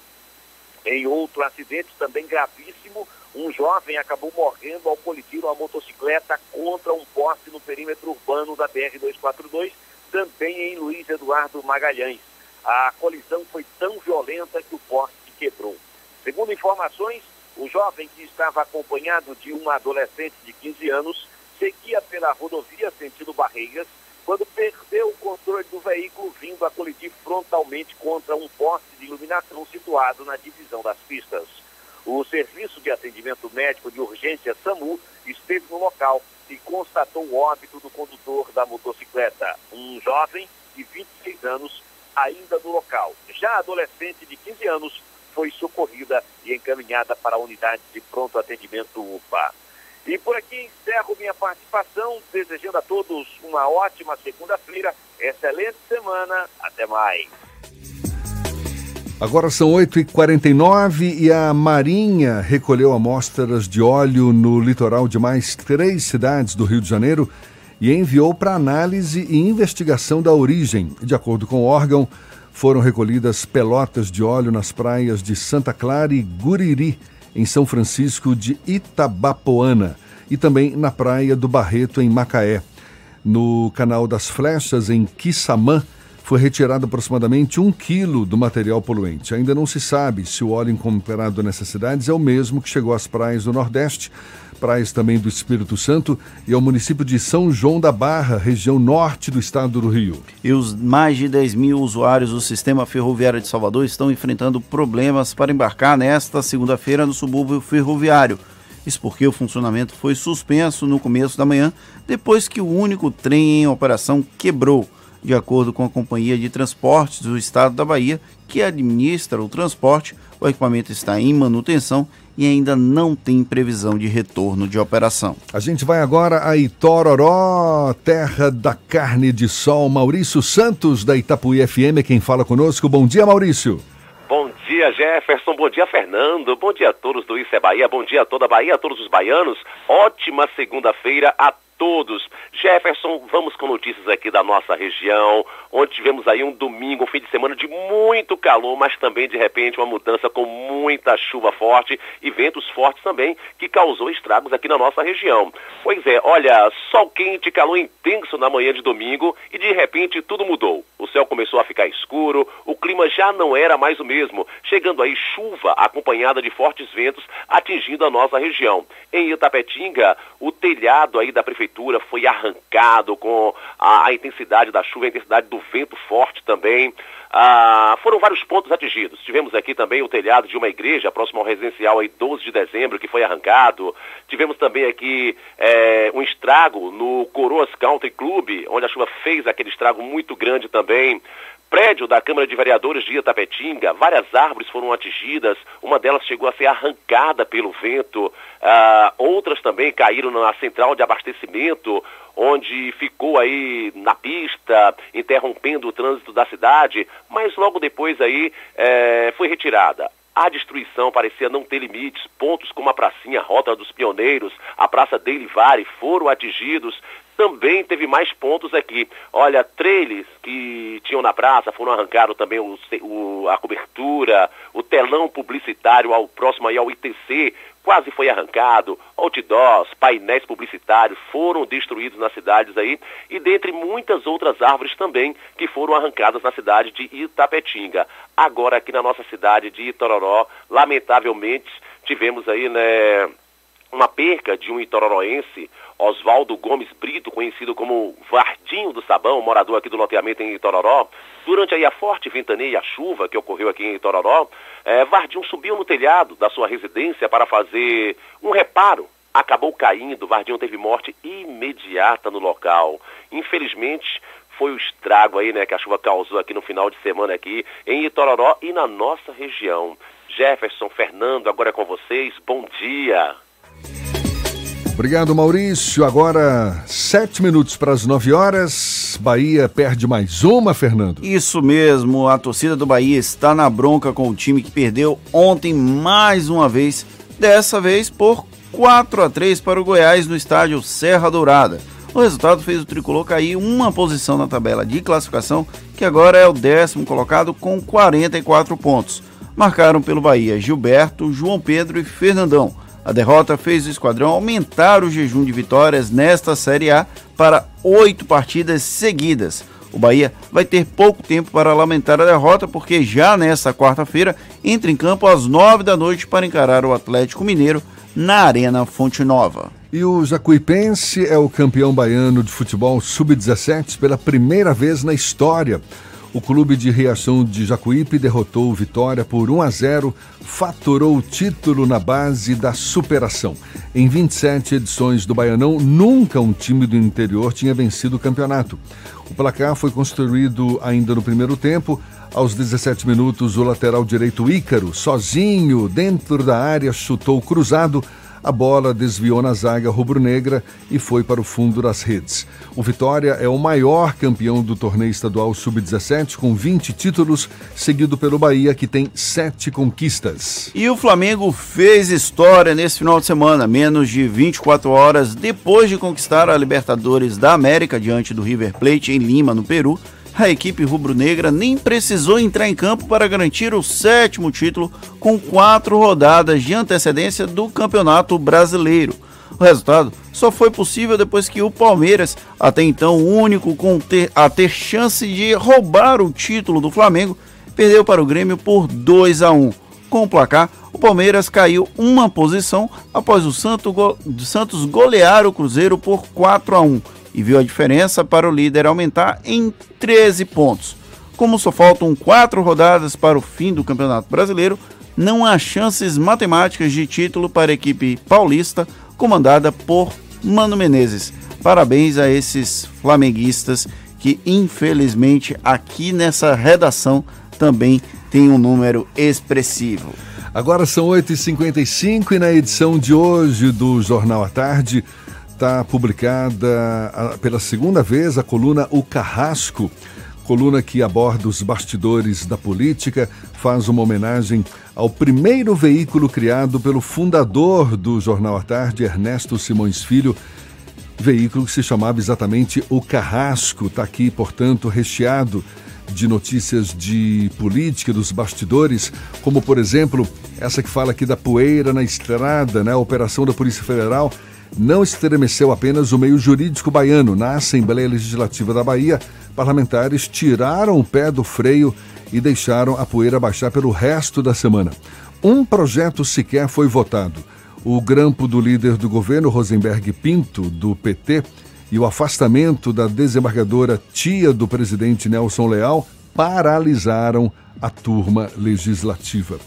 Em outro acidente também gravíssimo, um jovem acabou morrendo ao colidir uma motocicleta contra um poste no perímetro urbano da BR-242, também em Luiz Eduardo Magalhães. A colisão foi tão violenta que o poste quebrou. Segundo informações, o jovem que estava acompanhado de uma adolescente de 15 anos seguia pela rodovia sentido Barreiras quando perdeu o controle do veículo vindo a colidir frontalmente contra um poste de iluminação situado na divisão das pistas. O Serviço de Atendimento Médico de Urgência SAMU esteve no local e constatou o óbito do condutor da motocicleta, um jovem de 26 anos, ainda no local. Já a adolescente de 15 anos foi socorrida e encaminhada para a unidade de pronto atendimento UPA. E por aqui encerro minha participação, desejando a todos uma ótima segunda-feira, excelente semana, até mais. Agora são 8h49 e a Marinha recolheu amostras de óleo no litoral de mais três cidades do Rio de Janeiro e enviou para análise e investigação da origem. De acordo com o órgão, foram recolhidas pelotas de óleo nas praias de Santa Clara e Guriri, em São Francisco de Itabapoana, e também na praia do Barreto, em Macaé. No canal das Flechas, em Quissamã, foi retirado aproximadamente um quilo do material poluente. Ainda não se sabe se o óleo encontrado nessas cidades é o mesmo que chegou às praias do Nordeste, praias também do Espírito Santo e ao município de São João da Barra, região norte do estado do Rio. E os mais de 10 mil usuários do sistema ferroviário de Salvador estão enfrentando problemas para embarcar nesta segunda-feira no subúrbio ferroviário. Isso porque o funcionamento foi suspenso no começo da manhã, depois que o único trem em operação quebrou. De acordo com a Companhia de Transportes do Estado da Bahia, que administra o transporte, o equipamento está em manutenção e ainda não tem previsão de retorno de operação. A gente vai agora a Itororó, terra da carne de sol. Maurício Santos, da Itapuí FM, quem fala conosco. Bom dia, Maurício. Bom dia, Jefferson. Bom dia, Fernando. Bom dia a todos do Isso é Bahia. Bom dia a toda a Bahia, a todos os baianos. Ótima segunda-feira a todos. Jefferson, vamos com notícias aqui da nossa região, onde tivemos aí um domingo, um fim de semana de muito calor, mas também de repente uma mudança com muita chuva forte e ventos fortes também, que causou estragos aqui na nossa região. Pois é, olha, sol quente, calor intenso na manhã de domingo e de repente tudo mudou. O céu começou a ficar escuro, o clima já não era mais o mesmo, chegando aí chuva acompanhada de fortes ventos atingindo a nossa região. Em Itapetinga, o telhado aí da prefeitura foi arrancado com a, a intensidade da chuva, a intensidade do vento forte também. Ah, foram vários pontos atingidos. Tivemos aqui também o telhado de uma igreja próximo ao residencial aí 12 de dezembro que foi arrancado. Tivemos também aqui é, um estrago no Coroas Country Club, onde a chuva fez aquele estrago muito grande também prédio da Câmara de Vereadores de Itapetinga, várias árvores foram atingidas, uma delas chegou a ser arrancada pelo vento, ah, outras também caíram na central de abastecimento, onde ficou aí na pista, interrompendo o trânsito da cidade, mas logo depois aí eh, foi retirada. A destruição parecia não ter limites. Pontos como a pracinha Rota dos Pioneiros, a Praça Deilivare foram atingidos. Também teve mais pontos aqui. Olha, trailers que tinham na praça foram arrancados também o, o, a cobertura, o telão publicitário ao próximo aí ao ITC, quase foi arrancado, outdoors, painéis publicitários foram destruídos nas cidades aí, e dentre muitas outras árvores também que foram arrancadas na cidade de Itapetinga. Agora aqui na nossa cidade de Itororó, lamentavelmente, tivemos aí, né, uma perca de um itororoense, Oswaldo Gomes Brito, conhecido como Vardinho do Sabão, morador aqui do loteamento em Itororó. Durante aí a forte ventania e a chuva que ocorreu aqui em Itororó, é, Vardinho subiu no telhado da sua residência para fazer um reparo. Acabou caindo, Vardinho teve morte imediata no local. Infelizmente, foi o estrago aí, né, que a chuva causou aqui no final de semana aqui em Itororó e na nossa região. Jefferson, Fernando, agora é com vocês. Bom dia. Obrigado, Maurício. Agora, sete minutos para as nove horas. Bahia perde mais uma, Fernando. Isso mesmo, a torcida do Bahia está na bronca com o time que perdeu ontem mais uma vez, dessa vez por 4 a 3 para o Goiás no estádio Serra Dourada. O resultado fez o tricolor cair uma posição na tabela de classificação, que agora é o décimo colocado com 44 pontos. Marcaram pelo Bahia Gilberto, João Pedro e Fernandão. A derrota fez o esquadrão aumentar o jejum de vitórias nesta Série A para oito partidas seguidas. O Bahia vai ter pouco tempo para lamentar a derrota, porque já nesta quarta-feira entra em campo às nove da noite para encarar o Atlético Mineiro na Arena Fonte Nova. E o Jacuipense é o campeão baiano de futebol sub-17 pela primeira vez na história. O clube de Reação de Jacuípe derrotou o Vitória por 1 a 0, faturou o título na base da superação. Em 27 edições do Baianão, nunca um time do interior tinha vencido o campeonato. O placar foi construído ainda no primeiro tempo. Aos 17 minutos, o lateral direito Ícaro, sozinho, dentro da área, chutou cruzado a bola desviou na zaga rubro-negra e foi para o fundo das redes. O Vitória é o maior campeão do torneio estadual sub-17, com 20 títulos, seguido pelo Bahia, que tem 7 conquistas. E o Flamengo fez história nesse final de semana, menos de 24 horas depois de conquistar a Libertadores da América diante do River Plate em Lima, no Peru a equipe rubro-negra nem precisou entrar em campo para garantir o sétimo título com quatro rodadas de antecedência do Campeonato Brasileiro. O resultado só foi possível depois que o Palmeiras, até então o único ter, a ter chance de roubar o título do Flamengo, perdeu para o Grêmio por 2 a 1. Com o placar, o Palmeiras caiu uma posição após o Santos golear o Cruzeiro por 4 a 1 e viu a diferença para o líder aumentar em 13 pontos. Como só faltam quatro rodadas para o fim do Campeonato Brasileiro, não há chances matemáticas de título para a equipe paulista comandada por Mano Menezes. Parabéns a esses flamenguistas que, infelizmente, aqui nessa redação também tem um número expressivo. Agora são 8h55 e na edição de hoje do Jornal à Tarde está publicada pela segunda vez a coluna O Carrasco, coluna que aborda os bastidores da política, faz uma homenagem ao primeiro veículo criado pelo fundador do Jornal à Tarde, Ernesto Simões Filho, veículo que se chamava exatamente O Carrasco. Está aqui, portanto, recheado de notícias de política, dos bastidores, como por exemplo essa que fala aqui da poeira na estrada, né? A operação da Polícia Federal não estremeceu apenas o meio jurídico baiano. Na Assembleia Legislativa da Bahia, parlamentares tiraram o pé do freio e deixaram a poeira baixar pelo resto da semana. Um projeto sequer foi votado. O grampo do líder do governo, Rosenberg Pinto, do PT, e o afastamento da desembargadora tia do presidente Nelson Leal paralisaram a turma legislativa.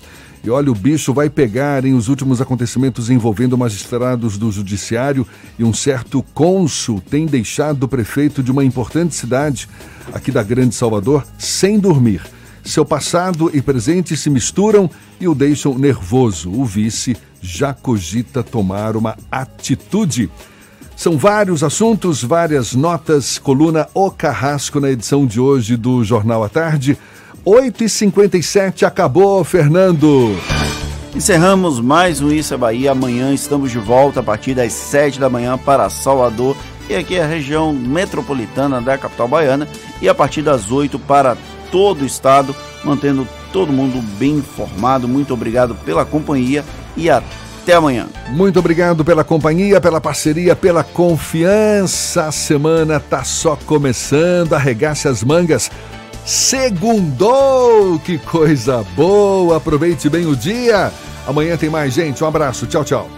E olha, o bicho vai pegar em os últimos acontecimentos envolvendo magistrados do judiciário e um certo cônsul tem deixado o prefeito de uma importante cidade aqui da Grande Salvador sem dormir. Seu passado e presente se misturam e o deixam nervoso. O vice já cogita tomar uma atitude. São vários assuntos, várias notas, coluna O Carrasco na edição de hoje do Jornal à Tarde. 8h57 acabou, Fernando. Encerramos mais um Isso é Bahia. Amanhã estamos de volta a partir das 7 da manhã para Salvador e aqui é a região metropolitana da capital baiana e a partir das 8 para todo o estado, mantendo todo mundo bem informado. Muito obrigado pela companhia e até Até amanhã. Muito obrigado pela companhia, pela parceria, pela confiança. A semana tá só começando. Arregace as mangas. Segundou! Que coisa boa! Aproveite bem o dia. Amanhã tem mais, gente. Um abraço. Tchau, tchau.